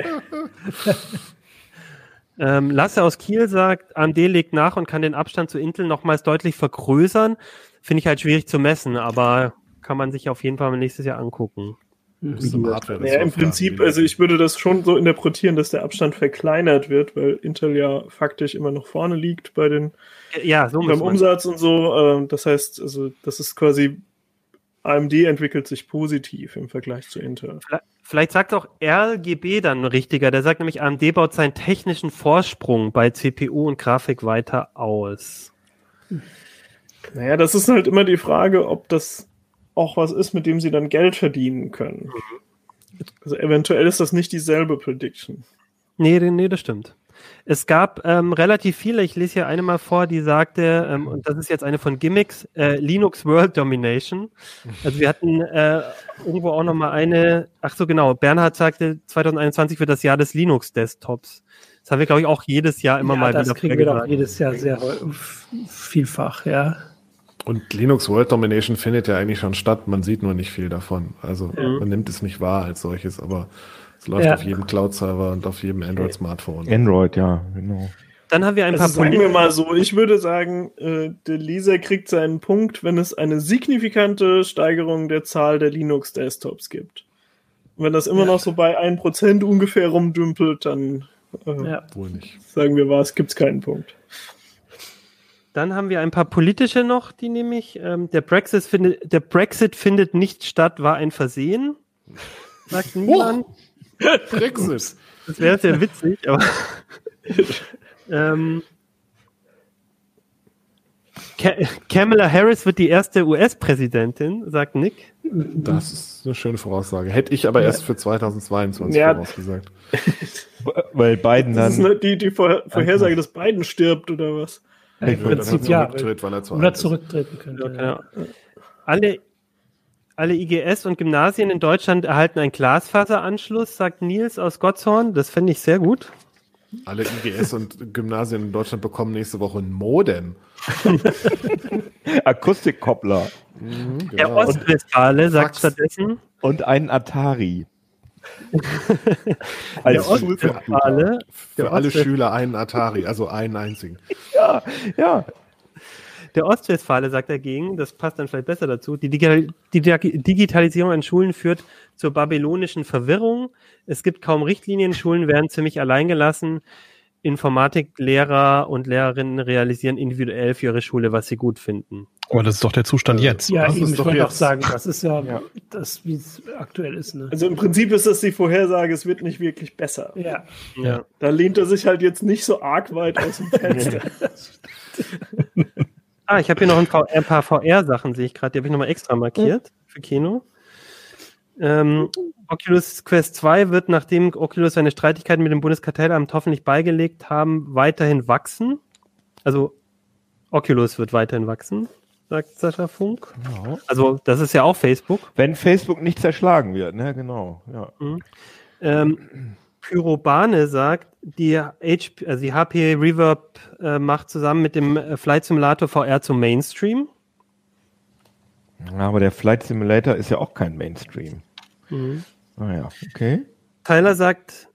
[SPEAKER 3] ähm, Lasse aus Kiel sagt, AMD legt nach und kann den Abstand zu Intel nochmals deutlich vergrößern. Finde ich halt schwierig zu messen, aber kann man sich auf jeden Fall nächstes Jahr angucken.
[SPEAKER 6] Ja, im Prinzip, also ich würde das schon so interpretieren, dass der Abstand verkleinert wird, weil Intel ja faktisch immer noch vorne liegt bei den
[SPEAKER 3] ja, so
[SPEAKER 6] beim Umsatz und so. Ähm, das heißt, also das ist quasi AMD entwickelt sich positiv im Vergleich zu Intel.
[SPEAKER 3] Vielleicht sagt auch RGB dann richtiger. Der sagt nämlich, AMD baut seinen technischen Vorsprung bei CPU und Grafik weiter aus.
[SPEAKER 6] Naja, das ist halt immer die Frage, ob das auch was ist, mit dem sie dann Geld verdienen können. Also eventuell ist das nicht dieselbe Prediction.
[SPEAKER 3] Nee, nee, das stimmt. Es gab ähm, relativ viele, ich lese hier eine mal vor, die sagte, ähm, und das ist jetzt eine von Gimmicks, äh, Linux World Domination. Also wir hatten äh, irgendwo auch nochmal eine, ach so genau, Bernhard sagte, 2021 wird das Jahr des Linux-Desktops. Das haben wir, glaube ich, auch jedes Jahr immer ja, mal
[SPEAKER 5] das wieder. Das kriegen wir doch jedes Jahr sehr vielfach, ja.
[SPEAKER 2] Und Linux World Domination findet ja eigentlich schon statt, man sieht nur nicht viel davon. Also mhm. man nimmt es nicht wahr als solches, aber es läuft ja. auf jedem Cloud-Server und auf jedem Android-Smartphone.
[SPEAKER 1] Android, ja, genau.
[SPEAKER 3] Dann haben wir ein also
[SPEAKER 6] paar Sagen wir mal so, ich würde sagen, äh, der Leser kriegt seinen Punkt, wenn es eine signifikante Steigerung der Zahl der Linux-Desktops gibt. Und wenn das immer ja. noch so bei 1% ungefähr rumdümpelt, dann äh, ja. wohl nicht. Sagen wir was, gibt es keinen Punkt.
[SPEAKER 3] Dann haben wir ein paar politische noch, die nämlich, ähm, der, Brexit findet, der Brexit findet nicht statt, war ein Versehen. Sagt niemand.
[SPEAKER 2] Brexit.
[SPEAKER 3] Das wäre sehr witzig, aber. ähm, Kamala Harris wird die erste US-Präsidentin, sagt Nick.
[SPEAKER 2] Das ist eine schöne Voraussage. Hätte ich aber erst für 2022 ja. vorausgesagt.
[SPEAKER 1] Weil Biden dann. Das
[SPEAKER 6] ist die, die Vorhersage, dass Biden stirbt oder was?
[SPEAKER 5] Im Prinzip ja. Zurücktritt, weil er zu oder zurücktreten könnte. Ja, genau.
[SPEAKER 3] Alle, alle IGS und Gymnasien in Deutschland erhalten einen Glasfaseranschluss, sagt Nils aus Gottshorn. Das fände ich sehr gut.
[SPEAKER 2] Alle IGS und Gymnasien in Deutschland bekommen nächste Woche ein Modem.
[SPEAKER 1] Akustikkoppler.
[SPEAKER 3] Mhm, genau. Der Ostwestfale sagt stattdessen.
[SPEAKER 1] Und einen Atari.
[SPEAKER 2] Als Schulcomputer. Für alle Schüler einen Atari, also einen einzigen.
[SPEAKER 1] Ja, ja.
[SPEAKER 3] Der Ostwestfale sagt dagegen, das passt dann vielleicht besser dazu, die, Digitalisierung an Schulen führt zur babylonischen Verwirrung. Es gibt kaum Richtlinien, Schulen werden ziemlich alleingelassen. Informatiklehrer und Lehrerinnen realisieren individuell für ihre Schule, was sie gut finden.
[SPEAKER 4] Aber das ist doch der Zustand jetzt.
[SPEAKER 5] Ja,
[SPEAKER 4] das
[SPEAKER 5] eben, ich wollte auch sagen, das ist ja, ja. das, wie es aktuell ist. Ne?
[SPEAKER 6] Also im Prinzip ist das die Vorhersage, es wird nicht wirklich besser.
[SPEAKER 5] Ja.
[SPEAKER 6] ja. Da lehnt er sich halt jetzt nicht so arg weit aus dem Fenster.
[SPEAKER 3] ah, ich habe hier noch ein, VR, ein paar VR-Sachen, sehe ich gerade, die habe ich nochmal extra markiert für Kino. Ähm, Oculus Quest 2 wird, nachdem Oculus seine Streitigkeiten mit dem Bundeskartellamt hoffentlich beigelegt haben, weiterhin wachsen. Also Oculus wird weiterhin wachsen, sagt Sascha Funk. Genau. Also das ist ja auch Facebook.
[SPEAKER 1] Wenn Facebook nicht zerschlagen wird, ne, genau. Ja. Mhm.
[SPEAKER 3] Ähm, Pyrobane sagt, die, HP, also die HP Reverb äh, macht zusammen mit dem äh, Flight Simulator VR zum Mainstream.
[SPEAKER 1] Ja, aber der Flight Simulator ist ja auch kein Mainstream. Mhm. Ah ja, okay.
[SPEAKER 3] Tyler sagt,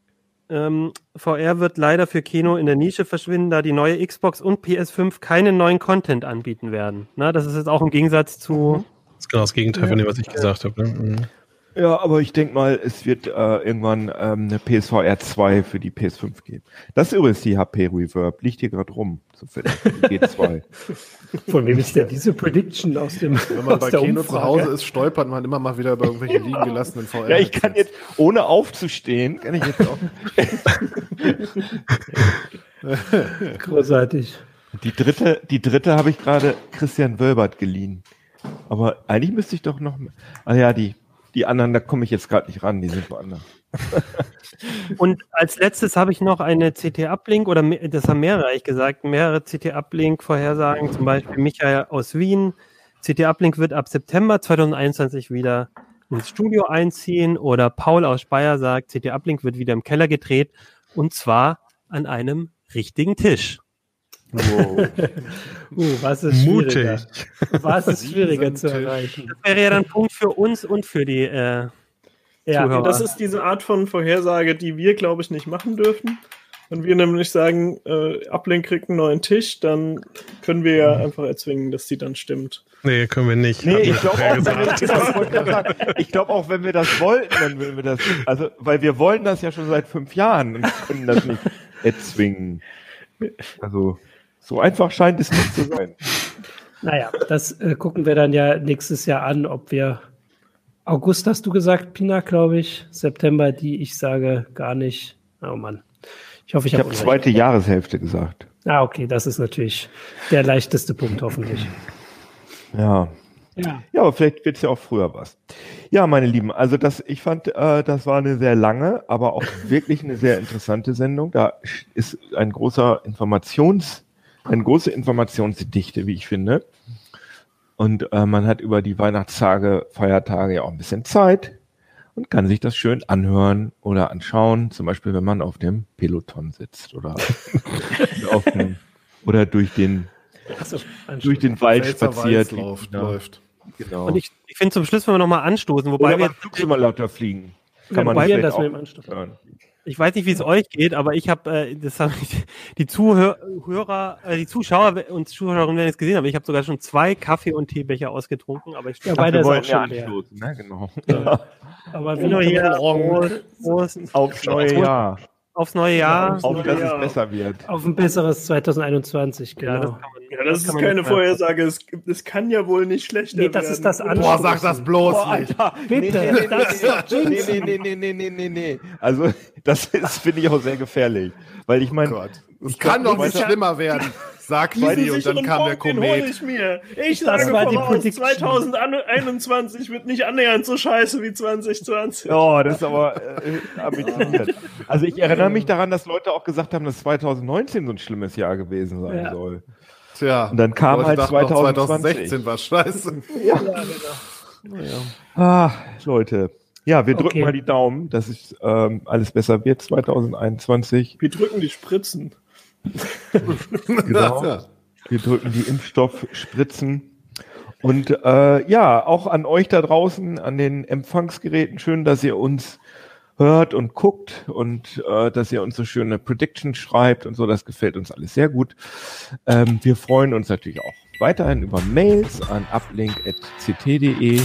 [SPEAKER 3] ähm, VR wird leider für Kino in der Nische verschwinden, da die neue Xbox und PS5 keinen neuen Content anbieten werden. Na, das ist jetzt auch im Gegensatz zu.
[SPEAKER 4] Das ist genau das Gegenteil von dem, was ich gesagt habe. Ne?
[SPEAKER 1] Ja, aber ich denke mal, es wird äh, irgendwann ähm, eine PSVR 2 für die PS5 geben. Das ist übrigens die HP Reverb, liegt hier gerade rum, so für die G2.
[SPEAKER 5] Von wem ist denn diese Prediction aus dem
[SPEAKER 2] Wenn man bei Kino zu Hause ist, stolpert man immer mal wieder über irgendwelche liegen gelassenen VR.
[SPEAKER 1] Ja, ich kann jetzt, ohne aufzustehen, kann ich jetzt auch.
[SPEAKER 5] Großartig.
[SPEAKER 1] Die dritte, die dritte habe ich gerade Christian Wölbert geliehen. Aber eigentlich müsste ich doch noch. Ah ja, die, die anderen, da komme ich jetzt gerade nicht ran, die sind woanders.
[SPEAKER 3] Und als letztes habe ich noch eine CT-Uplink, oder das haben mehrere eigentlich gesagt, mehrere CT-Uplink-Vorhersagen, zum Beispiel Michael aus Wien. CT-Uplink wird ab September 2021 wieder ins Studio einziehen oder Paul aus Speyer sagt, CT-Uplink wird wieder im Keller gedreht und zwar an einem richtigen Tisch.
[SPEAKER 5] Wow. uh, was ist schwieriger? Mutig. Was ist schwieriger zu erreichen?
[SPEAKER 3] Das wäre ja dann ein Punkt für uns und für die äh,
[SPEAKER 6] ja, Zuhörer. das ist diese Art von Vorhersage, die wir, glaube ich, nicht machen dürfen. Wenn wir nämlich sagen, äh, Uplink kriegt einen neuen Tisch, dann können wir ja einfach erzwingen, dass die dann stimmt.
[SPEAKER 4] Nee, können wir nicht.
[SPEAKER 1] Nee, ich glaube auch, glaub auch, wenn wir das wollten, dann würden wir das. Also, weil wir wollen das ja schon seit fünf Jahren und können das nicht erzwingen. Also, so einfach scheint es nicht zu sein.
[SPEAKER 5] Naja, das äh, gucken wir dann ja nächstes Jahr an, ob wir August hast du gesagt, Pina, glaube ich. September, die ich sage gar nicht. Oh Mann.
[SPEAKER 1] Ich hoffe, ich, ich habe hab zweite Jahreshälfte gesagt.
[SPEAKER 5] Ah, okay, das ist natürlich der leichteste Punkt, hoffentlich.
[SPEAKER 1] Ja. Ja. ja, aber vielleicht wird es ja auch früher was. Ja, meine Lieben, also das, ich fand, äh, das war eine sehr lange, aber auch wirklich eine sehr interessante Sendung. Da ist ein großer Informations, eine große Informationsdichte, wie ich finde. Und äh, man hat über die Weihnachtstage, Feiertage ja auch ein bisschen Zeit und kann sich das schön anhören oder anschauen. Zum Beispiel, wenn man auf dem Peloton sitzt oder, auf dem, oder durch den, so, durch den Wald spaziert.
[SPEAKER 3] Läuft, genau. läuft. Genau. Und ich, ich finde zum Schluss, wenn wir nochmal anstoßen, wobei oder wir.
[SPEAKER 1] Flugsimulator fliegen.
[SPEAKER 3] Kann ja, man wobei wir das mit dem Anstoß hören. Ich weiß nicht, wie es euch geht, aber ich habe, äh, das haben die Zuhörer, äh, die Zuschauer und Zuschauerinnen werden es gesehen, aber ich habe sogar schon zwei Kaffee- und Teebecher ausgetrunken. Aber ich
[SPEAKER 5] ja, beide ist auch schon anstoßen, ne? Genau. Ja.
[SPEAKER 3] aber wie nur hier Prost, Prost,
[SPEAKER 1] aufs neue Jahr.
[SPEAKER 3] Aufs neue Jahr.
[SPEAKER 1] Auf, dass es besser wird.
[SPEAKER 5] Auf ein besseres 2021, genau. Ja,
[SPEAKER 6] das, man, ja, das, das ist keine Vorhersage. Es, es, kann ja wohl nicht schlechter nee,
[SPEAKER 5] das
[SPEAKER 6] werden.
[SPEAKER 5] Ist das
[SPEAKER 1] Boah, sag das bloß Boah, nicht.
[SPEAKER 5] Bitte.
[SPEAKER 1] Nee, nee, nee, nee, nee, nee, nee, nee. Also, das finde ich auch sehr gefährlich. Weil ich meine.
[SPEAKER 2] Oh es kann doch nicht schlimmer werden sagt Heidi und dann kam der Komet.
[SPEAKER 6] ich mir. Ich das sage war die voraus, 2021 wird nicht annähernd so scheiße wie 2020.
[SPEAKER 1] Oh, das ist aber äh, ambitioniert. Also ich erinnere mich daran, dass Leute auch gesagt haben, dass 2019 so ein schlimmes Jahr gewesen sein ja. soll.
[SPEAKER 2] Tja.
[SPEAKER 1] Und dann kam halt 2020.
[SPEAKER 2] 2016 war scheiße.
[SPEAKER 1] Ja, genau. Naja. Ah, Leute. Ja, wir drücken okay. mal die Daumen, dass es ähm, alles besser wird 2021.
[SPEAKER 6] Wir drücken die Spritzen.
[SPEAKER 1] genau. Wir drücken die Impfstoffspritzen. Und äh, ja, auch an euch da draußen, an den Empfangsgeräten, schön, dass ihr uns hört und guckt und äh, dass ihr uns so schöne Predictions schreibt und so. Das gefällt uns alles sehr gut. Ähm, wir freuen uns natürlich auch weiterhin über Mails an uplink.ct.de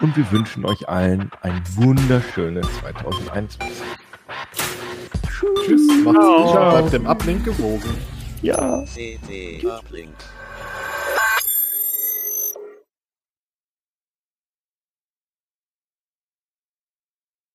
[SPEAKER 1] und wir wünschen euch allen ein wunderschönes 2021.
[SPEAKER 2] Tschüss, macht's gut, bleibt dem Uplink gewogen.
[SPEAKER 1] Ja. CD Uplink.